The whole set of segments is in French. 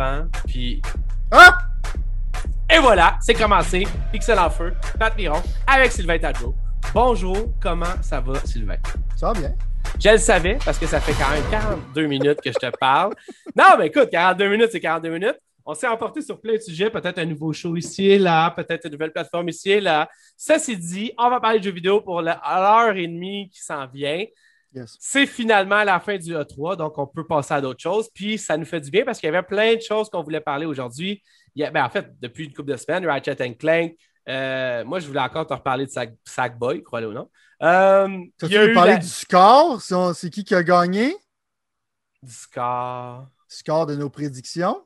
avant, puis. Ah! Et voilà, c'est commencé. Pixel en feu, Pat Miron, avec Sylvain Tadjo. Bonjour, comment ça va, Sylvain? Ça va bien. Je le savais parce que ça fait quand même 42 minutes que je te parle. Non, mais écoute, 42 minutes, c'est 42 minutes. On s'est emporté sur plein de sujets, peut-être un nouveau show ici et là, peut-être une nouvelle plateforme ici et là. Ça, c'est dit, on va parler de jeux vidéo pour l'heure et demie qui s'en vient. Yes. C'est finalement la fin du E3, donc on peut passer à d'autres choses. Puis ça nous fait du bien parce qu'il y avait plein de choses qu'on voulait parler aujourd'hui. Il y a- ben, en fait, depuis une couple de semaines, Ratchet Clank. euh, moi, je voulais encore te reparler de Sack, Sackboy, crois-le ou non. Euh, Tu il y a veux eu parler la- du score? C'est qui qui a gagné? du score. Score de nos prédictions?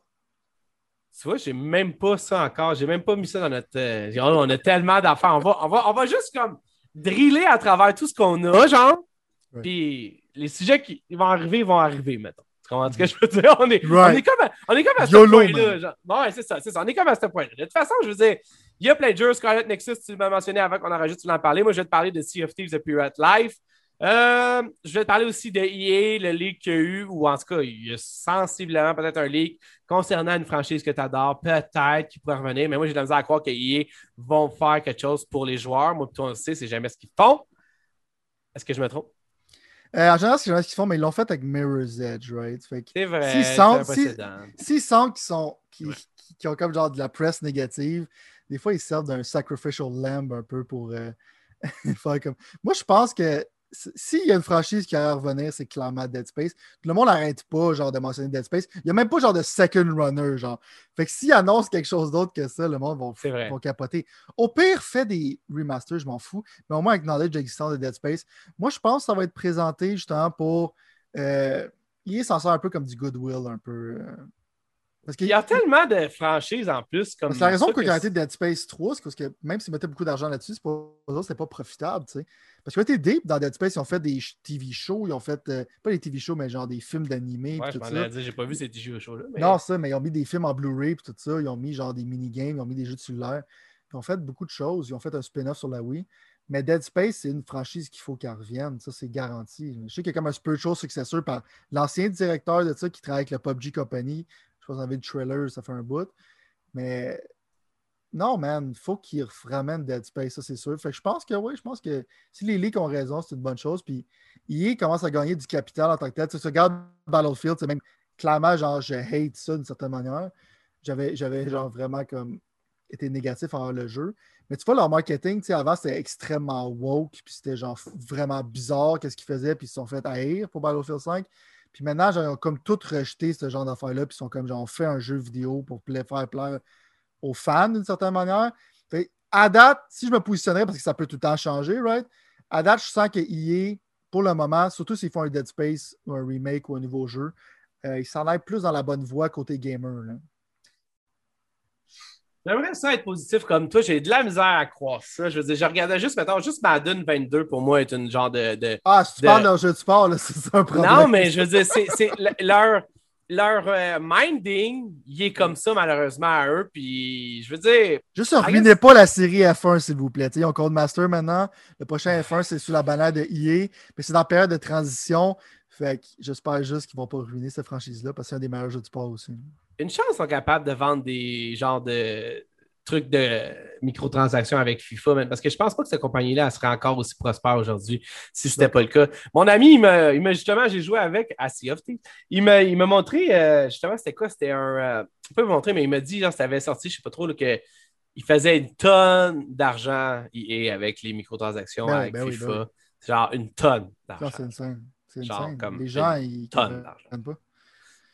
Tu vois, j'ai même pas ça encore. J'ai même pas mis ça dans notre. euh, on a tellement d'affaires. On va, on, va, on va juste comme driller à travers tout ce qu'on a, genre. Puis les sujets qui vont arriver, vont arriver, mettons. Tu comprends ce que je veux dire? On est, on est comme à, on est comme à ce point-là. ouais, c'est ça, c'est ça. On est comme à ce point-là. De toute façon, je veux dire, il y a plein de jeux. Scarlet Nexus, tu m'as mentionné avant qu'on enregistre, tu l'en parler. Moi, je vais te parler de Sea of Thieves The Pirate Life. Euh, je vais te parler aussi de EA, le leak qu'il y a eu, ou en tout cas, il y a sensiblement peut-être un leak concernant une franchise que tu adores, peut-être qui pourrait revenir, mais moi j'ai de la misère à croire que EA vont faire quelque chose pour les joueurs. Moi, toi, on le sait, c'est jamais ce qu'ils font. Est-ce que je me trompe? Euh, en général, c'est ce qu'ils font, mais ils l'ont fait avec Mirror's Edge, right? C'est vrai. S'ils sentent qu'ils sont qui, Ouais. qui- qui ont comme genre de la presse négative, des fois ils servent d'un sacrificial lamb un peu pour euh, faire comme. Moi, je pense que s'il y a une franchise qui va revenir, c'est clairement Dead Space. Le monde n'arrête pas genre de mentionner Dead Space. Il n'y a même pas genre de second runner, genre. Fait que s'ils annoncent quelque chose d'autre que ça, le monde va, capoter. Au pire, fait des remasters, je m'en fous. Mais au moins avec knowledge existant de Dead Space, moi je pense que ça va être présenté justement pour. Euh, il s'en sort un peu comme du goodwill, un peu. euh, parce qu'il Il y a tellement de franchises en plus. Comme la raison ils ont arrêté Dead Space 3, c'est parce que même s'ils mettaient beaucoup d'argent là-dessus, c'est pas, profitable, tu sais. Parce qu'ils ont été deep dans Dead Space, ils ont fait des TV shows, ils ont fait, euh, pas des TV shows, mais genre des films d'animé, Ouais, je m'en j'ai pas vu ces jeux show là. Mais... Non, ça, mais ils ont mis des films en Blu-ray, puis tout ça, ils ont mis genre des mini-games, ils ont mis des jeux de cellulaire. Ils ont fait beaucoup de choses, ils ont fait un spin-off sur la Wii. Mais Dead Space, c'est une franchise qu'il faut qu'elle revienne, ça c'est garanti. Je sais qu'il y a comme un spiritual successor par l'ancien directeur de ça qui travaille avec la PUBG Company. Je pense qu'on avait le trailer, ça fait un bout. Mais non, man, faut qu'ils ramènent Dead Space, ça c'est sûr. Fait je pense que oui, je pense que si les leaks ont raison, c'est une bonne chose. Puis EA commence à gagner du capital en tant que tel. Tu sais, Battlefield, c'est même clairement, genre, je hate ça d'une certaine manière. J'avais, j'avais genre vraiment comme été négatif envers le jeu. Mais tu vois, leur marketing, tu sais, avant, c'était extrêmement woke, puis c'était genre vraiment bizarre qu'est-ce qu'ils faisaient, puis ils se sont fait haïr pour Battlefield 5. Puis maintenant, genre, ils ont comme tout rejeté ce genre d'affaires-là, puis ils sont comme genre, on fait un jeu vidéo pour pla- faire plaire aux fans d'une certaine manière. Fait, à date, si je me positionnerais, parce que ça peut tout le temps changer, right? À date, je sens que EA, pour le moment, surtout s'ils font un Dead Space ou un remake ou un nouveau jeu, euh, ils s'en aillent plus dans la bonne voie côté gamer. Là. J'aimerais ça être positif comme toi. J'ai de la misère à croire ça. Je veux dire, je regardais juste, mettons, juste Madden 22 pour moi est une genre de. de- Ah, si tu De- parles d'un jeu de sport, là, c'est un problème. Non, mais je veux dire, c'est c'est le- leur, leur euh, minding, il est comme ça, malheureusement, à eux. Puis, je veux dire, Juste ruinez pas la série F1, s'il vous plaît. Ils ont Codemaster maintenant. Le prochain F1, c'est sous la bannière de EA. Mais c'est dans la période de transition. Fait que j'espère juste qu'ils vont pas ruiner cette franchise-là parce que c'est un des meilleurs jeux de sport aussi. Une chance sont capables de vendre des genres de trucs de microtransactions avec FIFA, man, parce que je pense pas que cette compagnie-là serait encore aussi prospère aujourd'hui si c'était pas le cas. Mon ami, il m'a justement, j'ai joué avec à Sea of Thieves. Il m'a montré, euh, justement, c'était quoi? C'était un. euh, je peux vous montrer, mais il m'a dit, genre, ça avait sorti, je sais pas trop, là, que il faisait une tonne d'argent avec les microtransactions Ben avec ben oui, FIFA. ben Genre une tonne d'argent. c'est une scène. Genre comme Les gens, ils comprennent d'argent. pas.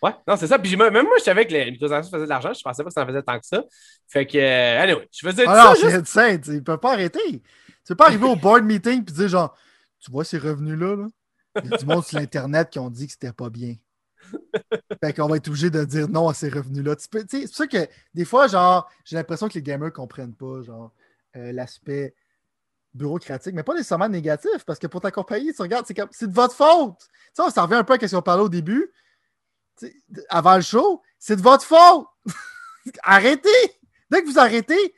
Ouais, non, c'est ça. Puis même moi, je savais que les microtransactions faisaient de l'argent. Je pensais pas que ça en faisait tant que ça. Fait que, euh, anyway, je faisais Ah ça non, juste- c'est Ils peuvent pas arrêter. Tu peux pas arriver au board meeting et dire genre, tu vois ces revenus-là, là? Il y a du monde sur l'Internet qui ont dit que c'était pas bien. Fait qu'on va être obligé de dire non à ces revenus-là. C'est pour ça que des fois, genre, j'ai l'impression que les gamers comprennent pas, genre, euh, l'aspect bureaucratique, mais pas nécessairement négatif, parce que pour ta compagnie, tu regardes, c'est comme, c'est de votre faute. Tu sais, ça revient un peu à ce qu'on parlait au début, avant le show, c'est de votre faute. Arrêtez! Dès que vous arrêtez,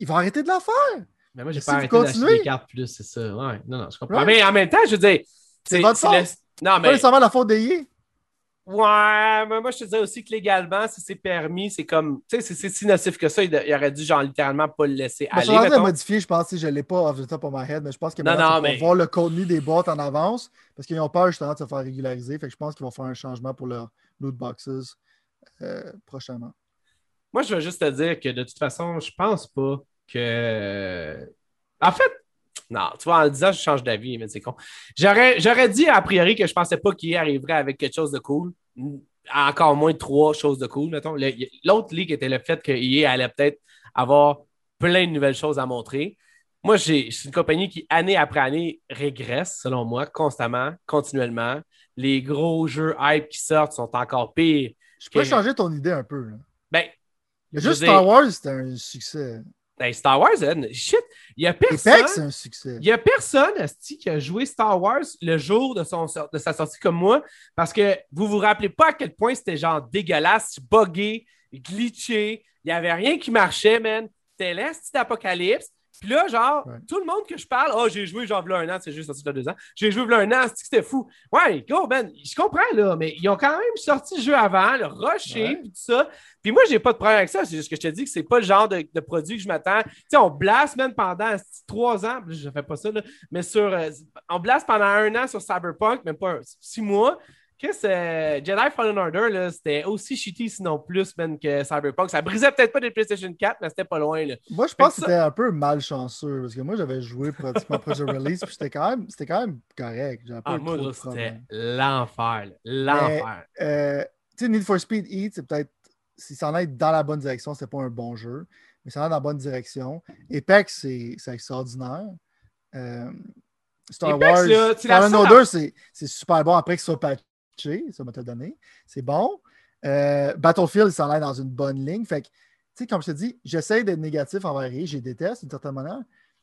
ils vont arrêter de la faire. Mais moi, j'ai Si pas vous arrêté d'acheter des cartes plus, c'est ça. Ouais, non, non, je comprends. Right. Mais en même temps, je veux dire, C'est votre le- faute. Non, Pas mais nécessairement la faute d'Ayé. Ouais, mais moi, je te disais aussi que légalement, si c'est permis, c'est comme. Tu sais, c'est si nocif que ça, il, aurait dû, genre, littéralement pas le laisser ben, aller. Je modifier, je pense, si je ne l'ai pas off the top of my head, mais je pense qu'ils vont voir le contenu des boîtes en avance parce qu'ils ont peur justement de se faire régulariser. Fait que je pense qu'ils vont faire un changement pour leurs loot boxes euh, prochainement. Moi, je veux juste te dire que de toute façon, je pense pas que. En fait, non, tu vois, en le disant, je change d'avis, mais c'est con. J'aurais dit a priori que je pensais pas qu'il arriverait avec quelque chose de cool. Encore moins trois choses de cool, mettons. L'autre ligue était le fait qu'il allait peut-être avoir plein de nouvelles choses à montrer. Moi, c'est une compagnie qui, année après année, régresse, selon moi, constamment, continuellement. Les gros jeux hype qui sortent sont encore pires. Je peux changer ton idée un peu. Ben, juste Star Wars, c'était un succès. Ben, Star Wars, shit, il y a personne. c'est un succès. Il y a personne, qui a joué Star Wars le jour de, son, de sa sortie comme moi, parce que vous vous rappelez pas à quel point c'était genre dégueulasse, buggé, glitché, il y avait rien qui marchait, man. C'était l'est d'apocalypse. Puis là, genre, tout le monde que je parle, oh, j'ai joué genre là un an, c'est juste sorti il deux ans. J'ai joué là un an, c'était fou. Ouais, go, ben, je comprends, là, mais ils ont quand même sorti le jeu avant, le rusher, puis tout ça. Puis moi, j'ai pas de problème avec ça. C'est juste que je te dis que c'est pas le genre de, produit que je m'attends. Tu sais, on blast même pendant trois ans, je fais pas ça, là, mais sur. Euh, on blast pendant un an sur Cyberpunk, même pas six mois. Qu'est-ce que Jedi Fallen Order, c'était aussi shitty, sinon plus, même que Cyberpunk. Ça brisait peut-être pas des PlayStation 4, mais c'était pas loin. Là. Moi, je pense que c'était un peu malchanceux, parce que moi, j'avais joué pratiquement après le release, puis c'était quand, même, quand même correct. Ah, moi, c'était l'enfer. L'enfer. Euh, tu sais, Need for Speed Heat, c'est peut-être, si ça en est dans la bonne direction, c'est pas un bon jeu, mais ça en est dans la bonne direction. Apex, c'est extraordinaire. Euh, Star Wars, Fallen Order, c'est super bon après ce soit patché ça m'a donné. C'est bon. Euh, Battlefield, il s'en dans une bonne ligne. Fait que, tu sais, comme je te dis, j'essaie d'être négatif envers EA, j'ai déteste d'une certaine manière.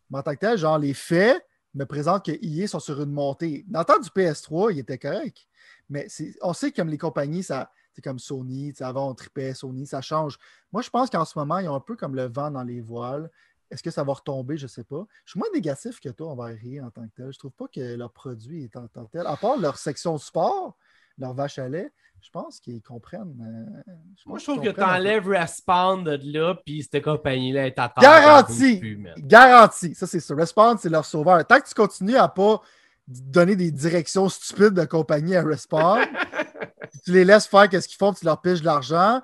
Mais en tant que tel, genre, les faits me présentent que EA sont sur une montée. Dans le temps du PS3, il était correct. Mais on sait que comme les compagnies, ça, c'est comme Sony, avant on tripait Sony, ça change. Moi, je pense qu'en ce moment, ils ont un peu comme le vent dans les voiles. Est-ce que ça va retomber? Je ne sais pas. Je suis moins négatif que toi envers EA en tant que tel. Je ne trouve pas que leur produit est en tant que tel. À part leur section sport, leur vache à lait, je pense qu'ils comprennent. Euh, Moi, je trouve que tu enlèves Respawn de là, puis cette compagnie-là est à terre. Garantie! Garantie! Ça, c'est ça. Respawn, c'est leur sauveur. Tant que tu continues à pas donner des directions stupides de compagnie à Respawn, tu les laisses faire ce qu'ils font, tu leur piges de l'argent,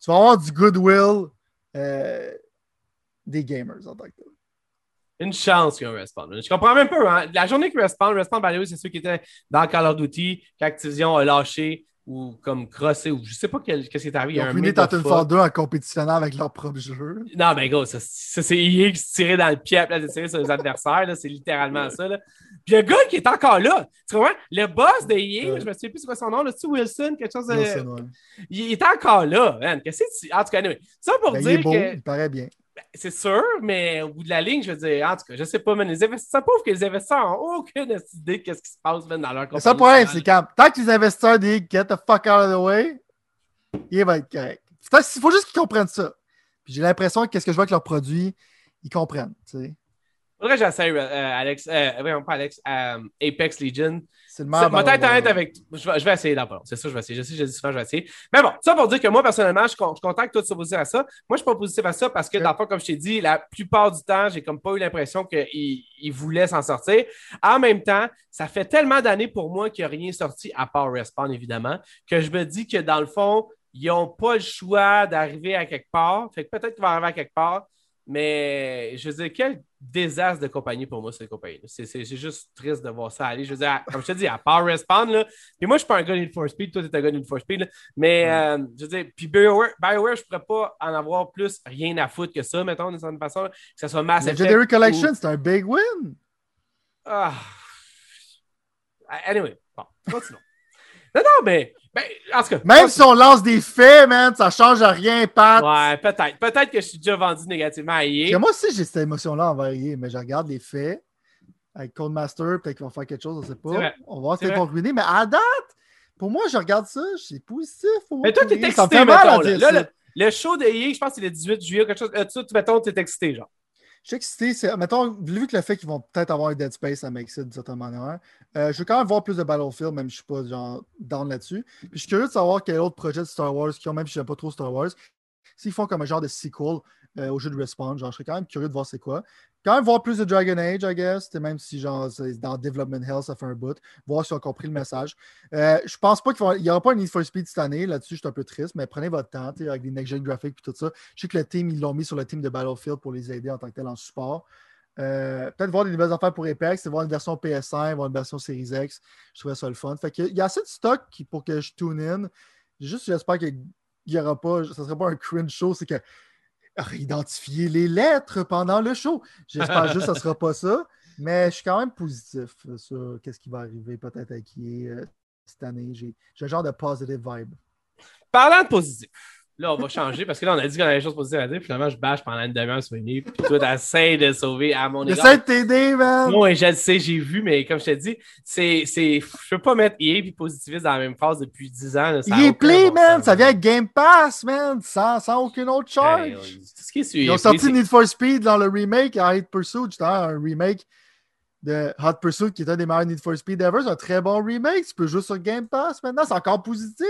tu vas avoir du goodwill euh, des gamers en tant que tel. Une chance qu'ils ont Respawn. Je comprends même pas. Hein. La journée que Respawn, Respawn, by c'est ceux qui étaient dans Call of Duty, qu'Activision a lâché ou comme crossé, ou je sais pas qu'est-ce qui est arrivé. Ils ont fini Titanfall 2 en compétitionnant avec leur propre jeu. Non, mais gros, ça, c'est EA qui se tirait dans le pied à de tirer sur les adversaires. C'est littéralement ça. Là. Puis le gars qui est encore là, tu vois, le boss de EA, je me souviens plus c'est quoi son nom, Wilson, quelque chose de. Wilson, Il est encore là, man. Qu'est-ce que tu. En tout cas, ça pour dire. Ben, il est beau, que... il paraît bien. Ben, c'est sûr, mais au bout de la ligne, je veux dire, en tout cas, je sais pas, mais les investisseurs, pauvre que les investisseurs n'ont aucune idée de ce qui se passe même dans leur compagnie. Ça, le problème, c'est quand tant que les investisseurs disent get the fuck out of the way, il va être correct. Il faut juste qu'ils comprennent ça. Puis j'ai l'impression que qu'est-ce que je vois avec leurs produits, ils comprennent. Tu sais. Faudrait que j'essaie, euh, Alex, euh, pas Alex, euh, Apex Legion. C'est le meilleur. Honnête avec. Je vais, je vais essayer d'abord. C'est ça, je vais essayer. Je sais, je dis souvent, je vais essayer. Mais bon, ça pour dire que moi, personnellement, je suis content que toi, tu positif à ça. Moi, je suis pas positif à ça parce que, dans le fond, comme je t'ai dit, la plupart du temps, j'ai comme pas eu l'impression qu'il il voulait s'en sortir. En même temps, ça fait tellement d'années pour moi qu'il n'y a rien sorti, à part Respawn, évidemment, que je me dis que, dans le fond, ils n'ont pas le choix d'arriver à quelque part. Fait que peut-être qu'ils vont arriver à quelque part. Mais je veux dire, quel désastre de compagnie pour moi, cette compagnie. C'est juste triste de voir ça aller. Je veux dire, comme je te dis, à part Respawn, là, puis moi, je suis pas un gars Need for Speed, toi, tu es un gars Need for Speed, mais euh, je veux dire, puis BioWare, BioWare je pourrais pas en avoir plus rien à foutre que ça, mettons, d'une certaine façon, que ce soit Mass Effect. Legendary Collection, c'est un big win. Ah. Anyway, bon, continuons. non, non, mais ben, Même si on lance des faits, man, ça change rien, Pat. Ouais, peut-être. Peut-être que je suis déjà vendu négativement à EA. moi aussi, j'ai cette émotion-là envers EA, mais je regarde les faits avec Codemaster, peut-être qu'ils vont faire quelque chose, on ne sait pas. On va voir ce qu'ils vont ruiner, mais à date, pour moi, je regarde ça, c'est positif. mais toi, t'es excité, mettons, là, le, show de EA, je pense que c'est le 18 juillet, quelque chose. Euh, tu, mettons, t'es excité, genre. Je suis excité. c'est- Mettons, vu que le fait qu'ils vont peut-être avoir Dead Space, ça m'excite d'une certaine manière. Euh, je veux quand même voir plus de Battlefield, même si je suis pas genre down là-dessus. Puis je suis curieux de savoir quel autre projet de Star Wars qu'ils ont, même si j'aime pas trop Star Wars. S'ils font comme un genre de sequel euh, au jeu de Respawn, genre, je serais quand même curieux de voir c'est quoi. Quand même voir plus de Dragon Age, I guess. Même si genre dans Development Hell, ça fait un bout. Voir s'ils ont compris le message. Euh, je pense pas qu'il va- il y aura pas un Need for Speed cette année. Là-dessus, je suis un peu triste, mais prenez votre temps, avec des next-gen graphiques et tout ça. Je sais que le team, ils l'ont mis sur le team de Battlefield pour les aider en tant que tel en support. Euh, Peut-être voir des nouvelles affaires pour Apex, voir une version PS5, voir une version Series X. Je trouvais ça le fun. Fait que, il y a assez de stock pour que je tune in. Juste, j'espère qu'il n'y aura pas, ça serait pas un cringe show, c'est que identifier les lettres pendant le show. J'espère juste que ne sera pas ça. Mais je suis quand même positif sur qu'est-ce qui va arriver peut-être avec EA euh, cette année. J'ai un genre de positive vibe. Parlant de positif, là, on va changer parce que là, on a dit qu'on avait des choses positives à dire. Finalement, je bâche pendant une demi-heure sur une Puis toi, t'essaies de sauver à mon égard. J'essaie de t'aider, man! Moi, je le sais, j'ai vu, mais comme je te dis, c'est, c'est, je peux pas mettre EA et positiviste dans la même phrase depuis 10 ans. là, ça a Il est aucun play, man! Ça vient avec Game Pass, man! Sans, sans aucune autre charge! Ce qui est sur Ils ont EA sorti Need for Speed dans le remake à Hot Pursuit, justement, un remake de Hot Pursuit qui est un des meilleurs Need for Speed ever. C'est un très bon remake. Tu peux jouer sur Game Pass maintenant. C'est encore positif.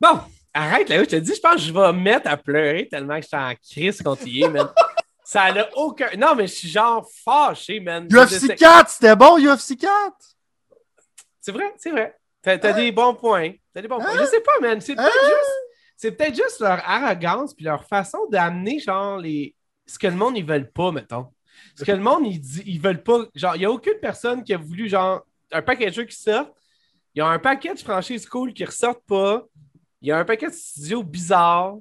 Bon, arrête là, je te dis, je pense que je vais me mettre à pleurer tellement que je suis en crise contre EA, man. Ça n'a aucun. Non, mais je suis genre fâché, man. UFC 4, c'était bon, UFC 4. C'est vrai, c'est vrai. T'as, Hein? des bons points. T'as des bons points. Hein? Je sais pas, man. C'est peut-être Hein? juste. C'est peut-être juste leur arrogance puis leur façon d'amener, genre, les. Ce que le monde, ils veulent pas, mettons. Ce que le monde, ils, dit- ils veulent pas. Genre, il n'y a aucune personne qui a voulu, genre, un paquet de jeux qui sortent. Il y a un paquet de franchises cool qui ressortent pas. Il y a un paquet de studios bizarres.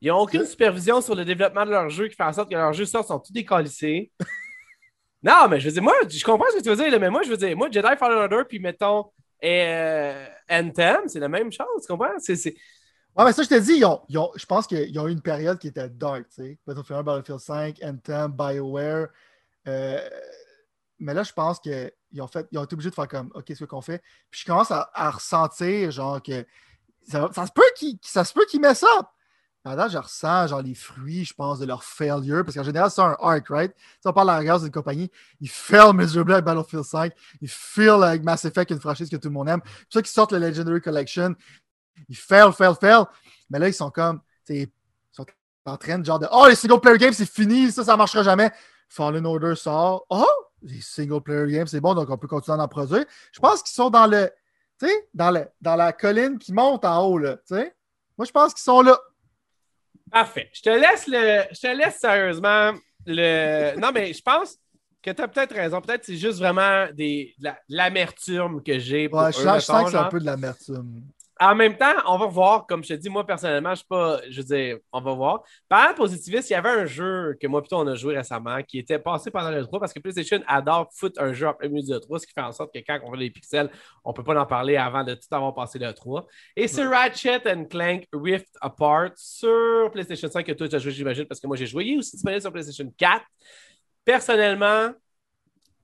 Ils n'ont aucune supervision sur le développement de leurs jeux qui fait en sorte que leurs jeux sortent sont tous décalissés. non, mais je veux dire, moi, je comprends ce que tu veux dire, là, mais moi, je veux dire, moi, Jedi Fallen Order, puis mettons, euh, Anthem, c'est la même chose, tu comprends? C'est, c'est... Ouais, mais ça, je te dis, ils ont, ils ont- je pense qu'ils ont eu une période qui était dark, tu sais. Battlefield 1, Battlefield 5, Anthem, BioWare. euh, mais là, je pense qu'ils ont fait, ils ont été obligés de faire comme, OK, ce qu'on fait. Puis je commence à, à ressentir, genre, que ça, ça se peut qu'ils qu'ils mettent ça. Pendant, je ressens, genre, les fruits, je pense, de leur failure. Parce qu'en général, c'est un arc, right? Si on parle à la d'une compagnie, ils fail miserably avec Battlefield 5. Ils fail avec Mass Effect, une franchise que tout le monde aime. C'est ça qu'ils sortent le Legendary Collection. Ils fail, fail, fail. Mais là, ils sont comme, ils sont en train de genre oh, les single player games, c'est fini, ça, ça marchera jamais. Fallen Order sort. Oh, les single player games, c'est bon, donc on peut continuer à en produire. Je pense qu'ils sont dans le, tu sais, dans, le, dans la colline qui monte en haut, là, tu sais. Moi, je pense qu'ils sont là. Parfait. Je te laisse le. Je te laisse sérieusement le. Non, mais je pense que tu as peut-être raison. Peut-être que c'est juste vraiment des... de la- de l'amertume que j'ai Ouais, je, sens, que c'est un peu de l'amertume. En même temps, on va voir, comme je te dis, moi personnellement, je suis pas, je veux dire, on va voir. De positiviste, il y avait un jeu que moi plutôt on a joué récemment qui était passé pendant le 3 parce que PlayStation adore foutre un jeu plein milieu du 3, ce qui fait en sorte que quand on fait les pixels, on peut pas en parler avant de tout avoir passé le 3. Et c'est Ratchet and Clank Rift Apart sur PlayStation 5 que toi tu as joué, j'imagine, parce que moi j'ai joué. Il est aussi disponible sur PlayStation 4. Personnellement,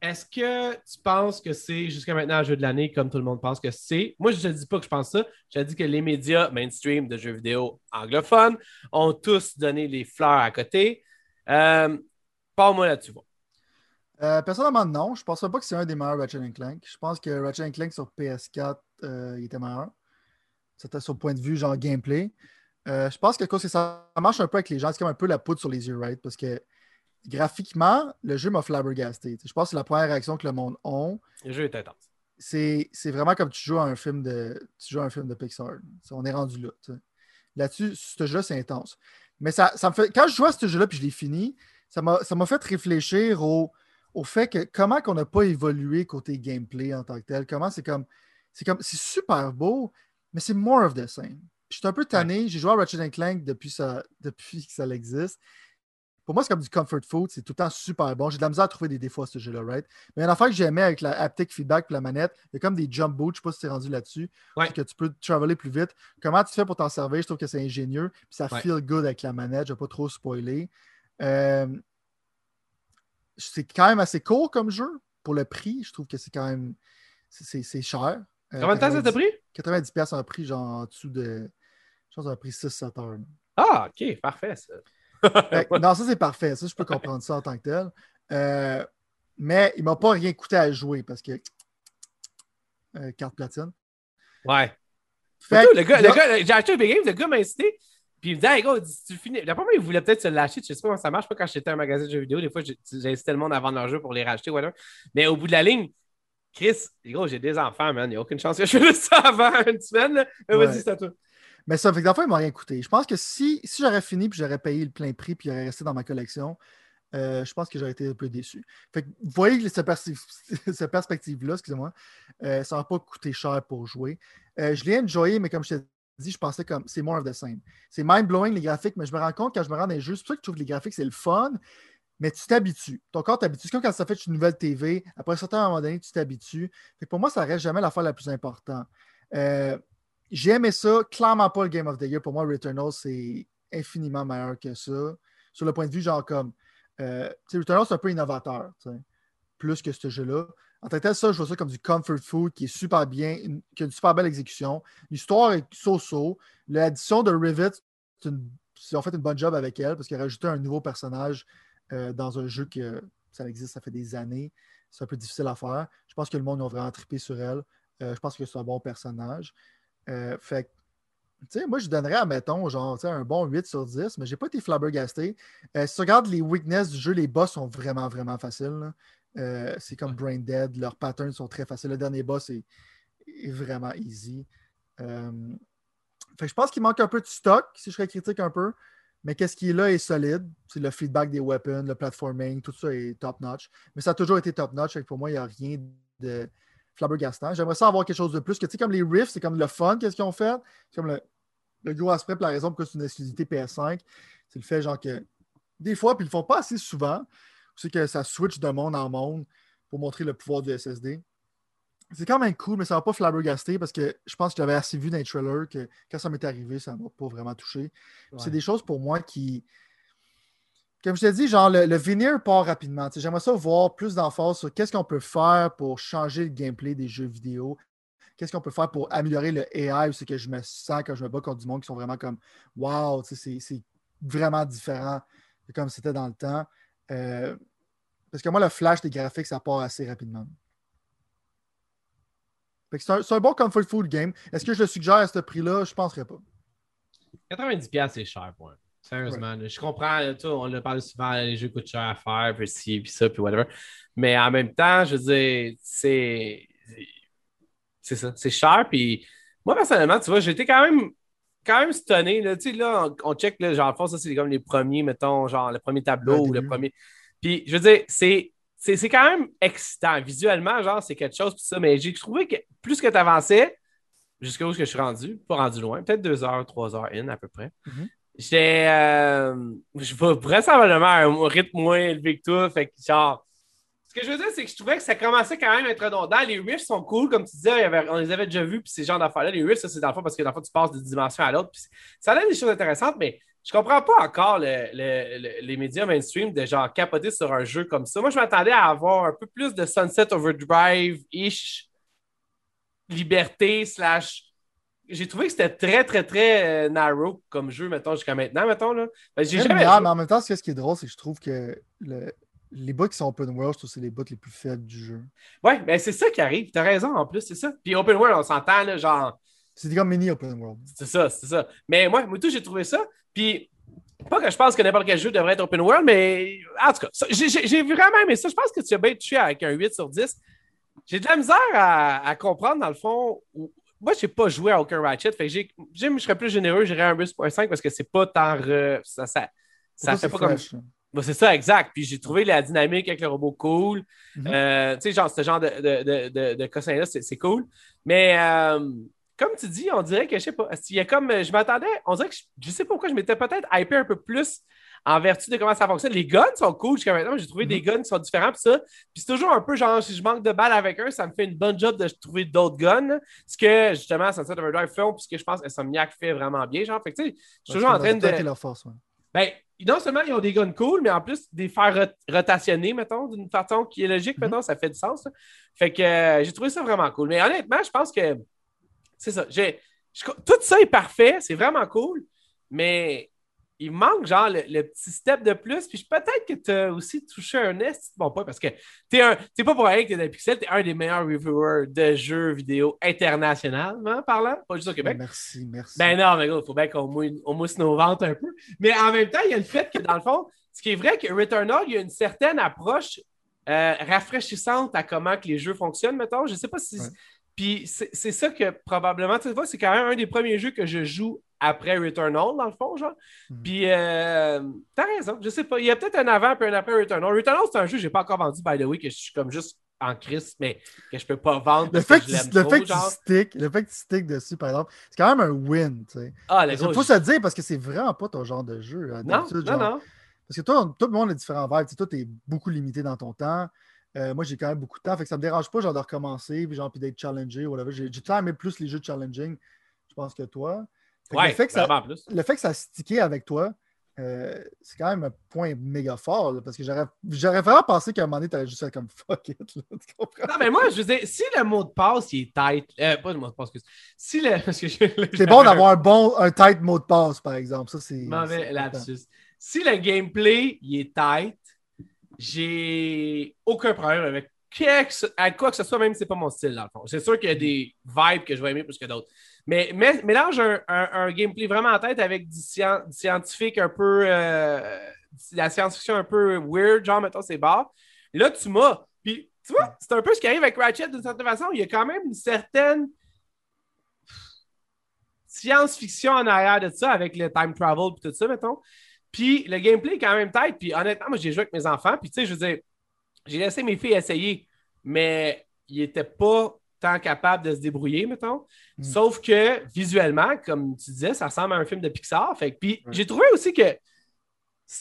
est-ce que tu penses que c'est jusqu'à maintenant un jeu de l'année comme tout le monde pense que c'est? Moi, je ne dis pas que je pense ça. Je dis que les médias mainstream de jeux vidéo anglophones ont tous donné les fleurs à côté. Euh, Parle-moi là-dessus. Euh, personnellement, non. Je pense pas que c'est un des meilleurs Ratchet Clank. Je pense que Ratchet Clank sur PS4, euh, il était meilleur. C'était sur le point de vue genre gameplay. Euh, je pense que ça marche un peu avec les gens, c'est comme un peu la poudre sur les yeux, right? Parce que graphiquement, le jeu m'a flabbergasté. Je pense que c'est la première réaction que le monde a. Le jeu est intense. C'est vraiment comme tu joues à un film de, tu joues à un film de Pixar. On est rendu là. Là-dessus, ce jeu, c'est intense. Mais ça, ça me fait. Quand je joue à ce jeu-là puis je l'ai fini, ça m'a ça m'a fait réfléchir au, au fait que comment qu'on n'a pas évolué côté gameplay en tant que tel. Comment c'est comme. C'est comme. C'est super beau, mais c'est more of the same. Je suis un peu tanné. J'ai joué à Ratchet Clank depuis, ça, depuis que ça existe. Pour moi, c'est comme du comfort food. C'est tout le temps super bon. J'ai de la misère à trouver des défauts à ce jeu-là, right? Mais une affaire que j'aimais avec la haptic feedback et la manette, il y a comme des jump boots. Je sais pas si tu es rendu là-dessus. Ouais. Que tu peux traveler plus vite. Comment tu fais pour t'en servir? Je trouve que c'est ingénieux. Puis ça Ouais. feel good avec la manette. Je ne vais pas trop spoiler. Euh, c'est quand même assez court comme jeu. Pour le prix, je trouve que c'est quand même. c'est- cher. Euh, Combien de temps ça t'a 90 pris? 90$ piastres un prix, genre en dessous de. Je pense un prix 6-7 heures. Ah, ok, parfait. Ça. non, ça c'est parfait. Ça, je peux comprendre ça en tant que tel. Euh, mais il ne m'a pas rien coûté à jouer parce que. Euh, carte platine. Ouais. le gars, le gars j'ai acheté un big game, le gars m'a incité. Puis il me dit, hey, gars, tu finis. D'après moi, il voulait peut-être se lâcher. Je sais pas comment ça marche. Pas quand j'étais un magasin de jeux vidéo. Des fois, j'incitais le monde à vendre leurs jeux pour les racheter, whatever. Mais au bout de la ligne, Chris, gros, j'ai des enfants, man. Il n'y a aucune chance que je fasse ça avant une semaine. Vas-y, c'est à toi. Mais ça, fait que fois, il m'a rien coûté. Je pense que si, si j'aurais fini puis j'aurais payé le plein prix puis il aurait resté dans ma collection, euh, je pense que j'aurais été un peu déçu. Vous voyez cette, perspective-là, excusez-moi, euh, ça n'a pas coûté cher pour jouer. Euh, je l'ai enjoyé, mais comme je t'ai dit, je pensais comme c'est more of the same. C'est mind-blowing les graphiques, mais je me rends compte quand je me rends dans les jeux, c'est pour ça que je trouve que les graphiques, c'est le fun, mais tu t'habitues. Ton corps t'habitue. C'est comme quand ça fait une nouvelle TV. Après un certain moment donné, tu t'habitues. Pour moi, ça reste jamais l'affaire la plus importante. J'ai aimé ça. Clairement pas le Game of the Year. Pour moi, Returnal, c'est infiniment meilleur que ça. Sur le point de vue, genre comme euh, Returnal, c'est un peu innovateur, plus que ce jeu-là. En tant que tel, ça, je vois ça comme du comfort food qui est super bien, qui a une super belle exécution. L'histoire est so-so. L'addition de Rivet, c'est en fait une bonne job avec elle parce qu'elle a rajouté un nouveau personnage euh, dans un jeu que ça existe, ça fait des années. C'est un peu difficile à faire. Je pense que le monde a vraiment trippé sur elle. Euh, je pense que c'est un bon personnage. Fait moi, je donnerais, mettons, genre, un bon 8 sur 10, mais j'ai pas été flabbergasté. Euh, si tu regardes les weaknesses du jeu, les boss sont vraiment, vraiment faciles. Euh, c'est comme Brain Dead, leurs patterns sont très faciles. Le dernier boss est, vraiment easy. Euh, je pense qu'il manque un peu de stock, si je serais critique un peu. Mais qu'est-ce qui est là est solide. C'est le feedback des weapons, le platforming, tout ça est top-notch. Mais ça a toujours été top-notch. Pour moi, il n'y a rien de flabbergastant. J'aimerais ça avoir quelque chose de plus. Que, tu sais, comme les riffs, c'est comme le fun, qu'est-ce qu'ils ont fait? C'est comme le, le gros aspect, la raison pour que c'est une exclusivité PS5, c'est le fait genre que des fois, puis ils le font pas assez souvent, c'est que ça switch de monde en monde pour montrer le pouvoir du SSD. C'est quand même cool, mais ça va pas flabbergaster parce que je pense que j'avais assez vu dans les trailers que quand ça m'est arrivé, ça m'a pas vraiment touché. C'est des choses pour moi qui. Comme je t'ai dit, genre le, le veneer part rapidement. J'aimerais ça voir plus d'emphase sur qu'est-ce qu'on peut faire pour changer le gameplay des jeux vidéo, qu'est-ce qu'on peut faire pour améliorer le AI c'est que je me sens quand je me bats contre du monde qui sont vraiment comme Wow, c'est vraiment différent de comme c'était dans le temps. Euh, parce que moi, le flash des graphiques, ça part assez rapidement. C'est un, bon comfort food game. Est-ce que je le suggère à ce prix-là? Je ne penserais pas. 90$, c'est cher pour Sérieusement, je comprends, on le parle souvent, les jeux coûtent cher à faire, puis ci, puis ça, puis whatever. Mais en même temps, je veux dire, c'est c'est ça. C'est cher. Puis moi, personnellement, tu vois, j'étais quand même quand même stunné. Là, tu sais, là, on, check, là, genre, ça, c'est comme les premiers, mettons, genre, le premier tableau ou le premier. Puis, je veux dire, c'est. C'est quand même excitant. Visuellement, genre, c'est quelque chose, puis ça, mais j'ai trouvé que plus que tu avançais, jusqu'à où je suis rendu, pas rendu loin, peut-être deux heures, trois heures in à peu près. Mm-hmm. J'étais. Euh, je vais vraisemblablement à un rythme moins élevé que toi. Fait que, genre, ce que je veux dire, c'est que je trouvais que ça commençait quand même à être redondant. Les riffs sont cool, comme tu disais, on les avait déjà vus, puis ces genres d'affaires-là. Les riffs, ça, c'est dans le fond parce que dans le fond, tu passes d'une dimension à l'autre. Ça a des choses intéressantes, mais je comprends pas encore les médias mainstream de genre capoter sur un jeu comme ça. Moi, je m'attendais à avoir un peu plus de Sunset Overdrive-ish, liberté, slash. J'ai trouvé que c'était très, très, très euh, narrow comme jeu, mettons, jusqu'à maintenant, mettons. Là. Ben, j'ai jamais... mais en même temps, ce qui est drôle, c'est que je trouve que le, les bouts qui sont open world, je trouve que c'est les bouts les plus faibles du jeu. Ouais, mais c'est ça qui arrive. T'as raison en plus, c'est ça. Puis open world, on s'entend, là, genre. C'est comme mini open world. C'est ça, c'est ça. Mais moi, moi tout, j'ai trouvé ça. Puis, pas que je pense que n'importe quel jeu devrait être open world, mais en tout cas, j'ai vraiment aimé ça. Je pense que tu as bien touché avec un 8 sur 10. J'ai de la misère à, comprendre, dans le fond. Moi, je n'ai pas joué à aucun Ratchet. Fait que je serais plus généreux, j'irais un 8.5 parce que c'est pas tant. Ça, ça, ça fait pas comme. Bah, c'est ça, exact. Puis j'ai trouvé la dynamique avec le robot cool. Mhm. Euh, tu sais, genre, ce genre de, de, de, de là c'est cool. Mais euh, comme tu dis, on dirait que, je sais pas, il y a comme, je m'attendais, on dirait que, je, je sais pas pourquoi, je m'étais peut-être hypé un peu plus en vertu de comment ça fonctionne. Les guns sont cool jusqu'à maintenant. J'ai trouvé des mhm. guns qui sont différents. Puis ça, puis c'est toujours un peu genre, si je manque de balles avec eux, ça me fait une bonne job de trouver d'autres guns. Ce que justement, Sunset Overdrive fait, puisque je pense que Insomniac fait vraiment bien. Genre, fait tu sais, je suis toujours en train de. Leur force, Ben, non seulement ils ont des guns cool, mais en plus, des faire rotationner, mettons, d'une façon qui est logique, mm ça fait du sens. Fait que euh, j'ai trouvé ça vraiment cool. Mais honnêtement, je pense que c'est ça. tout ça est parfait, c'est vraiment cool, mais il manque genre le, petit step de plus. Puis peut-être que tu as aussi touché un nest. Bon, pas parce que tu es, pas pour rien que tu es dans Pixel, tu es un des meilleurs reviewers de jeux vidéo internationalement parlant, pas juste au Québec. Merci, merci. Ben non, mais il faut bien qu'on mousse nos ventes un peu. Mais en même temps, il y a le fait que dans le fond, ce qui est vrai que Returnal, il y a une certaine approche euh, rafraîchissante à comment que les jeux fonctionnent, mettons. Je sais pas si. Puis c'est ça que probablement, tu vois, c'est quand même un des premiers jeux que je joue après Returnal, dans le fond, genre. Hmm. Puis, euh, t'as raison, je sais pas. Il y a peut-être un avant et un après Returnal. Returnal, c'est un jeu que j'ai pas encore vendu, by the way, que je suis comme juste en crise, mais que je peux pas vendre. Le fait que, le, fait que tu stick, le fait que tu stick dessus, par exemple, c'est quand même un win, tu sais. Ah, Il faut se le dire parce que c'est vraiment pas ton genre de jeu. Hein, non, non, non. Parce que toi, tout le monde a différents vibes. Toi, tu es beaucoup limité dans ton temps. Euh, moi, j'ai quand même beaucoup de temps. Fait que ça me dérange pas genre de recommencer puis genre puis d'être challengé. J'ai tant aimé plus les jeux challenging, je pense, que toi le, fait que ça, le fait que ça a stické avec toi, euh, c'est quand même un point méga fort parce que j'aurais vraiment pensé qu'à un moment donné, tu allais juste faire comme fuck it. non, mais moi, je veux dire, si le mot de passe il est tight, euh, pas le mot de passe, si le. c'est bon d'avoir un bon, un tight mot de passe, par exemple. Ça, c'est. Mauvais lapsus. Si le gameplay il est tight, j'ai aucun problème avec quoi que ce soit, même si c'est pas mon style, dans le fond. C'est sûr qu'il y a des vibes que je vais aimer plus que d'autres. Mais, mélange un, gameplay vraiment en tête avec du, scientifique un peu. Euh, la science-fiction un peu weird, genre, mettons, c'est barres. Là, tu m'as. Puis, tu vois, c'est un peu ce qui arrive avec Ratchet d'une certaine façon. Il y a quand même une certaine science-fiction en arrière de ça avec le time travel et tout ça, mettons. Puis le gameplay est quand même tête. Puis honnêtement, moi, j'ai joué avec mes enfants. Puis tu sais, je veux dire, j'ai laissé mes filles essayer, mais ils n'étaient pas tant capables de se débrouiller, mettons. Hmm. Sauf que visuellement, comme tu disais, ça ressemble à un film de Pixar. Fait puis j'ai trouvé aussi que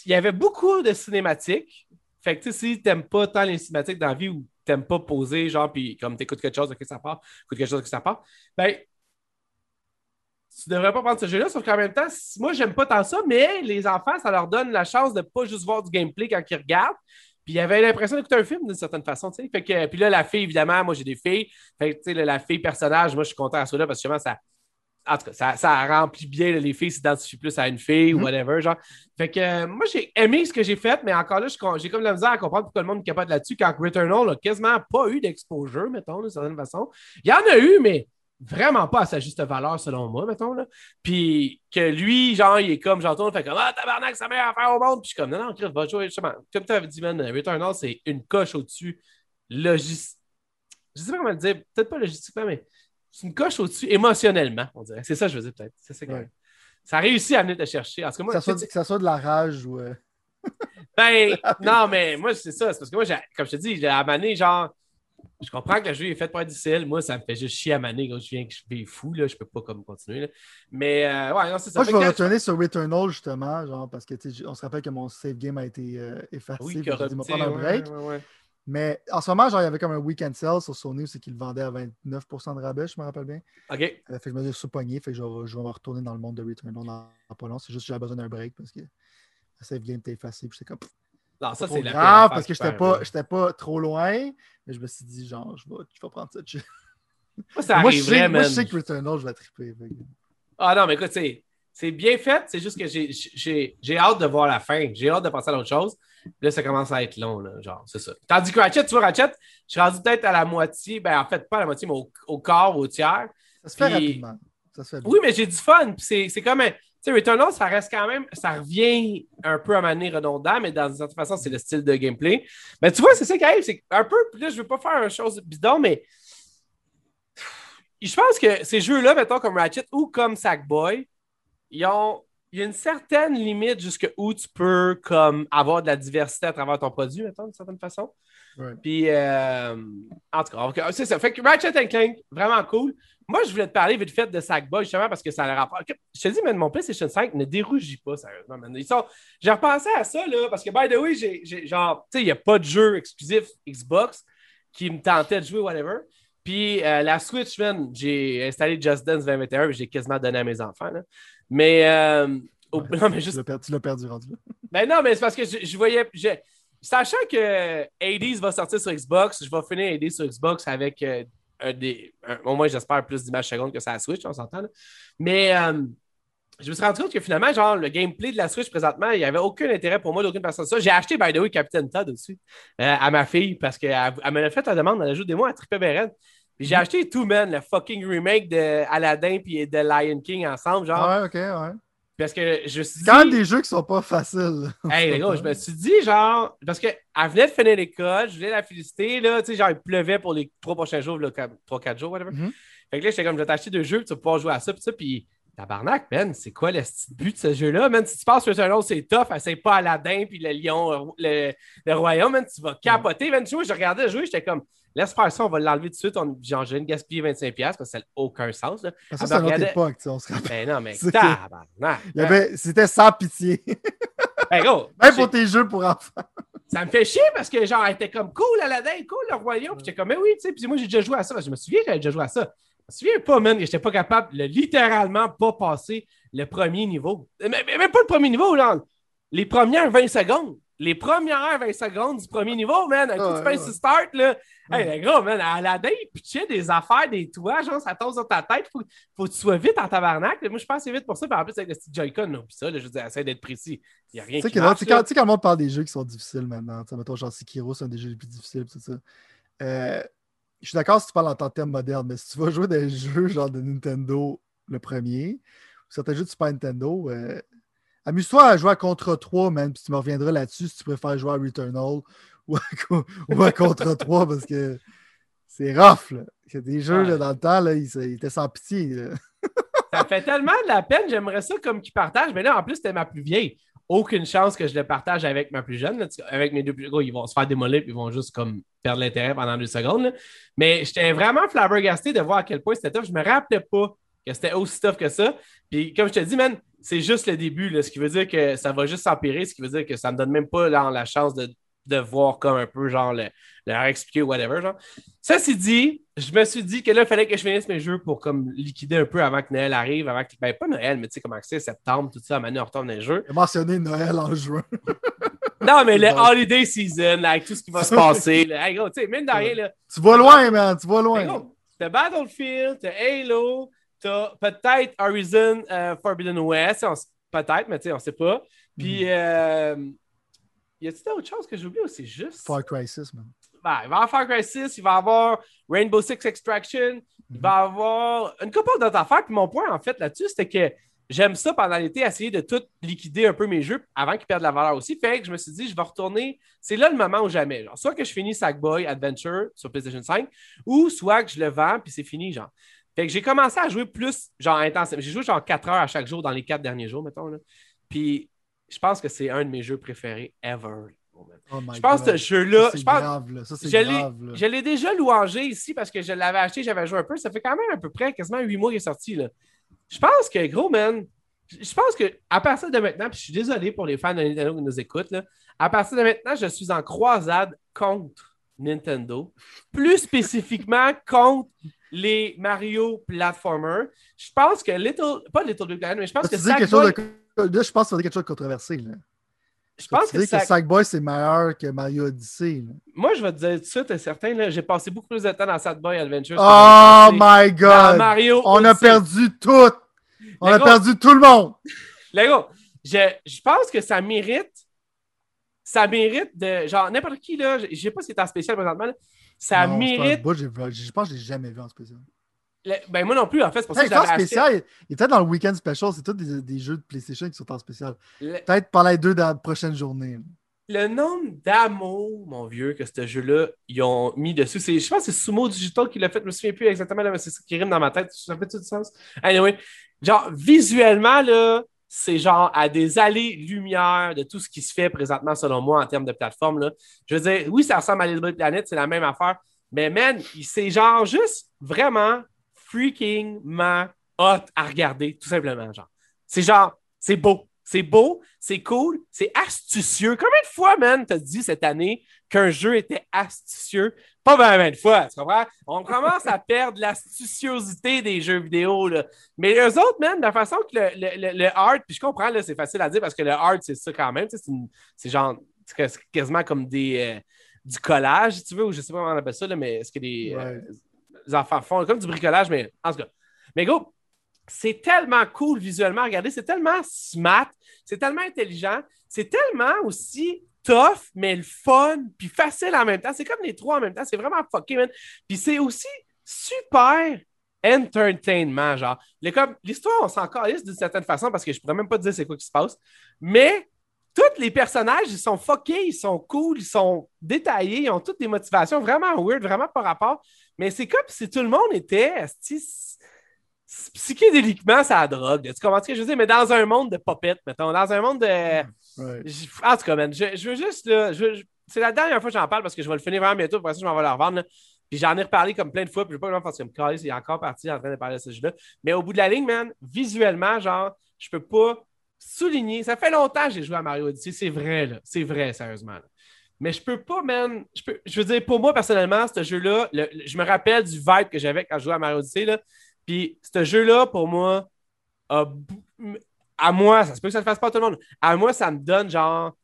il y avait beaucoup de cinématiques. Fait que si tu n'aimes pas tant les cinématiques dans la vie ou tu n'aimes pas poser, genre, puis comme tu écoutes quelque chose, ok, ça part, écoute quelque chose, que ça part, ben, tu devrais pas prendre ce jeu-là, sauf qu'en même temps, moi, j'aime pas tant ça, mais les enfants, ça leur donne la chance de pas juste voir du gameplay quand ils regardent, puis il avait l'impression d'écouter un film d'une certaine façon, tu sais. Fait que, puis là, la fille, évidemment, moi j'ai des filles. Fait que, tu sais, la fille personnage, moi je suis content à cela parce que justement, ça. En tout cas, ça, ça remplit bien les filles s'identifient plus à une fille ou mm-hmm. whatever. Genre. Fait que euh, moi, j'ai aimé ce que j'ai fait, mais encore là, j'ai comme la misère à comprendre pourquoi le monde est capable là-dessus quand Returnal n'a quasiment pas eu d'exposure, mettons, d'une certaine façon. Il y en a eu, mais vraiment pas à sa juste valeur, selon moi, mettons. Là. Puis que lui, genre, il est comme, j'entends, fait comme Ah, tabarnak, ça meilleure affaire au monde. Puis je suis comme, non, non, Chris, va jouer, justement. Comme tu avais dit, man, Returnal, c'est une coche au-dessus. Logistique. Je sais pas comment le dire, peut-être pas logistiquement, mais c'est une coche au-dessus émotionnellement, on dirait. C'est ça, je veux dire, peut-être. C'est ça, ouais. ça a réussi à venir te chercher. En moi, que, ça soit, que ça soit de la rage ou. Euh, ben, non, mais moi, c'est ça. C'est parce que moi, comme je te dis, j'ai amené, genre, je comprends que le jeu est fait pour être difficile. Moi, ça me fait juste chier à maner quand je viens que je suis fou. Là. Je peux pas comme continuer. Mais euh, ouais, non, c'est ça. Moi, je vais retourner sur Returnal justement, genre, parce que on se rappelle que mon save game a été euh, effacé. Oui, il m'a prendre un break. Mais en ce moment, genre, il y avait comme un weekend sale sur Sony, c'est qu'il vendait à 29% de rabais, je me rappelle bien. OK. Euh, fait que je me suis fait que je vais, je vais me retourner dans le monde de Returnal dans, pas long. C'est juste que j'avais besoin d'un break parce que le save game était effacé. Puis j'étais comme. Non, ça, c'est la grave parce que j'étais pas, pas trop loin, mais je me suis dit, genre, je vais, je vais prendre ça. Moi, ça moi, je sais, moi, je sais que Returnal, je vais triper. Ah non, mais écoute, c'est bien fait. C'est juste que j'ai hâte de voir la fin. J'ai hâte de passer à l'autre chose. Là, ça commence à être long, là, genre, c'est ça. Tandis que Ratchet, tu vois, Ratchet, je suis rendu peut-être à la moitié, ben en fait, pas à la moitié, mais au, au quart, au tiers. Ça se fait rapidement. Ça se fait oui, mais j'ai du fun. C'est comme un sais, Returnal, ça reste quand même, ça revient un peu à manière redondant, mais dans une certaine façon, c'est le style de gameplay. Mais tu vois, c'est ça qui arrive, c'est un peu, là, je veux pas faire une chose bidon, mais je pense que ces jeux-là, mettons, comme Ratchet ou comme Sackboy, ils ont, il y a une certaine limite jusqu'où tu peux comme, avoir de la diversité à travers ton produit, mettons, d'une certaine façon. Puis, euh, en tout cas, c'est ça. Fait que Ratchet Clank, vraiment cool. Moi, je voulais te parler vite fait de Sackboy, justement, parce que ça a le rapport. Je te dis, mais mon PlayStation 5 ne dérougit pas, sérieusement. Sont... J'ai repensé à ça, là, parce que, by the way, j'ai, genre, tu sais, il n'y a pas de jeu exclusif Xbox qui me tentait de jouer, whatever. Puis euh, la Switch, man, j'ai installé Just Dance 2021 et j'ai quasiment donné à mes enfants. Là. Mais, euh, non, mais juste... Tu l'as perdu, rendu là. Ben non, mais c'est parce que je, voyais. Sachant que Hades va sortir sur Xbox, je vais finir Hades sur Xbox avec euh, un des. au moins, j'espère plus d'images secondes que ça Switch, on s'entend. Mais euh, je me suis rendu compte que finalement, genre, le gameplay de la Switch présentement, il n'y avait aucun intérêt pour moi d'aucune personne. Ça, j'ai acheté, by the way, Captain Todd aussi euh, à ma fille parce qu'elle elle me l'a fait la demande, elle a joué des mois à Triple Beren. Puis j'ai acheté tout, man, le fucking remake de Aladdin puis de Lion King ensemble, genre. Ouais, ok, ouais. Parce que je me suis dit. Quand des jeux qui sont pas faciles. Hey, les gars, je me suis dit, genre, parce qu'elle venait de finir l'école, je voulais la féliciter, là, tu sais, genre, il pleuvait pour les trois prochains jours, là, trois, quatre jours, whatever. Mhm. Fait que là, j'étais comme, je vais t'acheter deux jeux, tu vas pouvoir jouer à ça, puis ça, puis tabarnak, man, c'est quoi le but de ce jeu-là, man? Si tu passes sur un autre, c'est tough, c'est pas Aladdin, puis le lion, le, le royaume, man, tu vas capoter, man. Tu vois, je regardais le jeu, j'étais comme, laisse faire ça, on va l'enlever tout de suite, on, genre, j'ai une gaspiller 25$ parce que ça n'a aucun sens, là. Que Elle c'est autre regardait- époque, on se rappelle. Ben non, mais tabarnak. Avait- C'était sans pitié. Ben, gros, Même pour tes jeux pour enfants. Ça me fait chier parce que, genre, elle était comme cool, Aladdin, cool, le royaume. Puis j'étais comme, mais oui, tu sais. Puis moi, j'ai déjà joué à ça. Je me souviens que j'avais déjà joué à ça. Je me souviens pas, man, que j'étais pas capable de littéralement pas passer le premier niveau. Mais, mais- même pas le premier niveau, genre. Les premières 20 secondes. Les premières 20 secondes du premier niveau, man. Un coup, ouais. sur start, là. Hey, le gars, man, Aladdin, il pitchait des affaires, des toits, genre, ça tombe sur ta tête. Faut, faut que tu sois vite en tabarnak. Moi, je que c'est vite pour ça. Puis en plus, avec le style Joy-Con, non, puis ça, là, je veux dire, essaie d'être précis. Il n'y a rien Tu sais qui là, marche, tu sais, là. quand, monde parle des jeux qui sont difficiles maintenant, tu sais, mettons genre Sekiro, c'est un des jeux les plus difficiles, tout ça. Euh, je suis d'accord si tu parles en tant que thème moderne, mais si tu vas jouer des jeux genre de Nintendo, le premier, ou certains jeux de Super Nintendo, euh, amuse-toi à jouer à Contra 3, man, puis tu me reviendras là-dessus si tu préfères jouer à Returnal ou à, Co- ou à Contra 3 parce que c'est rough, là. Il y a des jeux Ouais. là, dans le temps, là, ils, ils étaient sans pitié. là. Ça fait tellement de la peine, j'aimerais ça comme qu'ils partagent. Mais là, en plus, c'était ma plus vieille. Aucune chance que je le partage avec ma plus jeune. Avec mes deux plus gros, ils vont se faire démolir puis ils vont juste comme perdre l'intérêt pendant deux secondes. Mais j'étais vraiment flabbergasté de voir à quel point c'était tough. Je me rappelais pas que c'était aussi tough que ça. Puis comme je te dis, man, c'est juste le début. Ce qui veut dire que ça va juste s'empirer. Ce qui veut dire que ça me donne même pas la chance de, de voir comme un peu genre le, leur expliquer ou whatever. Genre. Ça, c'est dit, je me suis dit que là, il fallait que je finisse mes jeux pour comme liquider un peu avant que Noël arrive, avant que. Ben, pas Noël, mais tu sais comment c'est, septembre, tout ça, à on retourne dans les jeux. J'ai mentionné Noël en juin. Non, mais le holiday season, là, avec tout ce qui va se passer. Là. Hey, gros, tu sais, mine de rien, là. Tu vas loin, man, tu vas loin. t'as Battlefield, t'as Halo, t'as peut-être Horizon euh, Forbidden West, peut-être, mais tu sais, on sait pas. Puis, euh, y a-t-il d'autres choses que j'oublie ou c'est juste? Far Crisis, man. Ben, il va y avoir Far Cry 6, il va y avoir Rainbow Six Extraction, il va y avoir une couple d'autres affaires. Puis mon point, en fait, là-dessus, c'était que j'aime ça pendant l'été, essayer de tout liquider un peu mes jeux avant qu'ils perdent la valeur aussi. Fait que je me suis dit, je vais retourner. C'est là le moment ou jamais. Genre, soit que je finis Sackboy Adventure sur PlayStation 5, ou soit que je le vends, puis c'est fini, genre. Fait que j'ai commencé à jouer plus, genre, intensément. J'ai joué genre 4 heures à chaque jour dans les 4 derniers jours, mettons. Là. Puis je pense que c'est un de mes jeux préférés ever. Oh Je pense que ce jeu-là, je pense. Ça, je l'ai- grave, là. je l'ai déjà louangé ici parce que je l'avais acheté, j'avais joué un peu. Ça fait quand même à peu près quasiment huit mois qu'il est sorti. Là. Je pense que, gros man, je pense que à partir de maintenant, puis je suis désolé pour les fans de Nintendo qui nous écoutent, là, à partir de maintenant, je suis en croisade contre Nintendo. Plus spécifiquement contre les Mario Platformer. Je pense que Little, pas Little Big Planet, mais je pense Tu que dis quelque chose Sackboy, de... Là, je pense que vas dire quelque chose de controversé. Là. je pense tu que, dis que Sack- Sackboy, c'est meilleur que Mario Odyssey. là? moi, je vais te dire tout de suite, certain, j'ai passé beaucoup plus de temps dans Sackboy Adventure. que Oh my God! Mario On a perdu tout! On a perdu tout le monde! Gars, je, je pense que ça mérite. Ça mérite de. Genre, n'importe qui, là, je sais pas si c'est en spécial présentement, là, ça Non, mérite. Je pense que je l'ai jamais vu en spécial. Le- ben, moi non plus, en fait, c'est pour ça que j'avais spécial, il était dans le week-end special. C'est tous des, des jeux de PlayStation qui sont en spécial. Le, Peut-être pendant les deux dans la prochaine journée. le nombre d'amour, mon vieux, que ce jeu-là, ils ont mis dessus. Je pense que c'est Sumo Digital qui l'a fait. Je me souviens plus exactement, là, mais c'est ça qui rime dans ma tête. Ça fait tout du sens? Anyway, genre, visuellement, là, c'est genre à des allées-lumière de tout ce qui se fait présentement, selon moi, en termes de plateforme. Là. Je veux dire, oui, ça ressemble à Little Planet, c'est la même affaire. Mais man, c'est genre juste vraiment freakingment hot à regarder, tout simplement. Genre. C'est genre, c'est beau. C'est beau, c'est cool, c'est astucieux. Combien de fois, man, t'as dit cette année qu'un jeu était astucieux? Pas vraiment de fois, tu comprends? On commence à perdre l'astuciosité des jeux vidéo, là. Mais eux autres, man, de la façon que le, le, le, art, puis je comprends, là, c'est facile à dire parce que le art, c'est ça quand même, c'est genre, c'est quas- quasiment comme des, euh, du collage, si tu veux, ou je sais pas comment on appelle ça, là, mais est-ce que Ouais. euh, enfants font comme du bricolage, mais en tout cas. Mais go, c'est tellement cool visuellement. Regardez, c'est tellement smart, c'est tellement intelligent, c'est tellement aussi tough, mais le fun, puis facile en même temps. C'est comme les trois en même temps. C'est vraiment fucké, man. Puis c'est aussi super entertainment, genre. L'histoire, on s'en calisse d'une certaine façon parce que je pourrais même pas te dire c'est quoi qui se passe. Mais tous les personnages, ils sont fuckés, ils sont cool, ils sont détaillés, ils ont toutes des motivations vraiment weird, vraiment par rapport. Mais c'est comme si tout le monde était psychédéliquement ça drogue. Tu comprends ce que je veux dire? Mais dans un monde de popettes, mettons, dans un monde de. En tout cas, man, je, veux juste. C'est la dernière fois que j'en parle parce que je vais le finir vraiment bientôt. Pour ça, je m'en vais le revendre. Puis j'en ai reparlé comme plein de fois. Puis je vais pas vraiment faire me il est encore parti en train de parler de ce jeu-là. Mais au bout de la ligne, man, visuellement, genre, je peux pas souligner. Ça fait longtemps que j'ai joué à Mario Odyssey. C'est vrai, là. C'est vrai, sérieusement. Mais je peux pas, man. Je, peux, je veux dire, pour moi, personnellement, ce jeu-là, je me rappelle du vibe que j'avais quand je jouais à Mario Odyssey. Là. Puis ce jeu-là, pour moi, à moi, ça se peut que ça ne fasse pas à tout le monde. À moi, ça me donne genre.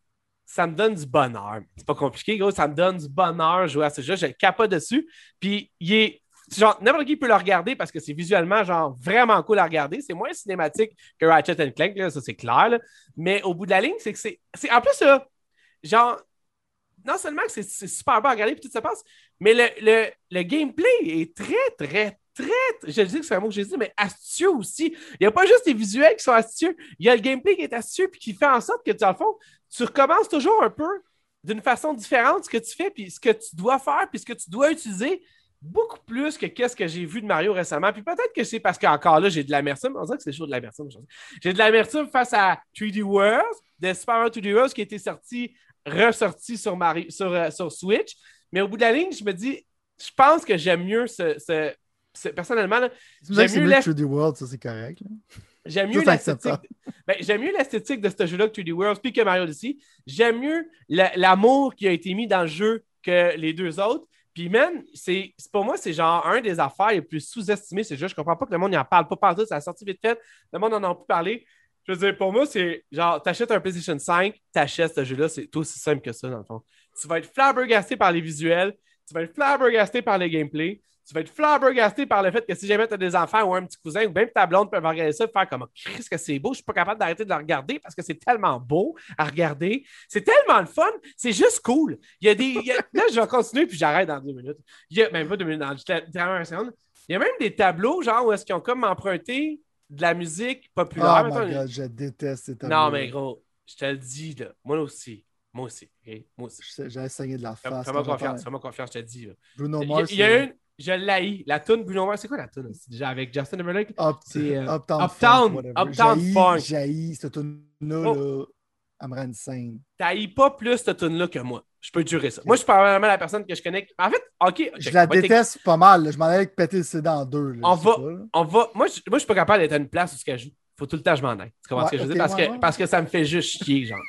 Ça me donne du bonheur. C'est pas compliqué, gros. Ça me donne du bonheur jouer à ce jeu. Je capote dessus. Puis il est genre, n'importe qui peut le regarder parce que c'est visuellement, genre, vraiment cool à regarder. C'est moins cinématique que Ratchet Clank, ça, c'est clair. Mais au bout de la ligne, c'est que c'est. En plus, ça, genre, non seulement que c'est super bon à regarder, puis tout ça passe, mais le, le, le gameplay est très, très, très, je dis que c'est un mot que j'ai dit, mais astucieux aussi. Il n'y a pas juste les visuels qui sont astucieux, il y a le gameplay qui est astucieux puis qui fait en sorte que, dans le fond, tu recommences toujours un peu d'une façon différente ce que tu fais, puis ce que tu dois faire, puis ce que tu dois utiliser, beaucoup plus que qu'est-ce que j'ai vu de Mario récemment. Puis peut-être que c'est parce qu'encore là, j'ai de l'amertume. On dirait que c'est toujours de l'amertume. J'ai de l'amertume face à 3D World, de Super Mario 3D World qui a été sorti, ressorti sur, Mario, sur, euh, sur Switch. Mais au bout de la ligne, je me dis, je pense que j'aime mieux ce, personnellement, j'aime mieux, 3D World, ça c'est correct. J'aime mieux l'esthétique. Ben, j'aime mieux l'esthétique de ce jeu-là que 3D World, puis que Mario Odyssey. J'aime mieux l'amour qui a été mis dans le jeu que les deux autres. Puis, man, c'est, pour moi, c'est genre un des affaires les plus sous-estimées. C'est juste, je comprends pas que le monde n'en parle pas partout. Ça a sorti vite fait. Le monde n'en a plus parlé. Je veux dire, pour moi, c'est genre, t'achètes un PlayStation 5, t'achètes ce jeu-là. C'est aussi simple que ça, dans le fond. Tu vas être flabbergasté par les visuels. Tu vas être flabbergasté par le gameplay tu vas être flabbergasté par le fait que si jamais tu as des enfants ou un petit cousin ou même ta blonde peut regarder ça et faire comme Christ que c'est beau, je suis pas capable d'arrêter de le regarder parce que c'est tellement beau à regarder. C'est tellement le fun, c'est juste cool. Il y a des. là, je vais continuer puis j'arrête dans deux minutes. Il y a même pas deux minutes, dans un seconde. Il y a même des tableaux, genre, où est-ce qu'ils ont comme emprunté de la musique populaire. Oh my God, je déteste. Non, mais gros, je te le dis, là. Moi aussi. Moi aussi. Moi aussi. J'ai saigné de la face. Fais-moi confiance, fais-moi confiance, je te le dis. Bruno Mars. Il y a une je l'ai. La tune Bruno Mars, c'est quoi la tune? déjà avec Justin Timberlake? Up, c'est euh, Uptown, Uptown, Funk. Uptown Funk. J'ai cette tune-là, oh. là, elle me rend insane. T'haïs pas plus cette tune-là que moi. Je peux te jurer ça. Moi, je suis probablement la personne que je connais. En fait, OK. Je la déteste pas mal. Je m'en allais péter le en deux. on, va, on va. Moi, je, moi, je suis pas capable d'être à une place où ce que je joue. Faut tout le temps que je m'en aille. Tu comprends ce que je veux dire? Parce, que, parce que ça me fait juste chier, genre.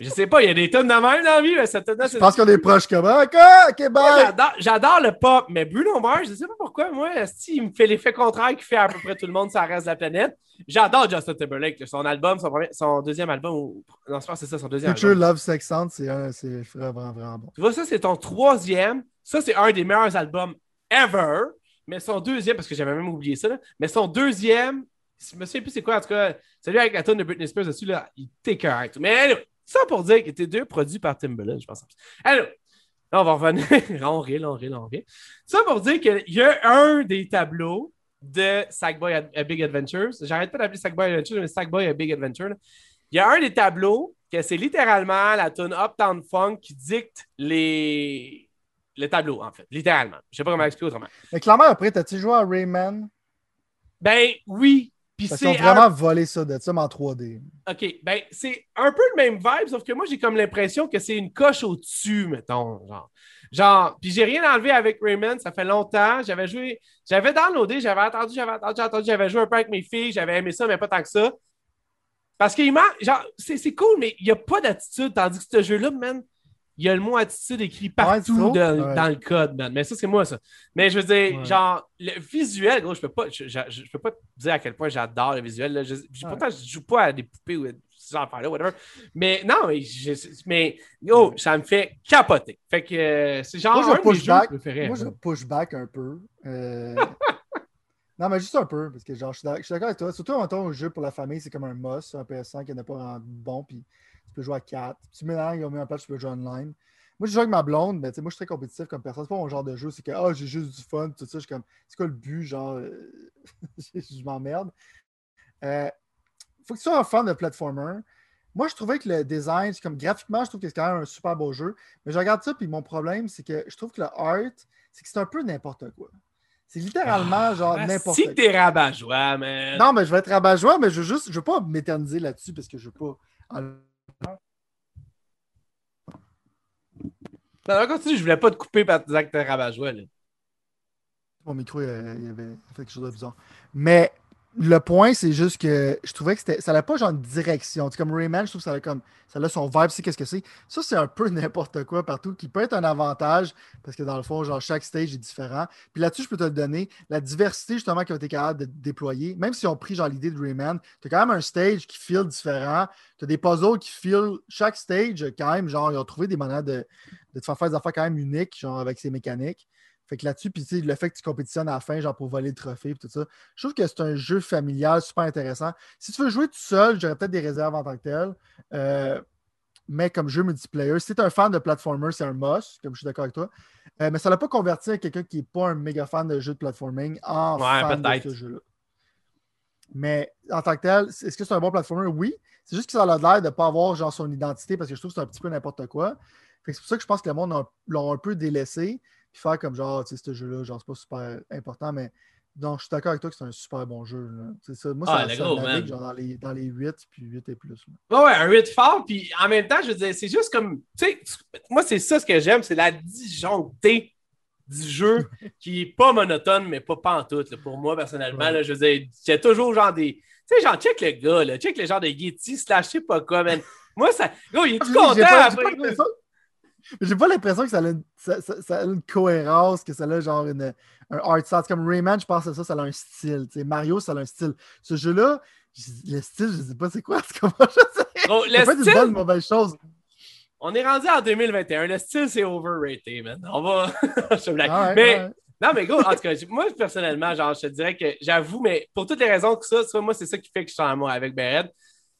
Je sais pas, il y a des tonnes de même dans la vie, mais cette tonne Je pense qu'on est proche comme OK, OK, bye! J'adore le pop, mais Bruno Mars, je sais pas pourquoi, moi, il me fait l'effet contraire qu'il fait à peu près tout le monde sur le reste de la planète. J'adore Justin Timberlake, son album, son, son deuxième album, ou... non, c'est ça, son deuxième Future Love Sexant, c'est vraiment, vraiment bon. Tu vois, ça, c'est ton troisième. Ça, c'est un des meilleurs albums ever. Mais son deuxième, parce que j'avais même oublié ça, mais son deuxième, je me souviens plus c'est quoi, en tout cas, celui avec la tonne de Britney Spears dessus, là, il correct. Mais ça pour dire qu'il était deux produits par Timberland, je pense. Alors, là, on va revenir. on rit, on rit, on rit. Ça pour dire qu'il y a un des tableaux de Sackboy a Big Adventures. J'arrête pas d'appeler Sackboy Adventures, mais Sackboy a Big Adventure. Il y a un des tableaux que c'est littéralement la tune Uptown Funk qui dicte les... le tableau, en fait. Littéralement. Je sais pas comment expliquer autrement. Mais clairement, après, t'as-tu joué à Rayman? Ben oui, ils ont vraiment volé ça de ça, mais en 3D. OK. Ben, c'est un peu le même vibe, sauf que moi, j'ai comme l'impression que c'est une coche au-dessus, mettons. Genre. Genre, puis j'ai rien enlevé avec Raymond, ça fait longtemps. J'avais joué, j'avais downloadé, j'avais entendu, j'avais entendu, entendu, j'avais joué un peu avec mes filles, j'avais aimé ça, mais pas tant que ça. Parce qu'il manque, genre, c'est cool, mais il n'y a pas d'attitude, tandis que ce jeu-là, man, il y a le mot attitude écrit partout dans, le code, man. Mais ça, c'est moi, ça. Mais je veux dire, genre, le visuel, gros, je peux pas, je, je, peux pas te dire à quel point j'adore le visuel. Là. Je, pourtant, je joue pas à des poupées ou ce genre là whatever. Mais non, mais, mais oh, ça me fait capoter. Fait que euh, c'est genre moi, un de mes jeux préférés. Moi, je push back un peu. Euh... Non, mais juste un peu, parce que genre, je suis d'accord avec toi. Surtout, en un jeu pour la famille, c'est comme un must, un PS5 qui n'est pas vraiment bon, puis peux jouer à 4. Tu mélanges, ils mis un patch, tu peux jouer online. Moi, je joue avec ma blonde, mais moi, je suis très compétitif comme personne. C'est pas mon genre de jeu, c'est que oh, j'ai juste du fun, tout ça. Je suis comme, c'est quoi le but? Genre, euh, je m'emmerde. Euh, faut que tu sois un fan de platformer. Moi, je trouvais que le design, comme graphiquement, je trouve que c'est quand même un super beau jeu. Mais je regarde ça, puis mon problème, c'est que je trouve que le art, c'est que c'est un peu n'importe quoi. C'est littéralement ah, genre n'importe quoi. Si t'es rabat-joie, man. Non, mais je vais être rabat-joie, mais je veux juste, je veux pas m'éterniser là-dessus parce que je veux pas. Non, continue, je voulais pas te couper par tes actes. Mon micro, il, avait fait quelque chose de bizarre. Mais le point, c'est juste que je trouvais que ça n'avait pas genre une direction. comme Rayman, je trouve que ça a, comme, ça son vibe, c'est qu'est-ce que c'est. Ça, c'est un peu n'importe quoi partout, qui peut être un avantage, parce que dans le fond, genre, chaque stage est différent. Puis là-dessus, je peux te le donner. La diversité, justement, qui a été capable de déployer, même si on pris genre l'idée de Rayman, tu as quand même un stage qui feel différent. Tu as des puzzles qui feel. Chaque stage, quand même, genre, ils ont trouvé des manières de, de te faire faire des affaires quand même uniques, genre, avec ses mécaniques. Fait que là-dessus, puis le fait que tu compétitionnes à la fin, genre pour voler le trophée et tout ça, je trouve que c'est un jeu familial super intéressant. Si tu veux jouer tout seul, j'aurais peut-être des réserves en tant que tel. Euh, mais comme jeu multiplayer, si tu es un fan de platformer, c'est un must, comme je suis d'accord avec toi. Euh, mais ça ne l'a pas converti à quelqu'un qui n'est pas un méga fan de jeu de platforming en fan de ce jeu-là. Mais en tant que tel, est-ce que c'est un bon platformer? Oui. C'est juste que ça a l'air de ne pas avoir genre son identité parce que je trouve que c'est un petit peu n'importe quoi. C'est pour ça que je pense que le monde l'a un peu délaissé puis faire comme genre, tu sais, ce jeu-là, genre, c'est pas super important, mais donc, je suis d'accord avec toi que c'est un super bon jeu. C'est Ça. Moi, ah, ça, ça navigue, genre dans les, dans les 8, puis 8 et plus. Ouais, ouais, un 8 fort, puis en même temps, je veux dire, c'est juste comme, tu sais, moi, c'est ça ce que j'aime, c'est la disjonctée du jeu qui est pas monotone, mais pas pantoute. Là, pour moi, personnellement, là, je veux dire, j'ai toujours genre des. Tu sais, genre, check le gars, là, check le genre de Yeti slash je sais pas quoi, man. Moi, ça. Oh, il est tout content. J'ai pas l'impression que ça a, une, ça, ça, a, une, cohérence, que ça a genre une, un art style. Comme Rayman, je pense que ça, ça a un style. Mario, ça a un style. Ce jeu-là, le style, je sais pas c'est quoi. Comment je sais. Oh, le style... une bonne mauvaise chose. On est rendu en 2021. Le style, c'est overrated, man. On va. je blague. mais. Non, mais go, en tout cas, moi, personnellement, genre, je te dirais que j'avoue, mais pour toutes les raisons que ça, ça moi, c'est ça qui fait que je suis en amour avec Beret.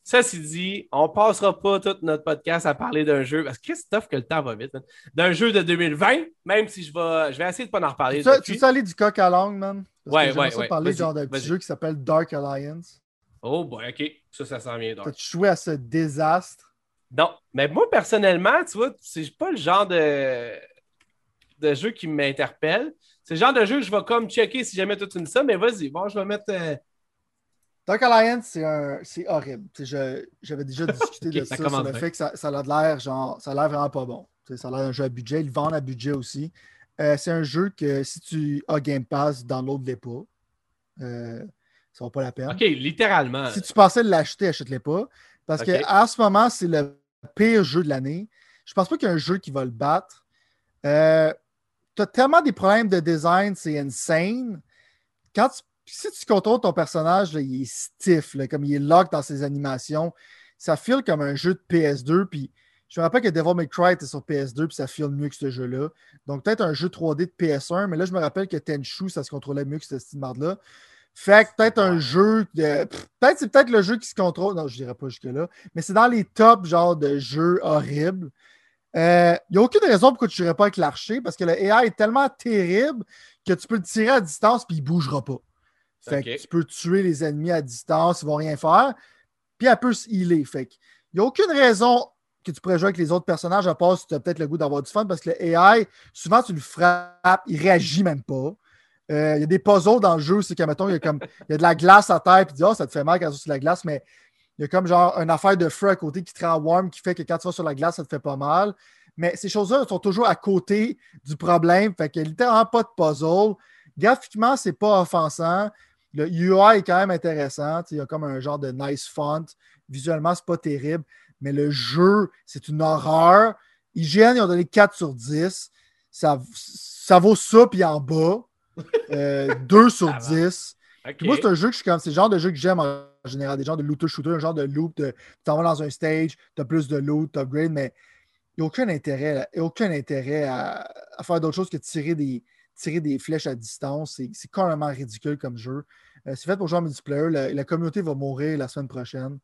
Ça, c'est dit, on passera pas tout notre podcast à parler d'un jeu, parce que Christophe, que le temps va vite, d'un jeu de 2020, même si je vais, je vais essayer de pas en reparler. Tu veux aller du coq à langue, man? Parce ouais, ouais, ouais. parler genre d'un petit jeu qui s'appelle Dark Alliance. Oh, boy, ok. Ça, ça sent bien. T'as-tu joué à ce désastre? Non, mais moi, personnellement, tu vois, c'est pas le genre de, de jeu qui m'interpelle. C'est le genre de jeu que je vais comme checker si jamais tout une ça, mais vas-y, bon, je vais mettre. Euh, Dark Alliance, c'est horrible. J'avais déjà discuté de ça, sur le fait que ça, ça a l'air genre, ça a l'air vraiment pas bon. ça a l'air d'un jeu à budget. Ils vendent à budget aussi. Euh, c'est un jeu que si tu as Game Pass, download-les pas. Euh, ça vaut pas la peine. OK, littéralement. Si tu pensais l'acheter, achète-les pas. Parce qu'en ce moment, c'est le pire jeu de l'année. Je pense pas qu'il y ait un jeu qui va le battre. Euh, tu as tellement des problèmes de design, c'est insane. Quand tu si tu contrôles ton personnage, il est stiff, comme il est lock dans ses animations. Ça file comme un jeu de PS2. Puis je me rappelle que Devil May Cry était sur PS2, puis ça file mieux que ce jeu-là. Donc peut-être un jeu 3D de PS1, mais là, je me rappelle que Tenchu, ça se contrôlait mieux que cette style là Fait que peut-être un jeu de. Peut-être c'est peut-être le jeu qui se contrôle. Non, je dirais pas jusque-là. Mais c'est dans les tops genre de jeux horribles. Il euh, n'y a aucune raison pourquoi tu ne jouerais pas avec l'archer parce que le AI est tellement terrible que tu peux le tirer à distance puis il ne bougera pas. Fait que tu peux tuer les ennemis à distance, ils vont rien faire. Puis elle peut se healer. Fait il n'y a aucune raison que tu pourrais jouer avec les autres personnages à part si tu as peut-être le goût d'avoir du fun parce que le AI, souvent tu le frappes, il réagit même pas. Euh, il y a des puzzles dans le jeu, c'est qu'à il y a comme il y a de la glace à terre, puis tu dis, oh, ça te fait mal quand tu es sur la glace, mais il y a comme genre une affaire de feu à côté qui te rend warm, qui fait que quand tu vas sur la glace, ça te fait pas mal. Mais ces choses-là sont toujours à côté du problème. Fait qu'il n'y a littéralement pas de puzzle. Graphiquement, c'est pas offensant. Le UI est quand même intéressant. Il y a comme un genre de nice font. Visuellement, c'est pas terrible. Mais le jeu, c'est une horreur. IGN, ils ont donné 4 sur 10. Ça, ça vaut ça, puis en bas. 2 euh, sur 10. Moi, c'est un jeu que je suis comme. C'est le genre de jeu que j'aime en général. Des genres de looter-shooter, un genre de loop. tu t'en vas dans un stage, tu as plus de loot, tu upgrade, mais il n'y a aucun intérêt, aucun intérêt à, à faire d'autre chose que de tirer des, tirer des flèches à distance. C'est carrément ridicule comme jeu. Euh, c'est fait pour jouer en multiplayer. La, communauté va mourir la semaine prochaine.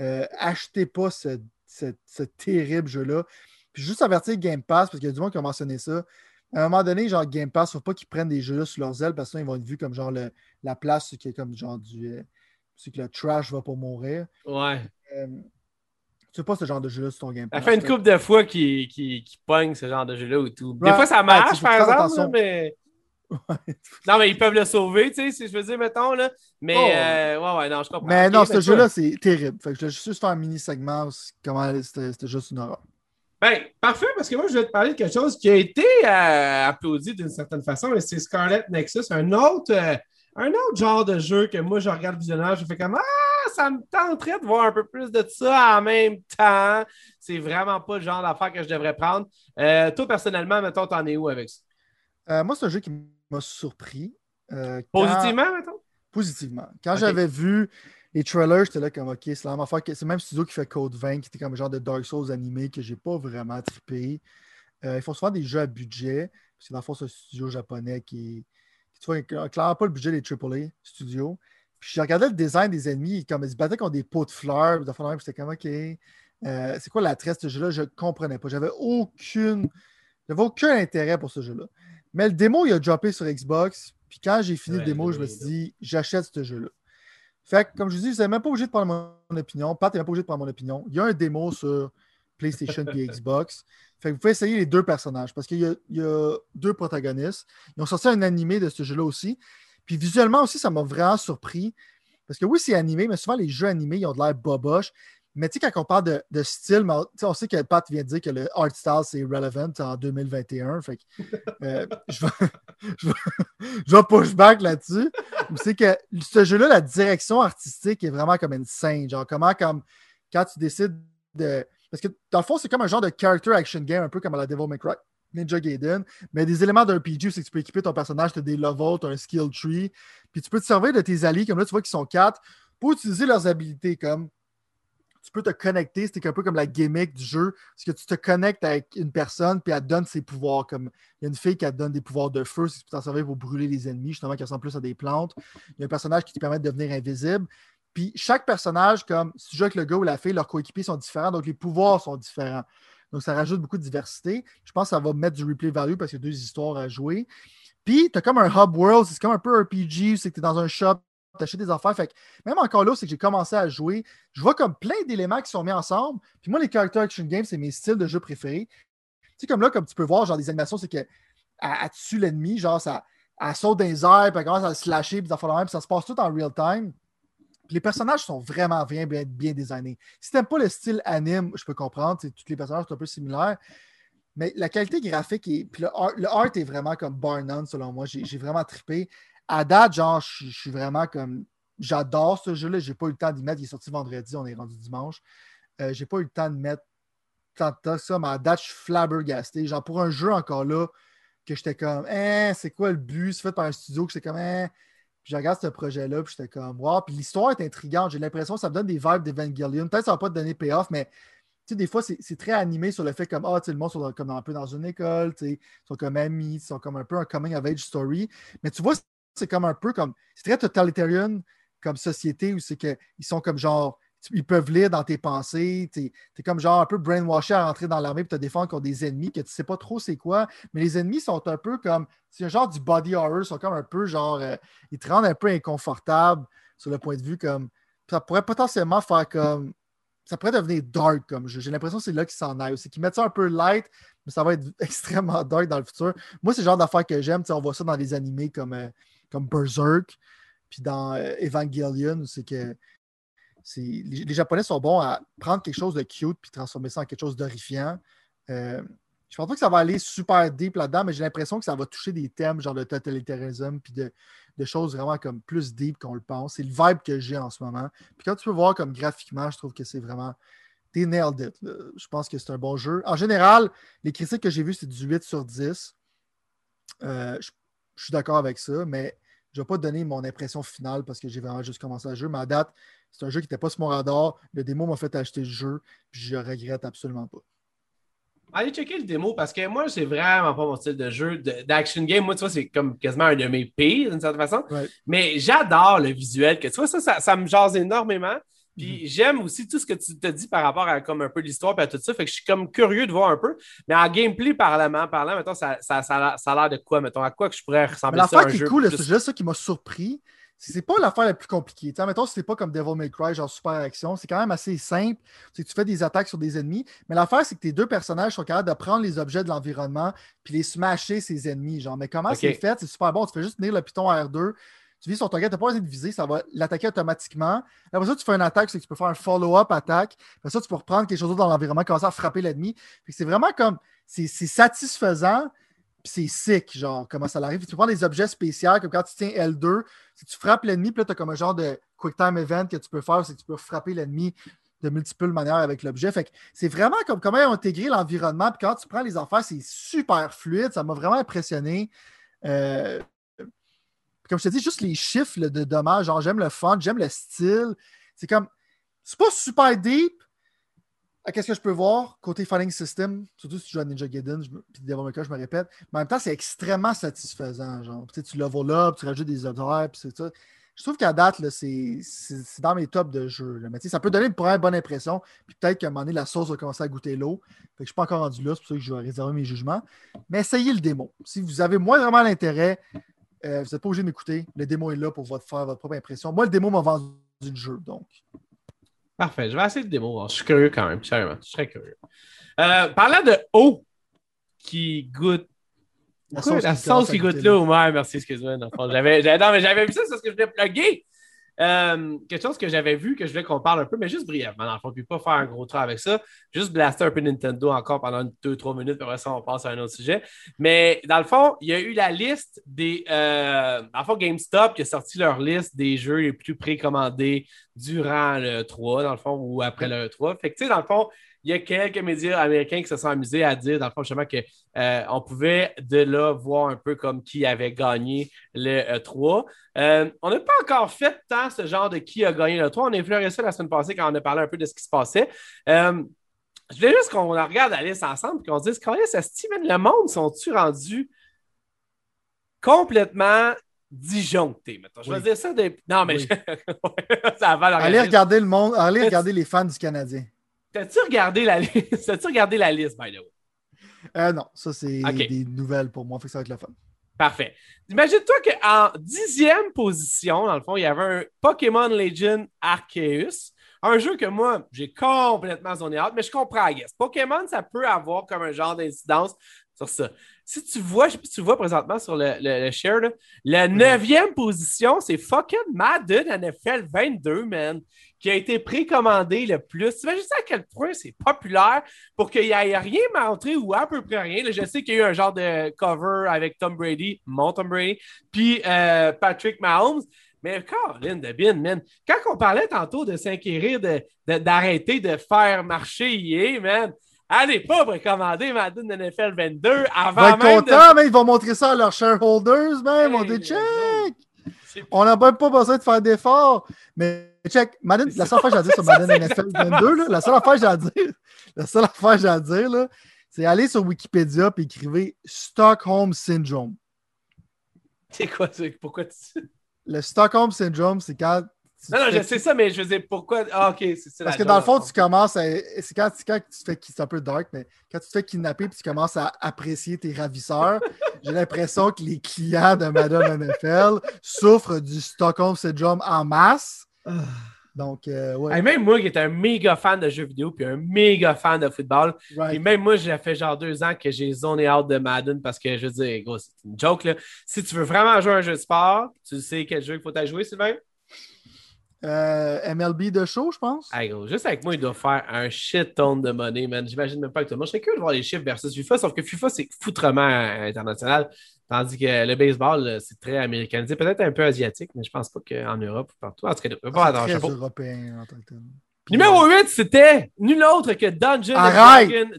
Euh, achetez pas ce, terrible jeu-là. Puis juste avertir Game Pass, parce qu'il y a du monde qui a mentionné ça. À un moment donné, genre Game Pass, il ne faut pas qu'ils prennent des jeux-là sur leurs ailes parce qu'ils vont être vus comme genre la place qui est comme genre du. Euh, c'est que le trash va pas mourir. Ouais. Tu sais pas ce genre de jeu-là sur ton Game Pass. Ça fait une couple de fois qui, qui, pogne ce genre de jeu-là ou tout. Des fois, ça marche, par exemple, mais. non, mais ils peuvent le sauver, tu sais, si je veux dire, mettons, là. Mais, oh. euh, ouais, ouais, non, je comprends. Mais non, ce jeu-là, c'est terrible. Fait que je vais juste faire un mini-segment, comment c'était juste une horreur. Ben, parfait, parce que moi, je vais te parler de quelque chose qui a été euh, applaudi d'une certaine façon, et c'est Scarlet Nexus, un autre, euh, un autre genre de jeu que moi, je regarde visionnage, je fais comme Ah, ça me tenterait de voir un peu plus de ça en même temps. C'est vraiment pas le genre d'affaire que je devrais prendre. toi, personnellement, mettons, t'en es où avec ça? moi, c'est un jeu qui m'a surpris. Euh, Positivement, maintenant? Positivement. Quand j'avais vu les trailers, j'étais là comme OK, c'est la même affaire que c'est le même studio qui fait Code 20, qui était comme un genre de Dark Souls animé que j'ai pas vraiment trippé. Euh, ils font souvent des jeux à budget. parce que dans le fond, c'est un studio japonais qui, qui tu vois, clairement pas le budget des AAA studios. Puis j'ai regardé le design des ennemis, comme ils se battaient contre des pots de fleurs, j'étais comme OK. Euh, c'est quoi la tresse de ce jeu-là? Je comprenais pas. J'avais aucune. J'avais aucun intérêt pour ce jeu-là. Mais le démo, il a droppé sur Xbox. Puis quand j'ai fini le démo, je me suis dit, j'achète ce jeu-là. Fait que, comme je vous dis, vous n'êtes même pas obligé de prendre mon opinion. Pat n'est même pas obligé de prendre mon opinion. Il y a un démo sur PlayStation et Xbox. Fait que vous pouvez essayer les deux personnages parce qu'il y, a deux protagonistes. Ils ont sorti un animé de ce jeu-là aussi. Puis visuellement aussi, ça m'a vraiment surpris. Parce que oui, c'est animé, mais souvent les jeux animés, ils ont de l'air boboche. Mais tu sais, quand on parle de, style, on sait que Pat vient de dire que le art style, c'est relevant en 2021. Fait que, euh, je, vais, je, push back là-dessus. C'est que ce jeu-là, la direction artistique est vraiment comme une scène. Genre, comment, comme, quand tu décides de. Parce que dans le fond, c'est comme un genre de character action game, un peu comme à la Devil May Cry. Ninja Gaiden, mais des éléments d'un PG, c'est que tu peux équiper ton personnage, tu as des levels, tu as un skill tree, puis tu peux te servir de tes alliés, comme là, tu vois qu'ils sont quatre, pour utiliser leurs habilités, comme tu peux te connecter. C'est un peu comme la gimmick du jeu. Parce que tu te connectes avec une personne, puis elle te donne ses pouvoirs. Comme il y a une fille qui te donne des pouvoirs de feu, si tu peux t'en servir pour brûler les ennemis, justement, qui ressemble plus à des plantes. Il y a un personnage qui te permet de devenir invisible. Puis chaque personnage, comme si tu joues avec le gars ou la fille, leurs coéquipiers sont différents, donc les pouvoirs sont différents. Donc ça rajoute beaucoup de diversité. Je pense que ça va mettre du replay value parce qu'il y a deux histoires à jouer. Puis, tu as comme un hub world, c'est comme un peu RPG, c'est que tu es dans un shop, t'achètes des affaires. Fait que même encore là, c'est que j'ai commencé à jouer. Je vois comme plein d'éléments qui sont mis ensemble. Puis moi, les character action games, c'est mes styles de jeu préférés. Tu sais, comme là, comme tu peux voir, genre des animations, c'est qu'elle tue l'ennemi, genre ça, elle saute dans les airs, puis elle commence à se lâcher, puis ça, puis ça se passe tout en real time. Les personnages sont vraiment bien, bien, bien designés. Si t'aimes pas le style anime, je peux comprendre, tous les personnages sont un peu similaires. Mais la qualité graphique et le art, est vraiment comme bar none, selon moi. J'ai vraiment trippé à date, genre, je, suis vraiment comme. J'adore ce jeu-là. J'ai pas eu le temps d'y mettre. Il est sorti vendredi, on est rendu dimanche. Euh, j'ai pas eu le temps de mettre tant de ça, mais à date, je suis flabbergasté. Genre, pour un jeu encore là, que j'étais comme, hein, c'est quoi le but? C'est fait par un studio que c'est comme, hein. Puis je regarde ce projet-là, puis j'étais comme, wow. Puis l'histoire est intrigante. J'ai l'impression que ça me donne des vibes d'Evangelion. Peut-être que ça va pas te donner payoff, mais tu sais, des fois, c'est très animé sur le fait comme, ah, tu sais, le monde sont comme un peu dans une école, tu sais, ils sont comme amis, ils sont comme un peu un coming of age story. Mais tu vois, c'est comme un peu comme. C'est très totalitarian comme société où c'est qu'ils sont comme genre. Ils peuvent lire dans tes pensées. Tu es, comme genre un peu brainwashé à rentrer dans l'armée pour te défendre contre des ennemis que tu sais pas trop c'est quoi. Mais les ennemis sont un peu comme. C'est un genre du body horror. Ils sont comme un peu genre. Euh, ils te rendent un peu inconfortable sur le point de vue comme. Ça pourrait potentiellement faire comme ça pourrait devenir dark comme jeu. J'ai l'impression que c'est là qu'ils s'en aillent. C'est qu'ils mettent ça un peu light, mais ça va être extrêmement dark dans le futur. Moi, c'est le genre d'affaires que j'aime. On voit ça dans les animés comme, euh, comme Berserk, puis dans euh, Evangelion, c'est que les, Japonais sont bons à prendre quelque chose de cute puis transformer ça en quelque chose d'horrifiant. Euh, je pense pas que ça va aller super deep là-dedans, mais j'ai l'impression que ça va toucher des thèmes genre de totalitarisme puis de, choses vraiment comme plus deep qu'on le pense. C'est le vibe que j'ai en ce moment. Puis quand tu peux voir comme graphiquement, je trouve que c'est vraiment des nailed it. Je pense que c'est un bon jeu. En général, les critiques que j'ai vues, c'est du 8 sur 10. Euh, je, suis d'accord avec ça, mais je ne vais pas donner mon impression finale parce que j'ai vraiment juste commencé à jouer. Mais à date, c'est un jeu qui n'était pas sur mon radar. Le démo m'a fait acheter le jeu, puis je regrette absolument pas. Allez checker le démo parce que moi, c'est vraiment pas mon style de jeu d'action game. Moi, tu vois, c'est comme quasiment un de mes pires d'une certaine façon. Mais j'adore le visuel. Que, tu vois, ça, ça, me jase énormément. Puis mhm. j'aime aussi tout ce que tu te dis par rapport à comme un peu l'histoire et tout ça. Fait que je suis comme curieux de voir un peu. Mais en gameplay parlant, parlant mettons, ça, ça, ça, a l'air de quoi, mettons, à quoi que je pourrais ressembler à ça un qui est cool, c'est juste ça qui m'a surpris c'est pas l'affaire la plus compliquée. T'sais, mettons, c'est pas comme Devil May Cry, genre super action. C'est quand même assez simple. C'est que tu fais des attaques sur des ennemis. Mais l'affaire, c'est que tes deux personnages sont capables de prendre les objets de l'environnement puis les smasher ses ennemis. Genre, mais comment c'est fait? C'est super bon. Tu fais juste tenir le piton R2. Tu vis sur ton gars, tu n'as pas besoin de viser, ça va l'attaquer automatiquement. Après ça, tu fais une attaque, c'est que tu peux faire un follow-up attaque. Après ça, tu peux reprendre quelque chose dans l'environnement, commencer à frapper l'ennemi. C'est vraiment comme. C'est satisfaisant, c'est sick, genre, comment ça arrive. Tu prends des objets spéciaux, comme quand tu tiens L2, si tu frappes l'ennemi, puis là, tu as comme un genre de quick time event que tu peux faire, c'est que tu peux frapper l'ennemi de multiples manières avec l'objet. Fait c'est vraiment comme comment ils intégré l'environnement. Puis quand tu prends les affaires, c'est super fluide. Ça m'a vraiment impressionné. Euh, comme je te dis, juste les chiffres de dommages. Genre, j'aime le fun, j'aime le style. C'est comme. C'est pas super deep, qu'est-ce que je peux voir? Côté fighting system, surtout si tu joues à Ninja Gaiden, puis Devil May Cry, je me répète, mais en même temps, c'est extrêmement satisfaisant. Genre, tu level up, tu rajoutes des horaires, puis c'est ça. Je trouve qu'à date, c'est dans mes tops de jeu. Là. Mais ça peut donner une première bonne impression, puis peut-être qu'à un moment donné, la sauce va commencer à goûter l'eau. Je ne suis pas encore rendu là, c'est pour ça que je vais réserver mes jugements. Mais essayez le démo. Si vous avez moins vraiment l'intérêt, euh, vous n'êtes pas obligé de m'écouter. Le démo est là pour votre, faire votre propre impression. Moi, le démo m'a vendu du jeu, donc. Parfait. Je vais essayer de démo. Je suis curieux quand même, sérieusement. Je serais curieux. Euh, parlant de eau qui goûte. La sauce, qui, goûte l'eau. Ouais, merci, excuse-moi. Non, mais j'avais vu ça, c'est ce que je voulais plugger. Euh, quelque chose que j'avais vu, que je voulais qu'on parle un peu, mais juste brièvement, dans le fond, puis pas faire un gros travail avec ça. Juste blaster un peu Nintendo encore pendant 2-3 minutes, puis après ça, on passe à un autre sujet. Mais dans le fond, il y a eu la liste des. Euh, dans le fond, GameStop qui a sorti leur liste des jeux les plus précommandés durant le 3, dans le fond, ou après le 3. Fait que, tu sais, dans le fond, il y a quelques médias américains qui se sont amusés à dire, dans le fond, justement, qu'on euh, pouvait de là voir un peu comme qui avait gagné le 3. Euh, euh, on n'a pas encore fait tant ce genre de qui a gagné le 3. On a effleuré ça la semaine passée quand on a parlé un peu de ce qui se passait. je voulais juste qu'on regarde la liste ensemble et qu'on se dise, quand ça Steven, le monde sont-ils rendus complètement disjonctés, Je vais dire ça des. Non, mais ça va Allez regarder le monde, allez regarder les fans du Canadien. T'as-tu regardé la liste? T'as-tu regardé la liste, by the way? Euh, non, ça, c'est des nouvelles pour moi. Fait que ça va être le fun. Parfait. Imagine-toi qu'en dixième position, dans le fond, il y avait un Pokémon Legend Arceus. Un jeu que moi, j'ai complètement zoné out, mais je comprends, guess. Pokémon, ça peut avoir comme un genre d'incidence sur ça. Si tu vois, je sais pas si tu vois présentement sur le, le, share, la neuvième position, c'est fucking Madden NFL 22, man qui a été précommandé le plus. Tu imagines à quel point c'est populaire pour qu'il n'y ait rien montré ou à peu près rien. je sais qu'il y a eu un genre de cover avec Tom Brady, mon Tom Brady, puis euh, Patrick Mahomes. Mais Colin de man, quand on parlait tantôt de s'inquiéter d'arrêter de, faire marcher EA, man, allez pas précommander Madden NFL 22 avant même content, mais ils vont montrer ça à leurs shareholders, même. on dit check! On n'a même pas besoin de faire d'efforts. Mais check, Madden, la seule affaire que j'ai à dire sur Madden NFL 22, la seule affaire que j'ai à dire, la seule affaire que j'ai à dire, c'est aller sur Wikipédia et écrivez Stockholm Syndrome. C'est quoi? Pourquoi tu. Le Stockholm Syndrome, c'est quand non, non, je sais ça, mais je veux dire, pourquoi? Ah, ok, c'est. Parce que dans le fond, tu commences à. C'est quand, quand, tu te fais. C'est un peu dark, mais quand tu te fais kidnapper puis tu commences à apprécier tes ravisseurs, j'ai l'impression que les clients de Madame NFL souffrent du Stockholm Syndrome en masse. Donc, euh, ouais. même moi qui étais un méga fan de jeux vidéo puis un méga fan de football, et même moi, j'ai fait genre deux ans que j'ai zoné out de Madden parce que je veux dire, gros, c'est une joke là. Si tu veux vraiment jouer un jeu de sport, tu sais quel jeu il faut jouer, Sylvain? Euh, MLB de show, je pense. juste avec moi, il doit faire un shit ton de monnaie, man. J'imagine même pas que tout le monde. Je serais curieux de voir les chiffres versus FIFA, sauf que FIFA, c'est foutrement international. Tandis que le baseball, c'est très américanisé, peut-être un peu asiatique, mais je pense pas qu'en Europe ou partout. En tout cas, pas très européen en tant que Puis, Numéro euh, 8, c'était nul autre que Dungeon Arrête! Dragon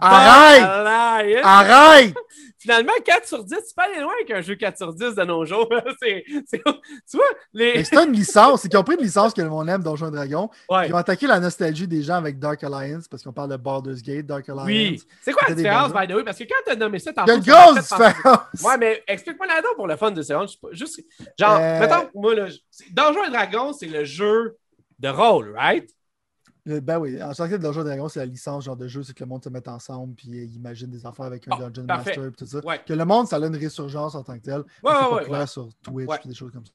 Arrête! Finalement, 4 sur 10, c'est pas aller loin qu'un jeu 4 sur 10 de nos jours. C'est- c'est- tu vois, les. Mais c'est une licence. C'est qu'ils ont pris une licence que le monde aime, Donjon Dragon. Ouais. Ils ont attaqué la nostalgie des gens avec Dark Alliance parce qu'on parle de Baldur's Gate, Dark Alliance. Oui. C'est quoi la différence, by the way? Parce que quand t'as nommé ça ça m'a grosse différence. Ouais, mais explique-moi là-dedans pour le fun de séance. Juste, genre, Euh, mettons, moi, là, et Dragons, c'est le jeu de rôle, right? Euh, Ben oui, en tant que Donjon Dragon, c'est la licence genre de jeu, c'est que le monde se mette ensemble puis euh, imagine des affaires avec un Dungeon parfait. Master et tout ça. Ouais. Que le monde, ça a une résurgence en tant que tel. Ouais, ouais, ouais. sur Twitch puis des choses comme ça.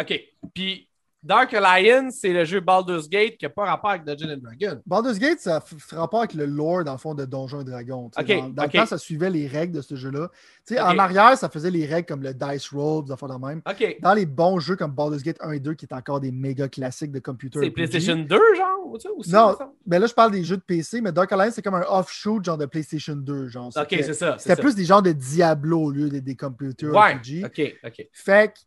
OK. Puis, Dark Alliance, c'est le jeu Baldur's Gate qui n'a pas rapport avec Dungeon and Dragon. Baldur's Gate, ça fait rapport avec le lore, dans le fond, de Donjons et Dragons. tu sais. Ok, dans dans le temps, ça suivait les règles de ce jeu-là. Tu sais, Ok. En arrière, ça faisait les règles comme le Dice Roll, des affaires de même. Dans les bons jeux comme Baldur's Gate 1 et 2, qui est encore des méga classiques de computer. C'est. PlayStation 2, genre, ou ça? Aussi, Non, mais là, je parle des jeux de PC, mais Dark Alliance, c'est comme un offshoot genre de PlayStation 2. Genre. OK, c'est ça. c'est C'était plus des genres de Diablo au lieu des, des computer Ouais. RPG. OK, OK. Fait que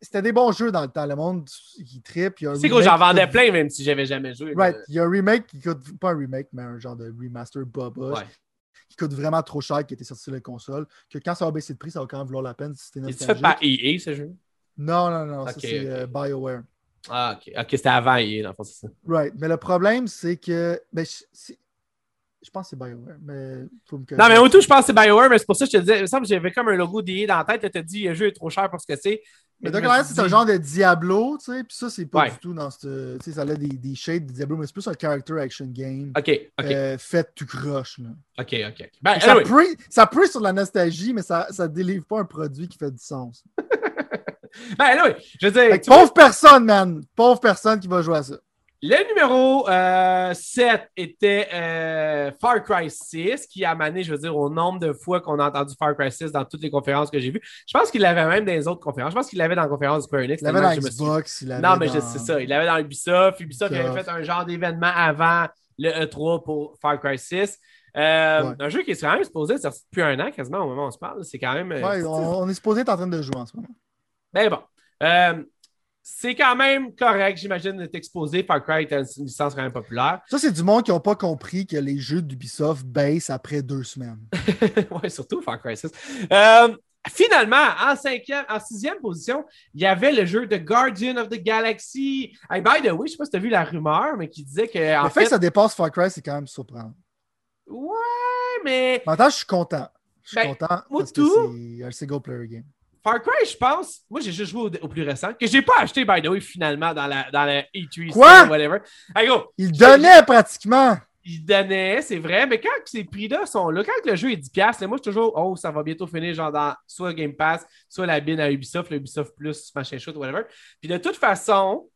c'était des bons jeux dans le temps. Le monde qui tripe. il un C'est gros, remake j'en vendais plein, même si j'avais jamais joué. Right. mais- Il y a un remake qui coûte, pas un remake, mais un genre de remaster Boba, Ouais. qui coûte vraiment trop cher, qui était sorti sur la console, que quand ça va baisser de prix, ça va quand même valoir la peine si c'était fait par EA, ce jeu? Non, non, non, c'est euh, BioWare. Ah, OK. OK, c'était avant EA, dans le fond, c'est ça. Right. Mais le problème, c'est que. Ben, je, pense que c'est BioWare, mais faut me Non, mais au tout, je pense que c'est BioWare, mais c'est pour ça que je te disais, il me semble que j'avais comme un logo d'EA dans la tête. Tu as dit, le jeu est trop cher pour ce que c'est. Mais Alliance, c'est un genre de Diablo, tu sais, puis ça, c'est pas Ouais. du tout dans ce. Tu sais, ça a des, des shades de Diablo, mais c'est plus un character action game OK, OK, euh, fait tout croche. Là. OK, OK. Ben, Ça, anyway. pré, ça pré sur la nostalgie, mais ça ne délivre pas un produit qui fait du sens. Ben, anyway, je veux dire, vois, pauvre personne, man! Pauvre personne qui va jouer à ça. Le numéro euh, 7 était euh, Far Cry 6, qui a amené, je veux dire, au nombre de fois qu'on a entendu Far Cry 6 dans toutes les conférences que j'ai vues. Je pense qu'il l'avait même dans les autres conférences. Je pense qu'il l'avait dans la conférence de Square Enix. Il l'avait dans Xbox, il Non, mais dans... c'est ça. Il l'avait dans Ubisoft. Ubisoft avait fait un genre d'événement avant le E3 pour Far Cry 6. Euh, Ouais. Un jeu qui est quand même supposé être sorti depuis un an, quasiment au moment où on se parle. C'est quand même. euh, Ouais, on, on est supposé être en train de jouer en ce moment. Mais bon. C'est quand même correct, j'imagine, d'être exposé. Far Cry est une licence quand même populaire. Ça, c'est du monde qui n'a pas compris que les jeux d'Ubisoft baissent après deux semaines. ouais, surtout Far Cry 6. Euh, finalement, en cinquième, en sixième position, il y avait le jeu The Guardian of the Galaxy. Hey, by the way, je sais pas si tu as vu la rumeur, mais qui disait que. En le fait, fait, que ça dépasse Far Cry, c'est quand même surprenant. Ouais, mais temps, je suis content. Je suis Ben, content moi, parce tout. c'est un single player game. Far Cry, je pense. Moi, j'ai juste joué au, au plus récent, que j'ai pas acheté, by the way, finalement, dans la, dans la E3 Quoi? store, whatever. Il donnait pratiquement. il donnait, c'est vrai, mais quand ces prix-là sont là, quand le jeu est 10$, là, moi, je suis toujours, oh, ça va bientôt finir, genre dans soit Game Pass, soit la bin à Ubisoft, le Ubisoft Plus, machin shoot, whatever. Puis de toute façon,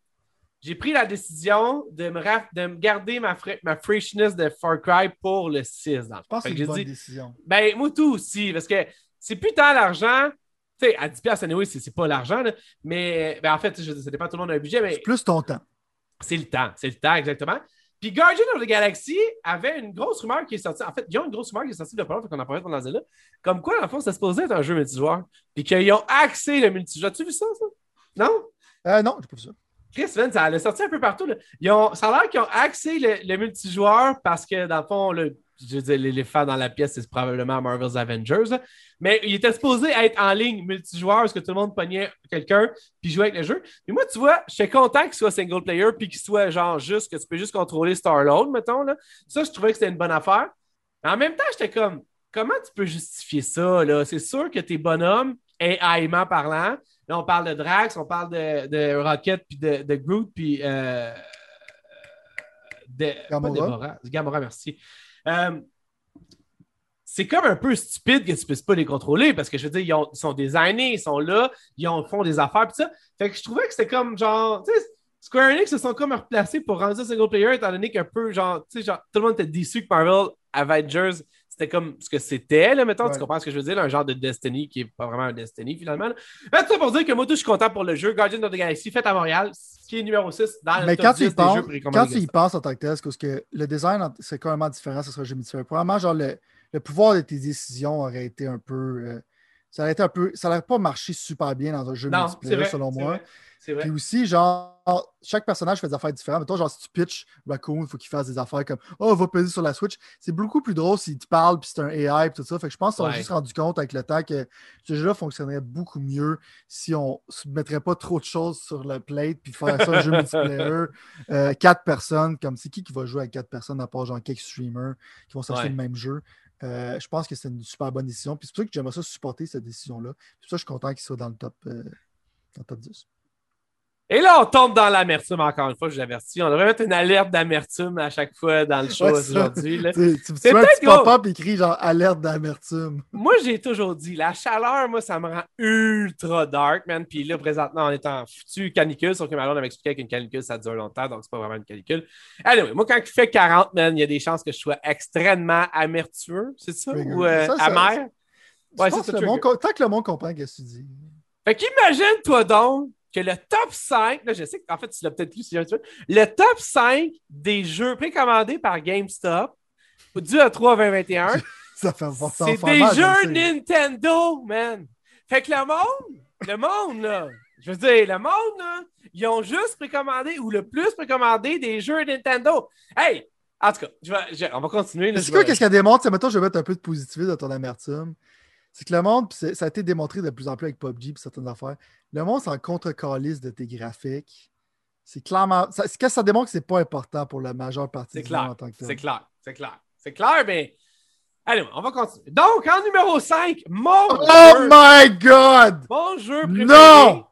j'ai pris la décision de me, raf- de me garder ma, ma freshness de Far Cry pour le 6. Dans le Je pense que c'est une j'ai bonne dit, décision. ben, moi, tout aussi, parce que c'est plus tant l'argent. Tu sais, à 10$, anyway, c'est pas l'argent, mais ben, en fait, je, ça dépend, tout le monde a un budget, mais C'est plus ton temps. c'est le temps. C'est le temps, exactement. Puis Guardian of the Galaxy avait une grosse rumeur qui est sortie. En fait, ils ont une grosse rumeur qui est sortie de pas longtemps qu'on en parlait pendant là. Comme quoi, dans le fond, ça se posait être un jeu multijoueur. Puis qu'ils ont axé le multijoueur. As-tu vu ça, ça? Non? Euh, non, j'ai pas vu ça. Chris, man, ça allait sortir un peu partout. là. Ils ont, ça a l'air qu'ils ont axé le, le multijoueur parce que, dans le fond, le, je veux dire, fans dans la pièce, c'est probablement Marvel's Avengers. là. Mais il était supposé être en ligne multijoueur parce que tout le monde pognait quelqu'un puis jouait avec le jeu. Mais moi, tu vois, j'étais content qu'il soit single player puis qu'il soit genre juste que tu peux juste contrôler Star-Lord, mettons. Là. Ça, je trouvais que c'était une bonne affaire. Mais en même temps, j'étais comme, comment tu peux justifier ça? là? C'est sûr que tes bonhommes, AI-ment parlant, là, on parle de Drax, on parle de, de Rocket puis de, de Groot puis euh, de, Gamora. pas Déborah, Gamora, merci. Euh, c'est comme un peu stupide que tu puisses pas les contrôler parce que je veux dire, ils, ont- ils sont designés, ils sont là, ils ont- font des affaires pis ça. Fait que je trouvais que c'était comme genre, tu sais, Square Enix se sont comme replacés pour rendre ça single player étant donné qu'un peu genre, tu sais, genre, tout le monde était déçu que Marvel Avengers c'était comme ce que c'était, là, mettons, Ouais. tu comprends ce que je veux dire, un genre de Destiny qui est pas vraiment un Destiny finalement. Mais tout ça pour dire que moi, tout, je suis content pour le jeu Guardian of the Galaxy fait à Montréal, qui est numéro 6 dans le Mais top quand tu, 10 y des penses, jeux quand tu y penses en tant que tel, parce que le design, c'est carrément différent, ce sera jamais différent. Probablement, genre, le, le pouvoir de tes décisions aurait été un peu. euh, ça aurait été un peu. Ça n'aurait pas marché super bien dans un jeu Non, multiplayer, vrai, selon moi. vrai, C'est vrai. Puis aussi, genre, chaque personnage fait des affaires différentes. Mettons, genre, si tu pitches Raccoon, il faut qu'il fasse des affaires comme Oh, va peser sur la Switch. C'est beaucoup plus drôle s'il te parle, puis c'est un AI, puis tout ça. Fait que je pense qu'on Ouais. s'est juste rendu compte avec le temps que ce jeu-là fonctionnerait beaucoup mieux si on ne mettrait pas trop de choses sur le plate, puis faire ça un jeu multiplayer. Euh, quatre personnes, comme c'est qui qui va jouer avec quatre personnes à part genre quelques streamers qui vont s'acheter Ouais. le même jeu? Euh, je pense que c'est une super bonne décision. Puis c'est pour ça que j'aimerais ça supporter cette décision-là. C'est ça je suis content qu'il soit dans le top, euh, dans le top 10. Et là, on tombe dans l'amertume encore une fois, je vous avertis. On devrait mettre une alerte d'amertume à chaque fois dans le show Ouais, aujourd'hui. Tu, tu, tu C'est vois un petit pop-up écrit genre alerte d'amertume. Moi, j'ai toujours dit, la chaleur, moi, ça me rend ultra dark, man. Puis là, présentement, on est en foutu canicule, sauf que Malone avait expliqué qu'une canicule, ça dure longtemps, donc c'est pas vraiment une canicule. Anyway, moi, quand il fait 40, man, il y a des chances que je sois extrêmement amertueux, c'est ça? Trigger. Ou euh, Ça, ça- amer? Ouais, c'est tant que le monde comprend ce que tu dis. Fait qu'imagine-toi donc que le top 5, là, je sais qu'en fait, tu l'as peut-être lu si petit peu, le top 5 des jeux précommandés par GameStop du E A3 2021, Ça fait ça en c'est des mal, jeux. Nintendo, man. Fait que le monde, le monde, là, je veux dire, le monde, là, ils ont juste précommandé ou le plus précommandé des jeux Nintendo. Hey! En tout cas, je vais- je- on va continuer. C'est quoi qu'est-ce qu'elle démontre? C'est mettons, je vais mettre un peu de positivité dans ton amertume. C'est que le monde, c'est- ça a été démontré de plus en plus avec PUBG et certaines affaires, le monde s'en contre-calisse de tes graphiques. C'est clairement. Ça, ce que ça démontre que c'est pas important pour la majeure partie C'est du monde clair, en tant que tel. c'est clair, c'est clair. C'est clair, mais... Allez, on va continuer. Donc, en numéro 5, mon Oh jeu- my god! Mon jeu préféré. Non!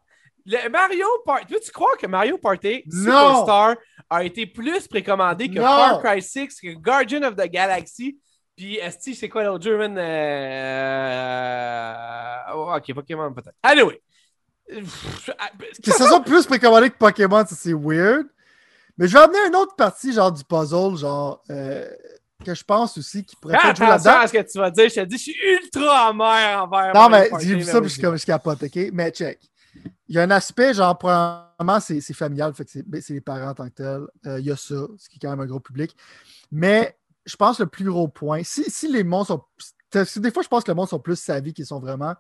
Le Mario Party. Tu crois que Mario Party! Superstar a été plus précommandé que Non! Far Cry 6, que Guardian of the Galaxy? Puis, Esti, c'est quoi l'autre jeu, man? Euh... oh, ok, Pokémon peut-être. Anyway. Ah, Que ce soit plus précommandé que Pokémon, ça c'est weird. Mais je vais amener une autre partie, genre du puzzle, genre euh, que je pense aussi qui pourrait peut-être jouer là-dedans. à ce que tu vas dire. Je te dis, je suis ultra amer envers Non, mais j'ai vu ça, puis je, suis comme, je capote, OK? Mais check. Il y a un aspect, genre, premièrement, c'est familial, fait que c'est les parents en tant que tels. Euh, il y a ça, ce qui est quand même un gros public. Mais je pense le plus gros point, si, les mondes sont. Des fois, je pense que le monde sont plus savis qu'ils sont vraiment.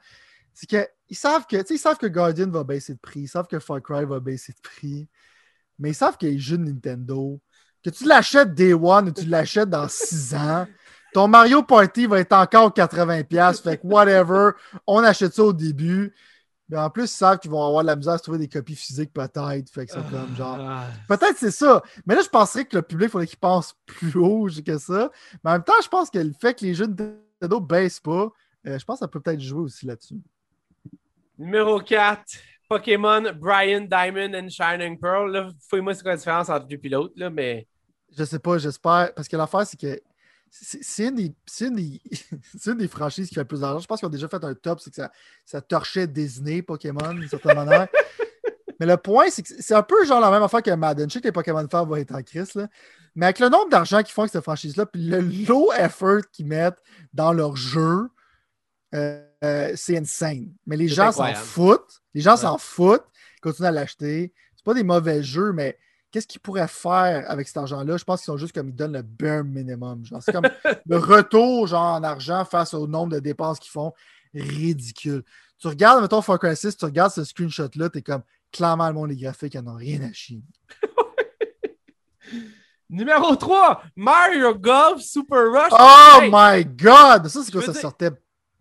C'est qu'ils savent que. Ils savent que Guardian va baisser de prix, ils savent que Far Cry va baisser de prix, mais ils savent que les jeux de Nintendo, que tu l'achètes Day One ou tu l'achètes dans 6 ans, ton Mario Party va être encore 80$, fait que whatever, on achète ça au début. Mais en plus, ils savent qu'ils vont avoir de la misère à se trouver des copies physiques peut-être. Fait que c'est comme genre. Ah. Peut-être c'est ça. Mais là, je penserais que le public, il faudrait qu'il pense plus haut que ça. Mais en même temps, je pense que le fait que les jeux de Nintendo baissent pas, euh, je pense que ça peut peut-être jouer aussi là-dessus. Numéro 4, Pokémon Brian Diamond and Shining Pearl. Là, fouille-moi c'est quoi la différence entre deux pilotes, là, mais. Je sais pas, j'espère. Parce que l'affaire, c'est que c'est une, des- une, une franchises qui fait le plus d'argent. Je pense qu'ils ont déjà fait un top, c'est que ça, ça torchait Disney, Pokémon, d'une certaine manière. Mais le point, c'est que c'est un peu genre la même affaire que Madden. Je sais que les Pokémon fans vont être en crise, là. Mais avec le nombre d'argent qu'ils font avec cette franchise-là, puis le low effort qu'ils mettent dans leur jeu, euh, euh, c'est insane. Mais les gens s'en foutent. Les gens Ouais. s'en foutent. Ils continuent à l'acheter. C'est pas des mauvais jeux, mais qu'est-ce qu'ils pourraient faire avec cet argent-là? Je pense qu'ils sont juste comme ils donnent le bare minimum. C'est comme le retour genre, en argent face au nombre de dépenses qu'ils font. Ridicule. Tu regardes, mettons, Far Cry 6, tu regardes ce screenshot-là, t'es comme clairement le monde des graphiques, ils n'en ont rien à chier. Numéro 3, Mario Golf Super Rush. Oh Hey, my god! Ça, c'est quoi ça sortait?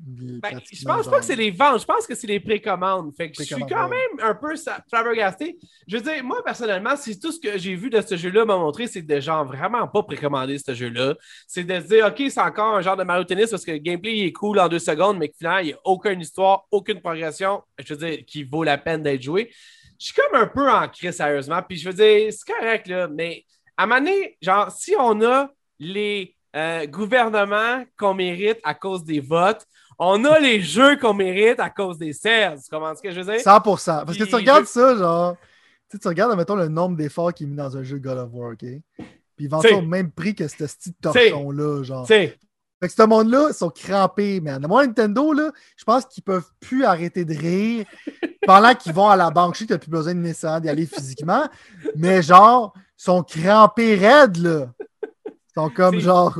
Ben, je pense pas que c'est les ventes, je pense que c'est les précommandes. Fait que je suis quand même un peu flabbergasté. Je veux dire, moi, personnellement, c'est tout ce que j'ai vu de ce jeu-là m'a montré, c'est de genre vraiment pas précommander ce jeu-là. C'est de se dire, OK, c'est encore un genre de Mario Tennis parce que le gameplay il est cool en deux secondes, mais que finalement, il n'y a aucune histoire, aucune progression, je veux dire, qui vaut la peine d'être joué. Je suis comme un peu en crise, sérieusement. Puis je veux dire, c'est correct, là, mais à un moment donné, genre, si on a les euh, gouvernements qu'on mérite à cause des votes, on a les jeux qu'on mérite à cause des serres. Tu comprends ce que je veux dire? 100%. Parce que tu regardes ça, genre, tu sais, tu regardes, mettons, le nombre d'efforts qu'il est mis dans un jeu God of War, OK? Puis ils vendent T'sais. ça au même prix que ce petit torchon-là, genre. Tu sais, Fait que ce monde-là, ils sont crampés, man. Moi, Nintendo, là, je pense qu'ils peuvent plus arrêter de rire pendant qu'ils vont à la banque. Je sais que plus besoin de nécessairement d'y aller physiquement, mais genre, ils sont crampés raides, là. Ils sont comme genre.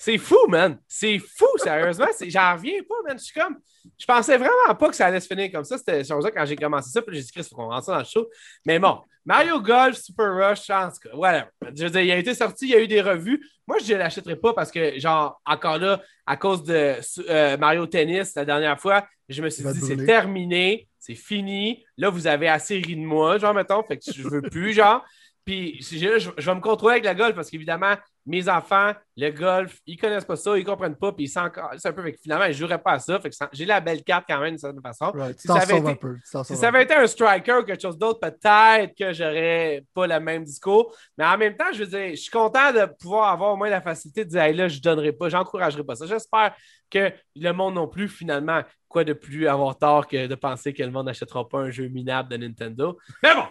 C'est fou, man. C'est fou, sérieusement. J'en reviens pas, man. Je suis comme, Je pensais vraiment pas que ça allait se finir comme ça. C'était sur ça quand j'ai commencé ça. Puis j'ai dit, Chris, faut qu'on rentre ça dans le show. Mais bon, Mario Golf, Super Rush, chance, voilà. Je veux dire, il a été sorti, il y a eu des revues. Moi, je ne l'achèterais pas parce que, genre, encore là, à cause de euh, Mario Tennis, la dernière fois, je me suis dit, c'est terminé, c'est fini. Là, vous avez assez ri de moi, genre, mettons, fait que je veux plus, genre. Puis je, je, vais me contrôler avec le golf parce qu'évidemment, mes enfants, le golf, ils connaissent pas ça, ils comprennent pas, puis ils sont encore. C'est un peu. finalement, je ne jouerais pas à ça. j'ai la belle carte quand même d'une certaine façon. si ça avait, été, un si ça avait été un striker ou quelque chose d'autre, peut-être que j'aurais pas le même discours. Mais en même temps, je veux dire, je suis content de pouvoir avoir au moins la facilité de dire hey, là, je donnerai pas, j'encouragerai pas ça. J'espère que le monde non plus, finalement, quoi de plus avoir tort que de penser que le monde n'achètera pas un jeu minable de Nintendo. Mais bon!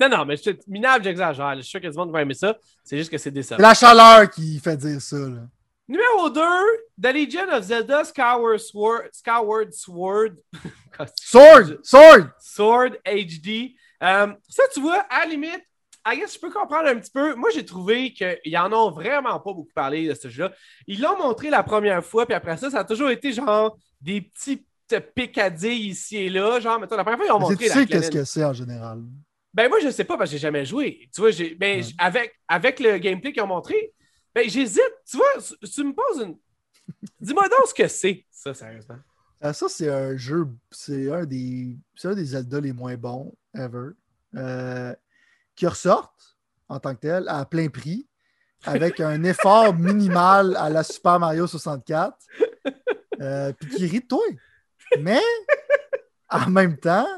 Non, non, mais je, minable, j'exagère. Je suis sûr que tout le monde va aimer ça. C'est juste que c'est décevant. C'est la chaleur qui fait dire ça. Là. Numéro 2, The Legion of Zelda Skyward Sword. Skyward Sword. Sword! Sword! Sword HD. Ça, tu vois, à la limite, I guess, je peux comprendre un petit peu. Moi, j'ai trouvé qu'ils en ont vraiment pas beaucoup parlé de ce jeu-là. Ils l'ont montré la première fois, puis après ça, ça a toujours été genre des petits picadilles ici et là. Genre, mettons, la première fois, ils ont montré. Tu sais qu'est-ce que c'est en général? Ben moi, je sais pas parce que j'ai jamais joué. Tu vois, j'ai, ben, avec, avec le gameplay qu'ils ont montré, ben, j'hésite. Tu vois, tu me poses une. Dis-moi donc ce que c'est, ça, sérieusement. Euh, ça, c'est un jeu, c'est un des, c'est un des Zelda les moins bons ever, euh, qui ressortent en tant que tel à plein prix, avec un effort minimal à la Super Mario 64, euh, puis qui rit de toi. Mais en même temps,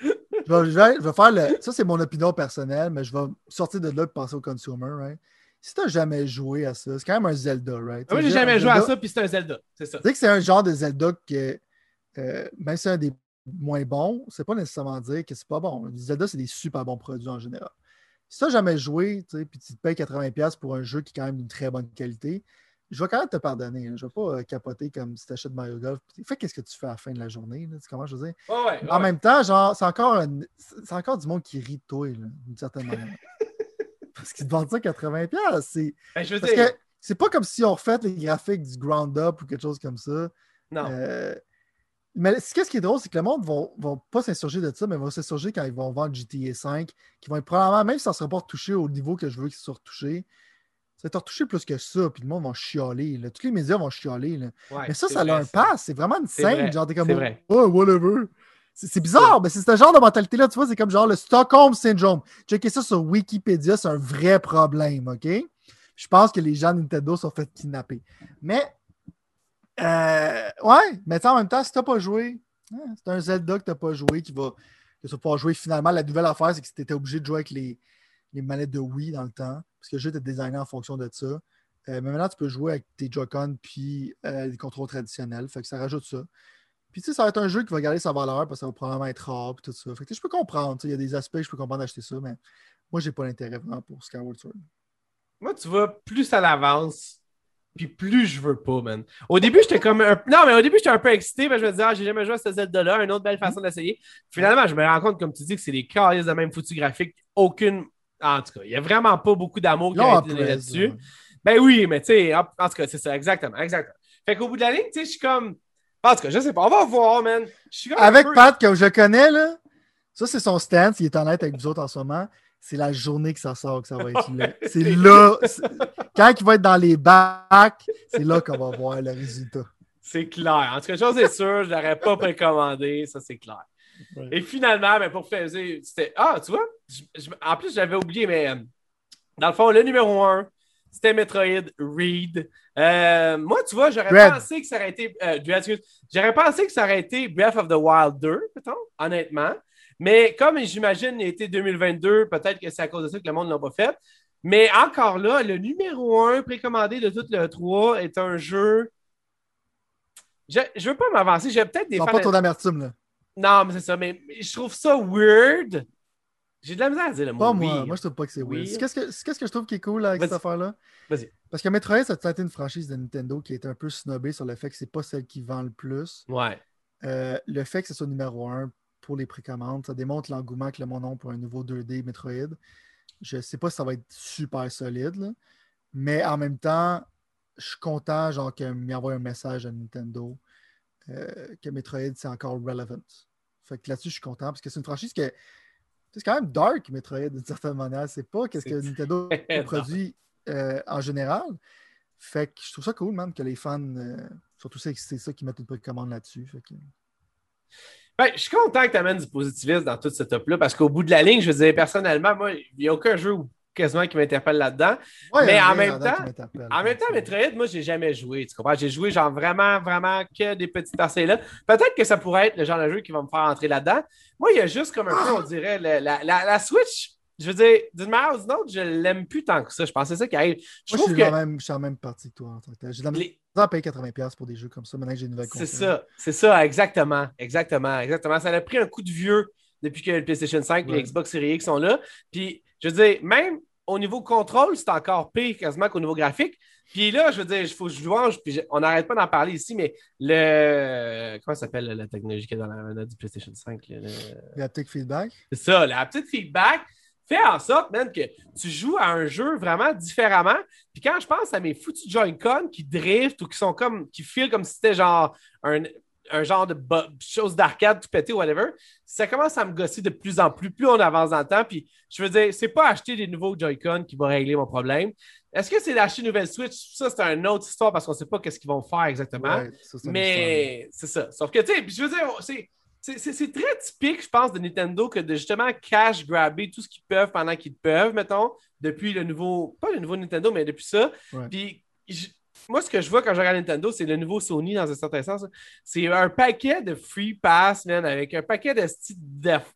je vais, faire le. Ça, c'est mon opinion personnelle, mais je vais sortir de là et passer au consumer, right? Si tu n'as jamais joué à ça, c'est quand même un Zelda, right? Ah oui, j'ai jamais joué à ça, puis c'est un Zelda. C'est ça. Tu sais que c'est un genre de Zelda que, euh, même si c'est un des moins bons, c'est pas nécessairement dire que c'est pas bon. Zelda, c'est des super bons produits en général. Si tu n'as jamais joué, tu sais, puis tu te payes 80$ pour un jeu qui est quand même d'une très bonne qualité, je vais quand même te pardonner. Je ne vais pas euh, capoter comme si tu achètes Mario Golf. Fais qu'est-ce que tu fais à la fin de la journée. Là, comment je veux dire? en même temps, genre, c'est encore, encore du monde qui rit de toi, d'une certaine manière. Parce qu'ils te vendent ça 80$. C'est ben, Parce que c'est pas comme si on refait les graphiques du ground up ou quelque chose comme ça. Non. Euh, mais ce qui est drôle, c'est que le monde ne va, pas s'insurger de ça, mais va s'insurger quand ils vont vendre GTA 5, qui vont être probablement, même si ça ne sera pas retouché au niveau que je veux qu'ils soient retouchés, ça va retouché plus que ça, puis le monde va chialer. Là. Tous les médias vont chialer. Là. mais ça, ça a un pass. C'est vraiment une scène. Genre, t'es comme, oh, whatever. C'est bizarre, mais c'est ce genre de mentalité-là, tu vois, c'est comme genre le Stockholm Syndrome. Checkez ça sur Wikipédia, c'est un vrai problème, OK? Je pense que les gens de Nintendo sont fait kidnapper. Mais, euh, ouais, mais en même temps, si t'as pas joué, hein, c'est un Zelda que t'as pas joué qui va, que tu vas jouer finalement. La nouvelle affaire, c'est que tu étais obligé de jouer avec les, les manettes de Wii dans le temps, parce que le jeu était designé en fonction de ça. Euh, mais maintenant, tu peux jouer avec tes Joy-Con puis euh, les contrôles traditionnels. Fait que ça rajoute ça. Puis tu sais, ça va être un jeu qui va garder sa valeur parce que ça va probablement être rare et tout ça. Fait que je peux comprendre. Il y a des aspects que je peux comprendre d'acheter ça, mais moi, j'ai pas l'intérêt vraiment pour Skyward Sword. Moi, tu vois, plus ça l'avance, puis plus je veux pas, man. Au début, j'étais comme un... Non, mais au début, j'étais un peu excité, mais je me disais, ah, j'ai jamais joué à cette Zelda-là, une autre belle façon d'essayer. Finalement, je me rends compte, comme tu dis, que c'est des carrières de même foutu graphique, aucune en tout cas, il n'y a vraiment pas beaucoup d'amour qui a été donné là-dessus. Ben oui, mais tu sais, en, tout cas, c'est ça, exactement, exactement. Fait qu'au bout de la ligne, tu sais, je suis comme. En tout cas, je sais pas, on va voir, man. Avec Pat, que je connais, là, ça, c'est son stance, il est honnête avec vous autres en ce moment. C'est la journée que ça sort que ça va être là. C'est là. Quand il va être dans les bacs, c'est là qu'on va voir le résultat. C'est clair. En tout cas, chose est sûre, je ne l'aurais pas précommandé, ça c'est clair. Et finalement, ben, pour faire, c'était. Ah, tu vois, en plus, j'avais oublié, mais euh, dans le fond, le numéro un, c'était Metroid Reed. Euh, moi, tu vois, j'aurais pensé que ça aurait été. Euh, j'aurais pensé que ça aurait été Breath of the Wild 2, peut-être, honnêtement. Mais comme j'imagine, il était 2022, peut-être que c'est à cause de ça que le monde ne l'a pas fait. Mais encore là, le numéro un précommandé de tout le 3 est un jeu. Je ne veux pas m'avancer. J'ai peut-être des. Fans pas trop d'amertume, là. Non, mais c'est ça. Mais je trouve ça weird. J'ai de la misère à dire le mot. Pas moi. Moi, je trouve pas que c'est weird. Qu'est-ce que, que je trouve qui est cool avec cette affaire-là? Vas-y. Parce que Metroid, ça a été une franchise de Nintendo qui est un peu snobée sur le fait que c'est pas celle qui vend le plus. Ouais. Euh, le fait que ce soit numéro un pour les précommandes, ça démontre l'engouement que le monde a pour un nouveau 2D Metroid. Je sais pas si ça va être super solide, mais en même temps, je suis content genre qu'il m'y envoie un message à Nintendo euh, que Metroid, c'est encore relevant. Fait que là-dessus, je suis content parce que c'est une franchise que c'est quand même dark, Metroid, d'une certaine manière. C'est pas qu'est-ce que Nintendo produit euh, en général. Fait que je trouve ça cool, man, que les fans, euh, surtout c'est ça qui mettent une commande là-dessus. Ben, je suis content que tu amènes du positivisme dans tout ce top-là parce qu'au bout de la ligne, je veux dire, personnellement, moi, il n'y a aucun jeu où quasiment qui m'interpelle là-dedans. mais en même temps, en même temps, Metroid, moi, j'ai jamais joué. Tu comprends? J'ai joué genre vraiment, vraiment que des petites parcelles là. Peut-être que ça pourrait être le genre de jeu qui va me faire entrer là-dedans. Moi, il y a juste comme un peu, on dirait, la, la, la, Switch. Je veux dire, d'une manière ou d'une autre, je l'aime plus tant que ça. Je pensais ça qui arrive. Je moi, je suis, que... même, je suis en même partie que toi. J'ai de la Les... à payer 80$ pour des jeux comme ça. Maintenant que j'ai une nouvelle. C'est ça, c'est ça, exactement. Exactement, exactement. Ça a pris un coup de vieux depuis que le PlayStation 5 et les Xbox Series X sont là. Puis, je veux dire, même au niveau contrôle, c'est encore pire quasiment qu'au niveau graphique. Puis là, je veux dire, il faut que je louange, puis on n'arrête pas d'en parler ici, mais le. Comment ça s'appelle la technologie qui est dans la du PlayStation 5? Le... petite feedback. C'est ça, la petite feedback fait en sorte, même que tu joues à un jeu vraiment différemment. Puis quand je pense à mes foutus Joy-Con qui driftent ou qui sont comme. qui filent comme si c'était genre un, un genre de chose d'arcade tout pété ou whatever, ça commence à me gosser de plus en plus, plus on avance dans le temps. Puis je veux dire, c'est pas acheter des nouveaux Joy-Con qui va régler mon problème. Est-ce que c'est d'acheter une nouvelle Switch? Ça, c'est une autre histoire parce qu'on sait pas qu'est-ce qu'ils vont faire exactement. mais c'est ça. Sauf que, tu sais, je veux dire, c'est très typique, je pense, de Nintendo que de justement cash grabber tout ce qu'ils peuvent pendant qu'ils peuvent, mettons, depuis le nouveau, pas le nouveau Nintendo, mais depuis ça. Puis moi, ce que je vois quand je regarde Nintendo, c'est le nouveau Sony dans un certain sens. C'est un paquet de free pass, man, avec un paquet de,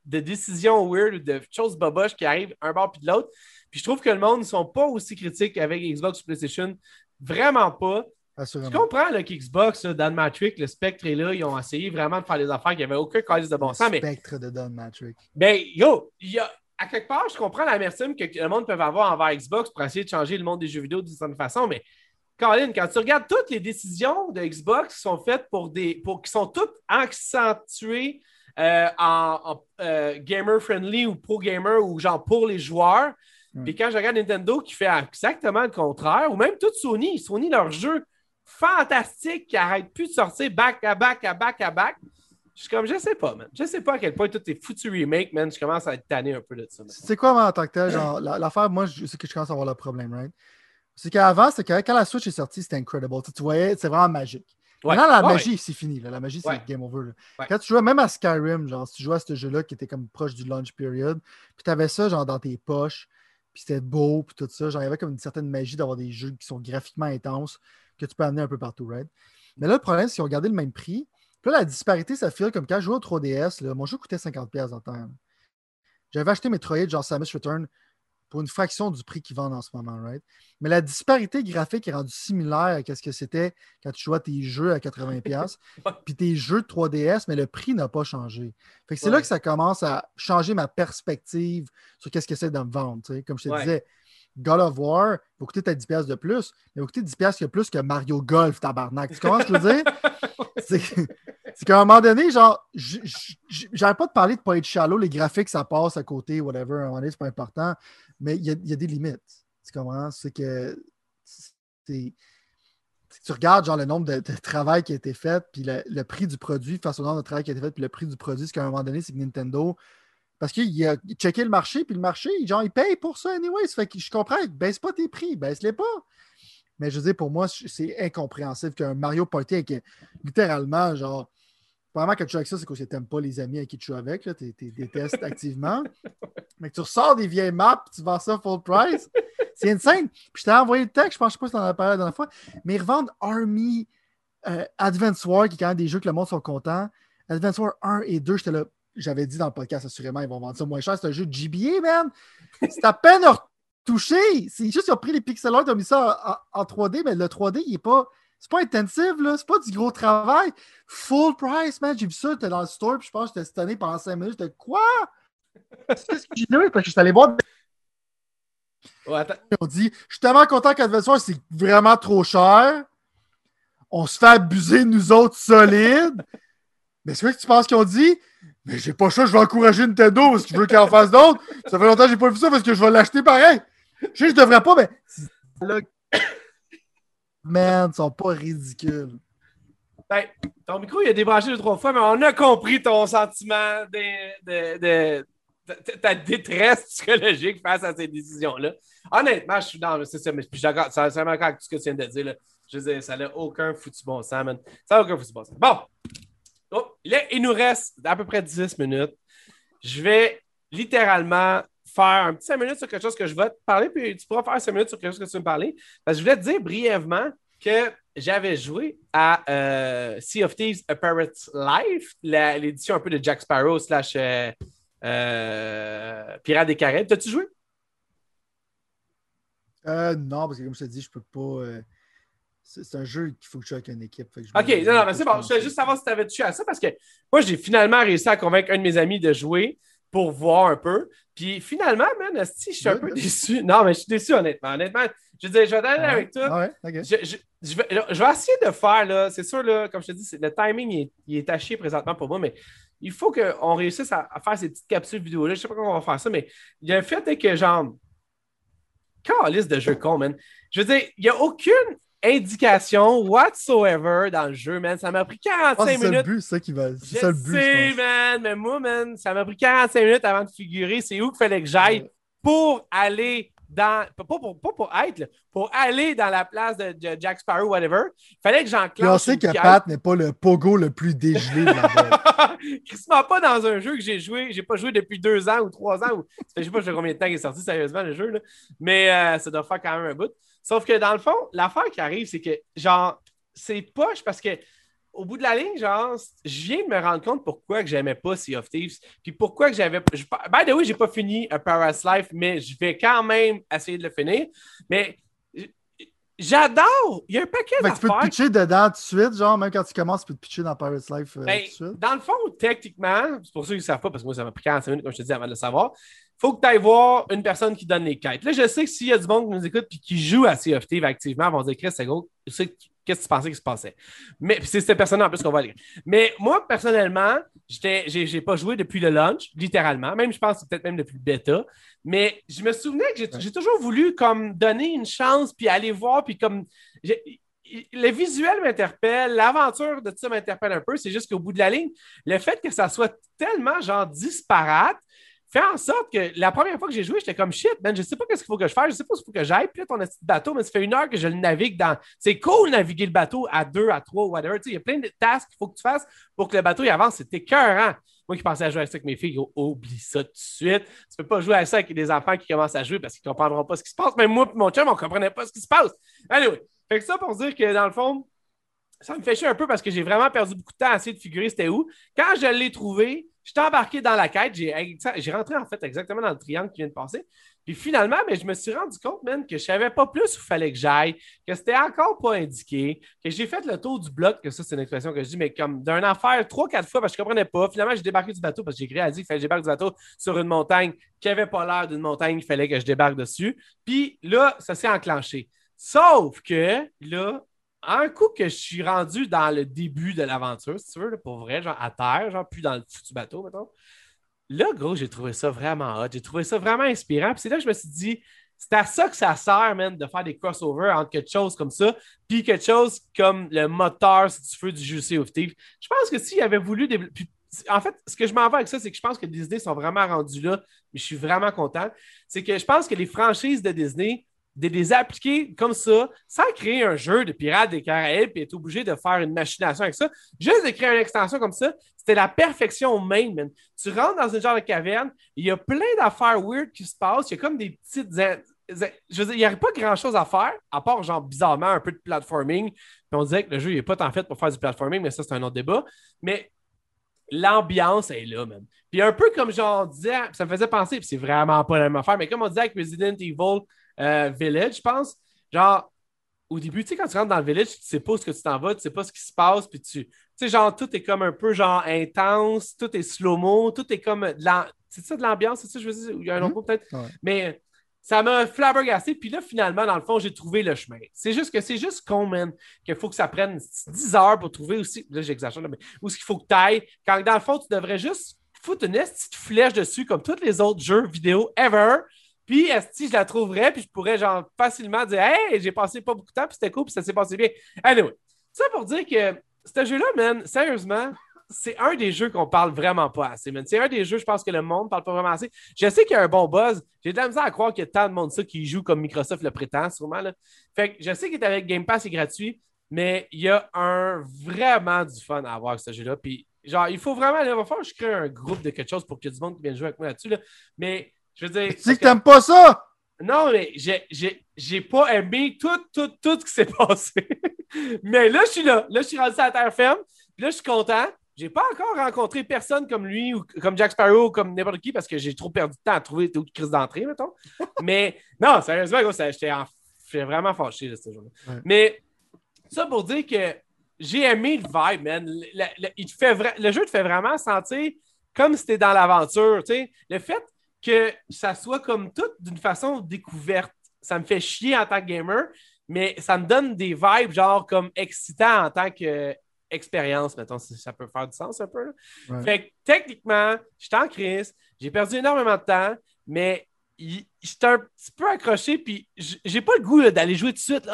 de, décisions weird de choses boboches qui arrivent un bord puis de l'autre. Puis je trouve que le monde ne sont pas aussi critiques avec Xbox ou PlayStation. Vraiment pas. Je comprends là, qu'Xbox, Dan Matrick, le spectre est là, ils ont essayé vraiment de faire des affaires qui n'avaient aucun calice de bon sens. Le spectre de Dan Matrick. Ben, yo, y a, à quelque part, je comprends l'amertume que le monde peut avoir envers Xbox pour essayer de changer le monde des jeux vidéo d'une certaine façon, mais Colin, quand tu regardes toutes les décisions de Xbox qui sont faites pour des. Pour, qui sont toutes accentuées euh, en, euh, gamer friendly ou pro gamer ou genre pour les joueurs. Hmm. Puis quand je regarde Nintendo qui fait exactement le contraire, ou même tout Sony, Sony, leur jeu fantastique qui n'arrête plus de sortir back à back à back à back. Je suis comme, je sais pas, man. Je sais pas à quel point tout est foutu remake, man. Je commence à être tanné un peu de ça. C'est quoi, moi, en tant que tel? Genre, l'affaire, moi, je sais que je commence à avoir le problème, right? C'est qu'avant, c'est que quand la Switch est sortie, c'était incredible. Tu, voyais, c'est vraiment magique. Maintenant, la magie, c'est fini. La magie, c'est game over. Quand tu jouais même à Skyrim, genre, si tu jouais à ce jeu-là qui était comme proche du launch period, puis tu avais ça genre dans tes poches, puis c'était beau, puis tout ça. Genre, il y avait comme une certaine magie d'avoir des jeux qui sont graphiquement intenses que tu peux amener un peu partout, right? Mais là, le problème, c'est qu'ils ont gardé le même prix. Puis là, la disparité, ça fait comme quand je jouais au 3DS, mon jeu coûtait 50$ en temps. J'avais acheté Metroid, genre Samus Return, pour une fraction du prix qu'ils vendent en ce moment, right? Mais la disparité graphique est rendue similaire à ce que c'était quand tu jouais tes jeux à 80$, puis tes jeux de 3DS, mais le prix n'a pas changé. Fait que c'est là que ça commence à changer ma perspective sur qu'est-ce que c'est de me vendre. Comme je te disais, God of War va coûter peut-être 10$ de plus, mais va coûter 10$ de plus que Mario Golf, tabarnak. Tu comprends ce que je veux dire? c'est qu'à un moment donné, genre, j'arrête pas de parler de pas être shallow, les graphiques, ça passe à côté, whatever, à un moment donné, c'est pas important mais il y, a, des limites. Tu comprends? C'est que tu regardes genre le nombre de, travail qui a été fait, puis le, prix du produit face au nombre de travail qui a été fait, puis le prix du produit, c'est qu'à un moment donné, c'est que Nintendo, parce qu'il a checké le marché, puis le marché, genre, il paye pour ça anyway. Ça fait que je comprends, baisse pas tes prix, baisse-les pas. Mais je veux dire, pour moi, c'est incompréhensible qu'un Mario Party avec littéralement, genre, Probablement que tu joues avec ça, c'est que tu n'aimes pas les amis avec qui tu joues avec. Tu détestes activement. Mais que tu ressors des vieilles maps tu vends ça full price. C'est insane. Puis je t'ai envoyé le texte, je pense, sais pas si tu en as parlé la dernière fois, mais ils revendent Army euh, Advance War, qui est quand même des jeux que le monde sont contents. Advance War 1 et 2, j'étais là. J'avais dit dans le podcast, assurément, ils vont vendre ça moins cher. C'est un jeu de GBA, man. C'est à peine retouché. C'est juste qu'ils ont pris les pixel art, ils ont mis ça en, en 3D, mais le 3D, il n'est pas c'est pas intensif, là. C'est pas du gros travail. Full price, man. J'ai vu ça, t'es dans le store, puis je pense que j'étais année pendant 5 minutes. J'étais quoi? C'est ce que j'ai dit, parce que je suis allé voir. Ouais, on dit Je suis tellement content qu'Adventure, c'est vraiment trop cher. On se fait abuser, nous autres, solides. Mais c'est vrai que tu penses qu'ils ont dit Mais j'ai pas ça, je vais encourager Nintendo si tu veux qu'il en fasse d'autres. Ça fait longtemps que j'ai pas vu ça parce que je vais l'acheter pareil. Je sais, je devrais pas, mais man, ils sont pas ridicules. Ben, ton micro, il a débranché deux, trois fois, mais on a compris ton sentiment de, ta détresse psychologique face à ces décisions-là. Honnêtement, je suis dans. C'est ça, mais je suis d'accord. Avec tout ce que tu viens de dire. Là. Je veux dire, ça n'a aucun foutu bon sens, man. Ça n'a aucun foutu bon sens. Bon. Oh, il nous reste à peu près 10 minutes. Je vais littéralement faire un petit 5 minutes sur quelque chose que je vais te parler, puis tu pourras faire 5 minutes sur quelque chose que tu veux me parler. Parce que je voulais te dire brièvement que j'avais joué à euh, Sea of Thieves A Pirate's Life, l'édition un peu de Jack Sparrow slash euh, euh, Pirate des Caraïbes. T'as-tu joué? non, parce que comme je te dis, je peux pas. C'est un jeu qu'il faut que tu joues avec une équipe. ok, non, non, mais c'est bon. Je voulais juste savoir si tu avais touché à ça parce que moi, j'ai finalement réussi à convaincre un de mes amis de jouer pour voir un peu. Puis finalement, man, je suis un peu déçu. Non, mais je suis déçu, honnêtement. Honnêtement, je veux je vais aller avec toi. je, vais, essayer de faire, là, c'est sûr, là, comme je te dis, le timing il est, taché présentement pour moi, mais il faut qu'on réussisse à, faire ces petites capsules vidéo-là. Je ne sais pas comment on va faire ça, mais il y a un fait que, genre, liste de jeux con, man. Je veux dire, il n'y a aucune indication whatsoever dans le jeu, man. Ça m'a pris 45 minutes. C'est le but, ça qui va. C'est ça le but. sais, man. Mais moi, man, ça m'a pris 45 minutes avant de figurer c'est où qu'il fallait que j'aille pour aller dans. Pas pour, pas pour être, pour aller dans la place de, Jack Sparrow, whatever. Il fallait que j'enclenche. on sait que Pat n'est pas le pogo le plus dégelé de la Crissement pas dans un jeu que j'ai joué. J'ai pas joué depuis deux ans ou trois ans. Ou... je sais pas combien de temps il est sorti sérieusement le jeu. Là. Mais euh, ça doit faire quand même un bout. Sauf que dans le fond, l'affaire qui arrive, c'est que, genre, c'est poche parce que au bout de la ligne, genre, je viens de me rendre compte pourquoi que j'aimais pas Sea of Thieves, puis pourquoi que j'avais... By the way, j'ai pas fini A Paradise Life, mais je vais quand même essayer de le finir. Mais J'adore! Il y a un paquet d'affaires. Tu peux te pitcher dedans tout de suite, genre, même quand tu commences, tu peux te pitcher dans Paris Life euh, ben, tout de suite. Dans le fond, techniquement, c'est pour ceux qui ne savent pas, parce que moi, ça m'a pris 45 minutes, comme je te dis, avant de le savoir faut que tu ailles voir une personne qui donne les quêtes. Là, je sais que s'il y a du monde qui nous écoute et qui joue à Sea of Thieves activement, ils vont dire Chris, c'est gros, qu'est-ce que tu pensais qui se passait. Mais c'est cette personne en plus qu'on va lire. Mais moi, personnellement, je n'ai pas joué depuis le launch, littéralement. Même, je pense peut-être même depuis le bêta. Mais je me souvenais que j'ai toujours voulu comme donner une chance puis aller voir puis comme. Le visuel m'interpelle, l'aventure de tout ça m'interpelle un peu. C'est juste qu'au bout de la ligne, le fait que ça soit tellement genre disparate, fait en sorte que la première fois que j'ai joué, j'étais comme shit, man, je sais pas qu'est-ce qu'il faut que je fasse, je sais pas qu'il faut que j'aille. Puis là, ton petit bateau, mais ça fait une heure que je le navigue dans. C'est cool naviguer le bateau à deux, à trois, whatever. Il y a plein de tasks qu'il faut que tu fasses pour que le bateau il avance. C'était écœurant. Moi qui pensais à jouer à ça avec mes filles, oublie ça tout de suite. Tu peux pas jouer à ça avec des enfants qui commencent à jouer parce qu'ils comprendront pas ce qui se passe. Même moi et mon chum, on comprenait pas ce qui se passe. Anyway, fait que ça pour dire que dans le fond, ça me fait chier un peu parce que j'ai vraiment perdu beaucoup de temps à essayer de figurer c'était où. Quand je l'ai trouvé, J'étais embarqué dans la quête. J'ai rentré en fait exactement dans le triangle qui vient de passer. Puis finalement, mais je me suis rendu compte, man, que je savais pas plus où il fallait que j'aille, que c'était encore pas indiqué, que j'ai fait le tour du bloc, que ça, c'est une expression que je dis, mais comme d'un affaire trois, quatre fois, parce que je comprenais pas. Finalement, j'ai débarqué du bateau parce que j'ai écrit à dire qu'il fallait que je débarque du bateau sur une montagne qui n'avait pas l'air d'une montagne, il fallait que je débarque dessus. Puis là, ça s'est enclenché. Sauf que là, un coup que je suis rendu dans le début de l'aventure, si tu veux, pour vrai, genre à terre, genre plus dans le foutu bateau, mettons. Là, gros, j'ai trouvé ça vraiment hot. J'ai trouvé ça vraiment inspirant. Puis c'est là que je me suis dit, c'est à ça que ça sert, man, de faire des crossovers entre quelque chose comme ça, puis quelque chose comme le moteur, si tu veux, du jeu of. Je pense que s'il avait voulu En fait, ce que je m'en vais avec ça, c'est que je pense que Disney sont vraiment rendus là, mais je suis vraiment content. C'est que je pense que les franchises de Disney de les appliquer comme ça, sans créer un jeu de Pirates des Caraïbes et être obligé de faire une machination avec ça. Juste de créer une extension comme ça, c'était la perfection même, man. Tu rentres dans une genre de caverne, il y a plein d'affaires weird qui se passent, il y a comme des petites. Je veux dire, il n'y a pas grand chose à faire, à part, genre, bizarrement, un peu de platforming. Puis on disait que le jeu n'est pas tant fait pour faire du platforming, mais ça, c'est un autre débat. Mais l'ambiance est là, man. Puis un peu comme genre, on disait, ça me faisait penser, puis c'est vraiment pas la même affaire, mais comme on disait avec Resident Evil euh, village, je pense. Genre, au début, tu sais, quand tu rentres dans le village, tu sais pas où ce que tu t'en vas, tu sais pas ce qui se passe, puis tu. Tu sais, genre, tout est comme un peu, genre, intense, tout est slow-mo, tout est comme. C'est ça de l'ambiance, c'est ça, je veux dire, il y a un autre mot mhm. peut-être. Mais ça m'a flabbergasté, puis là, finalement, dans le fond, j'ai trouvé le chemin. C'est juste que c'est juste con, man, qu'il faut que ça prenne 10 heures pour trouver aussi. Là, j'exagère, mais où est-ce qu'il faut que tu ailles. Quand, dans le fond, tu devrais juste foutre une petite flèche dessus, comme tous les autres jeux vidéo ever puis, si je la trouverais, puis je pourrais genre facilement dire Hey, j'ai passé pas beaucoup de temps, puis c'était cool, puis ça s'est passé bien. Anyway, ça pour dire que ce jeu-là, man, sérieusement, c'est un des jeux qu'on parle vraiment pas assez, man. C'est un des jeux, je pense que le monde parle pas vraiment assez. Je sais qu'il y a un bon buzz. J'ai de la misère à croire qu'il y a tant de monde ça qui joue comme Microsoft le prétend, sûrement. Là. Fait que je sais qu'il est avec Game Pass, c'est gratuit, mais il y a un vraiment du fun à avoir ce jeu-là. Puis, genre, il faut vraiment, il va je crée un groupe de quelque chose pour que du monde vienne jouer avec moi là-dessus. Là. Mais, je veux dire. Tu dis que t'aimes pas ça? Non, mais j'ai pas aimé tout, tout, tout ce qui s'est passé. mais là, je suis là. Là, je suis rendu à la terre ferme. Puis là, je suis content. J'ai pas encore rencontré personne comme lui ou comme Jack Sparrow ou comme n'importe qui parce que j'ai trop perdu de temps à trouver toute crise d'entrée, mettons. mais non, sérieusement, j'étais vraiment fâché ce jour-là. Mais ça pour dire que j'ai aimé le vibe, man. Le, il fait le jeu te fait vraiment sentir comme si t'es dans l'aventure. Le fait que ça soit comme tout d'une façon découverte, ça me fait chier en tant que gamer, mais ça me donne des vibes genre comme excitants en tant que expérience, mettons, si ça peut faire du sens un peu. Fait que techniquement, je suis en crise, j'ai perdu énormément de temps, mais j'étais un petit peu accroché, puis j'ai pas le goût d'aller jouer tout de suite,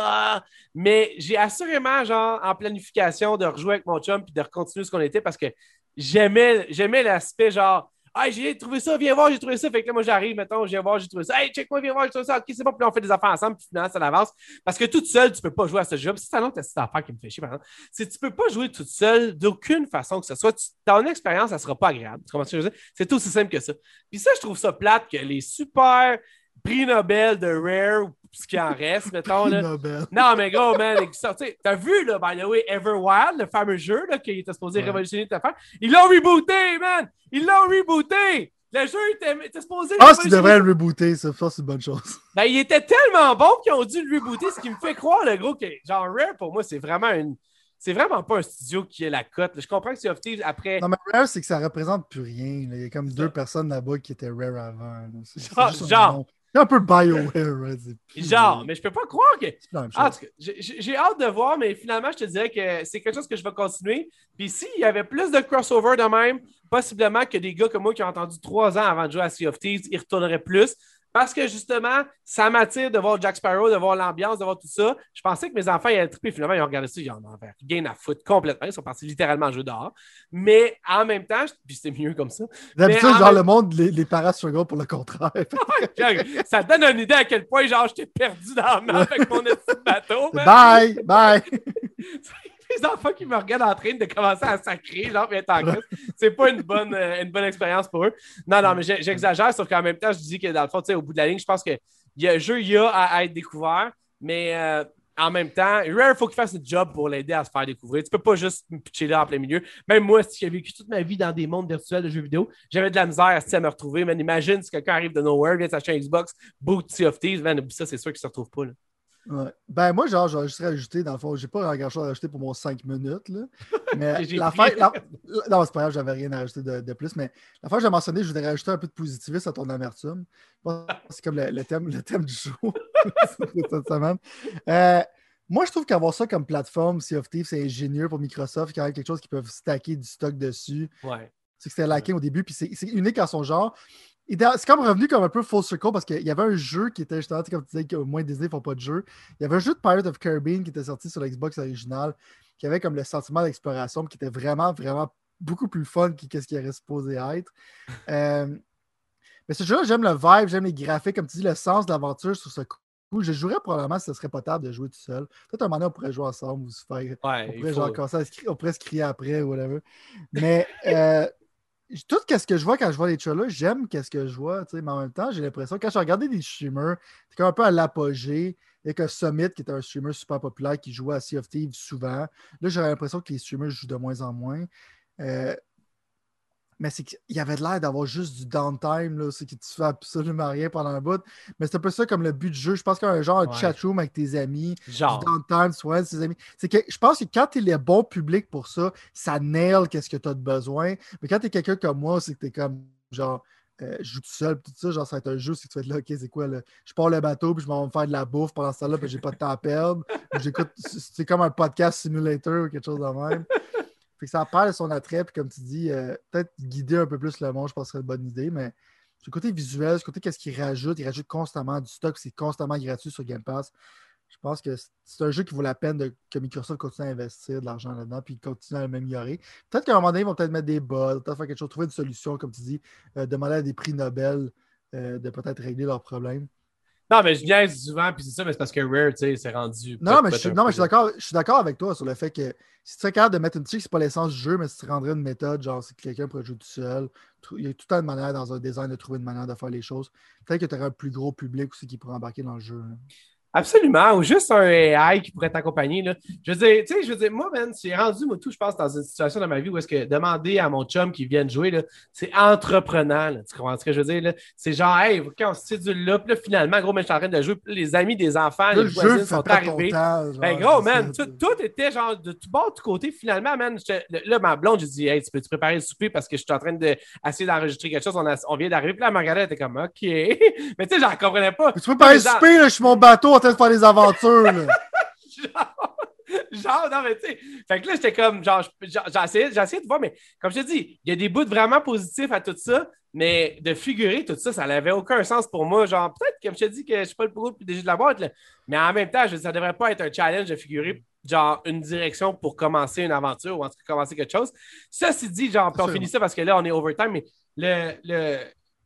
mais j'ai assurément, genre, en planification, de rejouer avec mon chum, puis de recontinuer ce qu'on était, parce que j'aimais l'aspect, genre, Hey, j'ai trouvé ça, viens voir, j'ai trouvé ça. Fait que là, moi, j'arrive, mettons, viens voir, j'ai trouvé ça. Hey, check-moi, viens voir, j'ai trouvé ça. Ok, c'est bon. Puis on fait des affaires ensemble, puis finalement, ça avance. Parce que toute seule, tu peux pas jouer à ce jeu. C'est un autre affaire qui me fait chier, par exemple. C'est tu peux pas jouer toute seule d'aucune façon que ce soit. ton expérience, ça sera pas agréable. Tu comprends ce veux dire? C'est aussi simple que ça. Puis ça, je trouve ça plate que les super prix Nobel de Rare, ce qui en reste, mettons. Là. Non, mais gros, man, t'as vu, là, by the way, Everwild, le fameux jeu là, qui était supposé révolutionner ta affaire? Ils l'ont rebooté, man! Ils l'ont rebooté! Le jeu était, était supposé. Ah, tu devrais le rebooter, ça, c'est une bonne chose. Ben, il était tellement bon qu'ils ont dû le rebooter, ce qui me fait croire, le gros, que genre Rare, pour moi, c'est vraiment une. C'est vraiment pas un studio qui est la cote. Je comprends que Sea of après. Non, mais Rare, c'est que ça représente plus rien. Il y a comme deux personnes là-bas qui étaient Rare avant. Ah, genre, un peu BioWare. Genre, mais je peux pas croire que. Ah, j'ai hâte de voir, mais finalement, je te dirais que c'est quelque chose que je vais continuer. Puis s'il y avait plus de crossover de même, possiblement que des gars comme moi qui ont entendu trois ans avant de jouer à Sea of Thieves, ils retourneraient plus. Parce que justement, ça m'attire de voir Jack Sparrow, de voir l'ambiance, de voir tout ça. Je pensais que mes enfants allaient triper. Finalement, ils ont regardé ça, ils ont gagnent à foot complètement. Ils sont partis littéralement jouer dehors. Mais en même temps, puis c'est mieux comme ça. D'habitude, genre, le monde, les, les parents gros pour le contraire. ça donne une idée à quel point, genre, j'étais perdu dans la main avec mon petit bateau. Bye! Bye! les enfants qui me regardent en train de commencer à sacrer, genre, mais tant c'est pas une bonne, euh, une bonne expérience pour eux. Non, non, mais j'exagère, sauf qu'en même temps, je dis que dans le fond, au bout de la ligne, je pense que le jeu, il y a à, être découvert, mais euh, en même temps, Rare, il faut qu'il fasse le job pour l'aider à se faire découvrir. Tu peux pas juste me pitcher là en plein milieu. Même moi, si j'ai vécu toute ma vie dans des mondes virtuels de jeux vidéo, j'avais de la misère à, me retrouver. Mais imagine si quelqu'un arrive de nowhere, vient s'acheter un Xbox, boot Sea of Thieves, ça, c'est sûr qu'il se retrouve pas. Là. Ben, moi, genre, j'ai juste rajouté, dans le fond, j'ai pas grand chose à rajouter pour mon 5 minutes, là. Mais la fin. Non, c'est pas grave, j'avais rien à rajouter de, plus, mais la fois que j'ai mentionné, je voudrais rajouter un peu de positivisme à ton amertume. C'est comme le, thème, le thème du cette semaine. Euh, moi, je trouve qu'avoir ça comme plateforme, Sea of Thieves, c'est ingénieux pour Microsoft, quand même quelque chose qui peuvent stacker du stock dessus. Ouais. C'est que c'était lacking au début, puis c'est unique à son genre c'est comme revenu comme un peu full circle parce qu'il y avait un jeu qui était justement, comme tu disais, que moins Disney ne font pas de jeu. Il y avait un jeu de Pirate of Caribbean qui était sorti sur l'Xbox original, qui avait comme le sentiment d'exploration, qui était vraiment, vraiment beaucoup plus fun que ce qu'il aurait supposé être. Euh, mais ce jeu-là, j'aime le vibe, j'aime les graphiques, comme tu dis, le sens de l'aventure sur ce coup. Je jouerais probablement si ce serait pas tard de jouer tout seul. Peut-être un moment on pourrait jouer ensemble ou se faire. on, pourrait, genre, on pourrait se crier après ou whatever. Mais euh, tout ce que je vois quand je vois les trailers, j'aime ce que je vois, mais en même temps, j'ai l'impression, quand je regardais des streamers, c'est un peu à l'apogée, avec un Summit qui est un streamer super populaire qui jouait à Sea of Thieves souvent. Là, j'ai l'impression que les streamers jouent de moins en moins. Euh, mais c'est qu'il y avait l'air d'avoir juste du downtime, c'est que tu fais absolument rien pendant un bout. Mais c'est un peu ça comme le but du jeu. Je pense qu'il y a un genre de chatroom avec tes amis, genre. du downtime, soit ses amis. C'est que je pense que quand tu es le bon public pour ça, ça nail qu'est-ce que tu as de besoin. Mais quand tu es quelqu'un comme moi, c'est que tu es comme genre. Euh, je joue tout seul, tout ça, genre, ça va être un jeu, c'est que tu vas être là, ok, c'est quoi, là? je pars le bateau, puis je vais me faire de la bouffe pendant ce temps-là, puis j'ai pas de temps à perdre. J'écoute, c'est comme un podcast simulator ou quelque chose de même. Fait que ça perd son attrait, puis comme tu dis, euh, peut-être guider un peu plus le monde, je pense que serait une bonne idée, mais ce côté visuel, ce côté qu'est-ce qu'il rajoute, il rajoute constamment du stock, c'est constamment gratuit sur Game Pass. Je pense que c'est un jeu qui vaut la peine de, que Microsoft continue à investir de l'argent là-dedans puis continue à l'améliorer. Peut-être qu'à un moment donné, ils vont peut-être mettre des bugs, peut-être faire quelque chose, trouver une solution, comme tu dis, euh, demander à des prix Nobel euh, de peut-être régler leurs problèmes. Non, mais je viens souvent, puis c'est ça, mais c'est parce que Rare, tu sais, c'est rendu. Non, mais je, non, mais je suis d'accord avec toi sur le fait que si tu es capable de mettre une trick, c'est pas l'essence du jeu, mais si tu rendrais une méthode, genre si quelqu'un pourrait jouer tout seul, il y a tout un de manière dans un design de trouver une manière de faire les choses. Peut-être que tu aurais un plus gros public aussi qui pourrait embarquer dans le jeu. Absolument, ou juste un AI qui pourrait t'accompagner. Je veux dire, tu sais, je veux dire, moi, man, c'est rendu, moi, tout, je pense, dans une situation dans ma vie où est-ce que demander à mon chum qui vienne jouer, c'est entreprenant. tu comprends ce que je veux dire? C'est genre, hey, quand on se du là, puis là, finalement, gros, mais je suis en train de jouer, les amis des enfants, les voisins sont arrivés. ben, gros, man, tout, était genre de tout bord, de tout côté. Finalement, man, là, ma blonde, j'ai dit, hey, tu peux te préparer le souper parce que je suis en train d'essayer d'enregistrer quelque chose, on, on vient d'arriver. Puis là, Margaret était comme, OK. mais tu sais, j'en comprenais pas. tu peux préparer le souper, là, je suis mon bateau en train de faire des aventures. genre, non, mais tu sais. Fait que là, j'étais comme, genre, j'ai essayé, de voir, mais comme je te dis, il y a des bouts vraiment positifs à tout ça, mais de figurer tout ça, ça n'avait aucun sens pour moi. Genre, peut-être, comme je te dis, que je suis pas le plus gros de la boîte, mais en même temps, je, ça devrait pas être un challenge de figurer genre une direction pour commencer une aventure ou en tout cas commencer quelque chose. Ça, c'est dit, genre, on finit ça parce que là, on est overtime, mais le, le,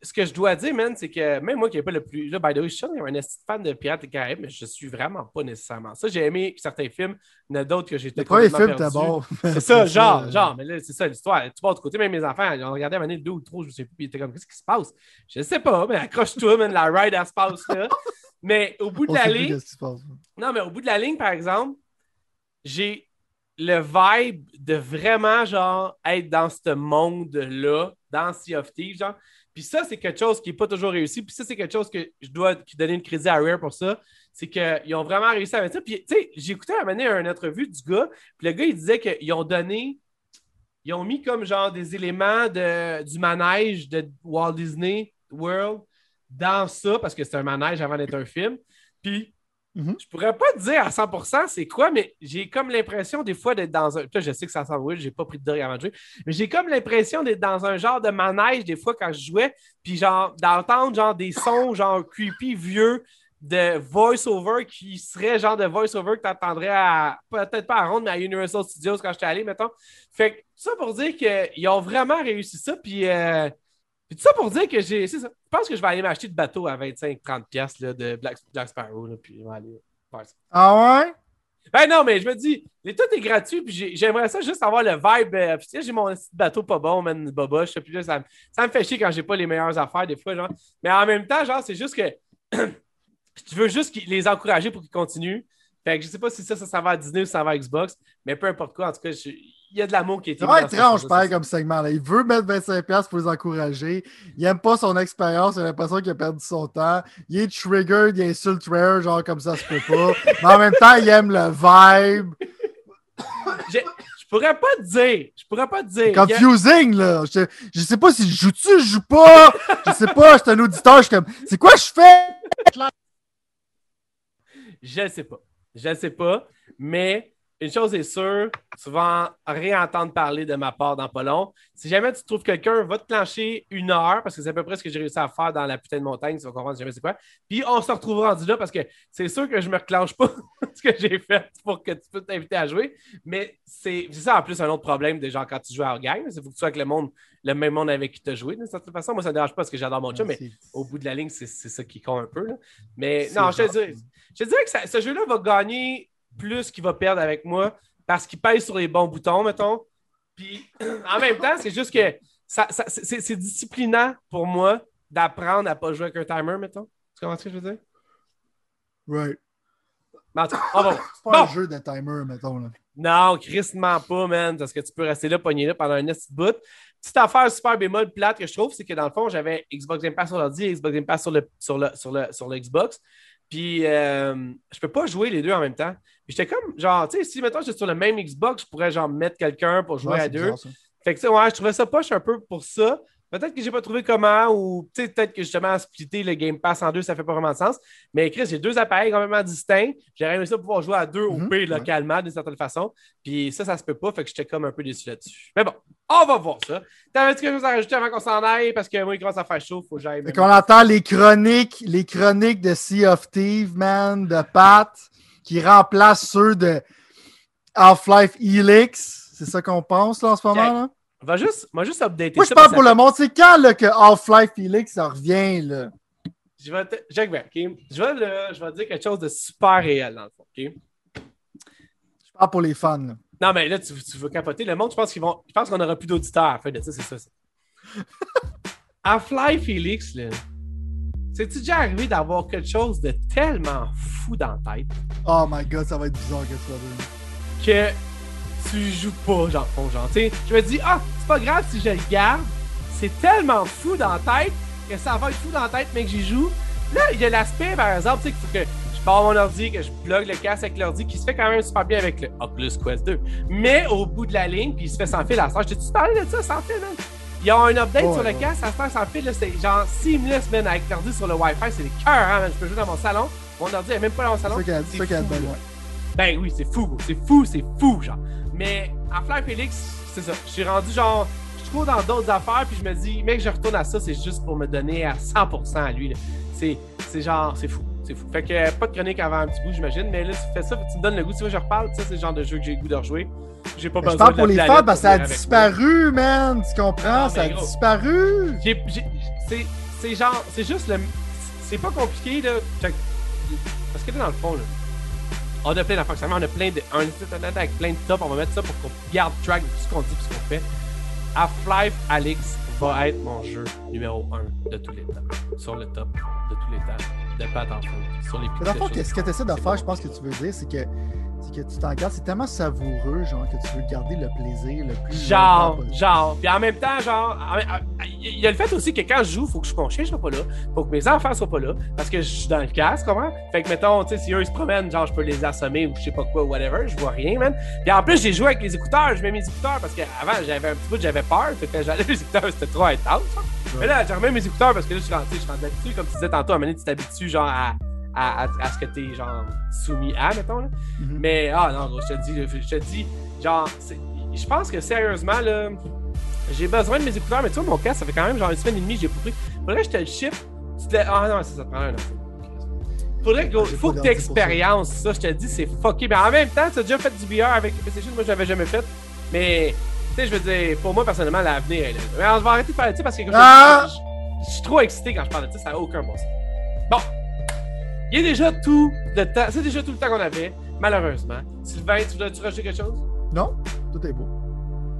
ce que je dois dire, man, c'est que même moi qui n'ai pas le plus. Là, by the way, je suis un fan de Pirates des Caraïbes, mais je suis vraiment pas nécessairement ça. J'ai aimé certains films, il y en a d'autres que j'ai Le premier film, bon. C'est ça, genre, genre, mais là, c'est ça l'histoire. Tu vois, de côté, même mes enfants, ils ont regardé à un deux ou trois, je ne sais plus, puis ils étaient comme, qu'est-ce qui se passe? Je ne sais pas, mais accroche-toi, man, la ride, elle se passe là. mais au bout de la ligne. Non, mais au bout de la ligne, par exemple, j'ai le vibe de vraiment, genre, être dans ce monde-là, dans Sea of Thieves, genre. Puis ça, c'est quelque chose qui n'est pas toujours réussi. Puis ça, c'est quelque chose que je dois donner une crédit à Rare pour ça. C'est qu'ils ont vraiment réussi à mettre ça. Puis, tu sais, j'ai écouté à un une entrevue du gars. Puis le gars, il disait qu'ils ont donné. Ils ont mis comme genre des éléments de, du manège de Walt Disney World dans ça, parce que c'est un manège avant d'être un film. Puis Mhm. Je pourrais pas te dire à 100% c'est quoi, mais j'ai comme l'impression des fois d'être dans un. Là, je sais que ça oui, j'ai pas pris de drogue avant de jouer, mais j'ai comme l'impression d'être dans un genre de manège des fois quand je jouais, puis genre d'entendre genre des sons genre creepy vieux de voice-over qui serait genre de voice-over que tu entendrais à peut-être pas à Ronde, mais à Universal Studios quand j'étais allé, mettons. Fait que ça pour dire qu'ils ont vraiment réussi ça, puis. Euh, puis tout ça pour dire que j'ai. C'est ça. Je pense que je vais aller m'acheter de bateau à 25-30$ de Black, Black Sparrow. Là, puis aller faire ça. Ah ouais? Ben non, mais je me dis, tout est gratuit, puis j'aimerais ça juste avoir le vibe. Euh, j'ai mon petit bateau pas bon, man, boba. Je plus, ça, ça me fait chier quand j'ai pas les meilleures affaires des fois, genre. Mais en même temps, genre, c'est juste que tu veux juste les encourager pour qu'ils continuent. Fait que je sais pas si ça, ça, ça va à Disney ou ça va à Xbox, mais peu importe quoi, en tout cas, je, il y a de l'amour qui est C'est vraiment étrange, pareil, comme segment. Là. Il veut mettre 25$ pour les encourager. Il n'aime pas son expérience. Il a l'impression qu'il a perdu son temps. Il est triggered, il insulte Rare, genre comme ça se peut pas. Mais en même temps, il aime le vibe. je, je pourrais pas te dire. Je pourrais pas te dire. Confusing, là. Je, je sais pas si je joue-tu, je joue pas. je sais pas, je suis un auditeur. Je suis comme, c'est quoi je fais? je sais pas. Je sais pas. Mais une chose est sûre, tu vas réentendre parler de ma part dans pas long. Si jamais tu trouves quelqu'un, va te clencher une heure, parce que c'est à peu près ce que j'ai réussi à faire dans la putain de montagne, tu vas comprendre jamais c'est quoi. Puis on se retrouvera rendu là parce que c'est sûr que je me reclenche pas ce que j'ai fait pour que tu puisses t'inviter à jouer. Mais c'est ça en plus un autre problème de genre quand tu joues à game. Il faut que tu sois avec le monde, le même monde avec qui tu as joué d'une certaine façon. Moi, ça ne dérange pas parce que j'adore mon jeu, mais au bout de la ligne, c'est ça qui compte un peu. Mais non, je te, dirais, je dirais que ce jeu-là va gagner plus qu'il va perdre avec moi parce qu'il pèse sur les bons boutons, mettons. Puis en même temps, c'est juste que c'est disciplinant pour moi d'apprendre à ne pas jouer avec un timer, mettons. Tu comprends ce que je veux dire? Right. C'est pas un jeu de timer, mettons. Là. Non, crissement pas, man, parce que tu peux rester là, pogné là pendant un petit bout. Petite affaire super bémol plate que je trouve, c'est que dans le fond, j'avais Xbox Game Pass sur l'ordi et Xbox Game Pass sur le, sur le, sur le, sur le Xbox. Puis, euh, je peux pas jouer les deux en même temps. J'étais comme, genre, tu sais, si maintenant j'étais sur le même Xbox, je pourrais, genre, mettre quelqu'un pour jouer à deux. fait que, ouais, je trouvais ça poche un peu pour ça. Peut-être que j'ai pas trouvé comment, ou peut-être que justement, splitter le Game Pass en deux, ça fait pas vraiment de sens. Mais Chris, j'ai deux appareils complètement distincts. J'aurais aimé ça pouvoir jouer à deux au mhm, P localement, d'une certaine façon. Puis ça, ça se peut pas. Fait que j'étais comme un peu déçu là-dessus. Mais bon, on va voir ça. T'avais-tu quelque chose à rajouter avant qu'on s'en aille? Parce que moi, il commence à faire chaud. Faut que j'aille. qu'on entend les chroniques, les chroniques de Sea of Thieves, man, de Pat. qui remplacent ceux de Half-Life Helix. C'est ça qu'on pense là, en ce moment. Là? Va juste, va juste updater Moi, je ça, parle pour le monde. C'est quand là, que Half-Life Helix ça revient? Là? Je vais te... OK? Je vais, je vais te dire quelque chose de super réel, dans le fond, OK? Je parle pour les fans. là. Non, mais là, tu, tu veux capoter. Le monde, je pense qu'ils vont. Je pense qu'on n'aura plus d'auditeurs fin de ça, c'est ça. ça. Half-Life Helix, là. C'est-tu déjà arrivé d'avoir quelque chose de tellement fou dans la tête? Oh my god, ça va être bizarre que dire. que tu joues pas, genre, ton genre. Tu sais, je me dis, ah, c'est pas grave si je le garde. C'est tellement fou dans la tête que ça va être fou dans la tête, mais que j'y joue. Là, il y a l'aspect, par exemple, tu sais, qu'il faut que je pars mon ordi, que je plug le casque avec l'ordi, qui se fait quand même super bien avec le Oculus Quest 2. Mais au bout de la ligne, puis il se fait sans fil à ça. Je t'ai-tu parlé de ça sans fil, man? Il y a un update Ouais, sur le ouais. casque, ça se fait sans fil, là, c'est genre seamless, man, avec l'ordi sur le Wi-Fi, c'est des cœurs, hein, man. Je peux jouer dans mon salon. Mon ordi est même pas dans mon salon. C'est ça là. ouais. Ben oui, c'est fou, c'est fou, c'est fou, genre. Mais en Flair Félix, c'est ça. Je suis rendu genre. Je trop dans d'autres affaires, puis je me dis, mec, je retourne à ça, c'est juste pour me donner à 100% à lui. C'est genre, c'est fou. C'est fou. Fait que pas de chronique avant un petit bout, j'imagine. Mais là, tu fais ça, tu me donnes le goût. Tu vois, je reparle. Ça, c'est le genre de jeu que j'ai le goût de rejouer. J'ai pas Mais Je besoin parle de pour la les fans parce que ça a disparu, man. Tu comprends? Ah, ça a gros. disparu. C'est- C'est genre, c'est juste le. C'est pas compliqué, là. Parce que là, dans le fond, là, on a plein d'affaires. On a plein de. Un site internet avec plein de top. On va mettre ça pour qu'on garde track de tout ce qu'on dit et ce qu'on fait. Half-Life Alix va être mon jeu numéro 1 de tous les temps. Sur le top de tous les temps. De pas attention. Sur les dans le fond, ce que tu essaies de faire, je pense que tu veux dire, c'est que, que tu t'en gardes. C'est tellement savoureux, genre, que tu veux garder le plaisir le plus. Genre, genre. Puis en même temps, genre, en même- il y a le fait aussi que quand je joue, faut que je- mon chien soit pas là, faut que mes enfants soient pas là, parce que je suis dans le casque, comment? Fait que mettons, tu sais, si eux ils se promènent, genre, je peux les assommer ou je sais pas quoi, whatever, je vois rien, man. Puis en plus, j'ai joué avec les écouteurs, je mets mes écouteurs parce qu'avant, j'avais un petit peu, j'avais peur, fait que j'allais les écouteurs, c'était trop intense. hein. Mais là, j'ai remis mes écouteurs parce que là, je suis rendu, je suis rendu habitué, comme tu disais tantôt, à un moment donné, tu t'habitues, genre, à, à, à, à ce que t'es, genre, soumis à, mettons, là. Mhm. Mais, ah non, gros, je te dis, je te dis, genre, je pense que sérieusement, là, j'ai besoin de mes écouteurs, mais tu vois, mon casque, ça fait quand même genre une semaine et demie, j'ai pas pris. Faudrait que je te le ship. Tu te... Ah non, ça, ça te prend un an. Faudrait que, faut que tu expériences ça. je te dis, c'est fucké. Mais en même temps, tu as déjà fait du VR avec PlayStation, moi, j'avais jamais fait. Mais, tu sais, je veux dire, pour moi, personnellement, l'avenir est là. Mais on va arrêter de parler de ça parce que, je Ah! je- je suis trop excité quand je parle de ça, ça n'a aucun bon sens. Bon. Il y a déjà tout le temps, c'est déjà tout le temps qu'on avait, malheureusement. Sylvain, tu voudrais-tu rajouter quelque chose? Non? Tout est beau.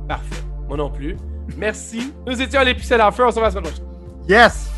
Parfait. Moi non plus. Merci. Nous étions à l'épicelle en feu. On se revoit la semaine prochaine. Yes!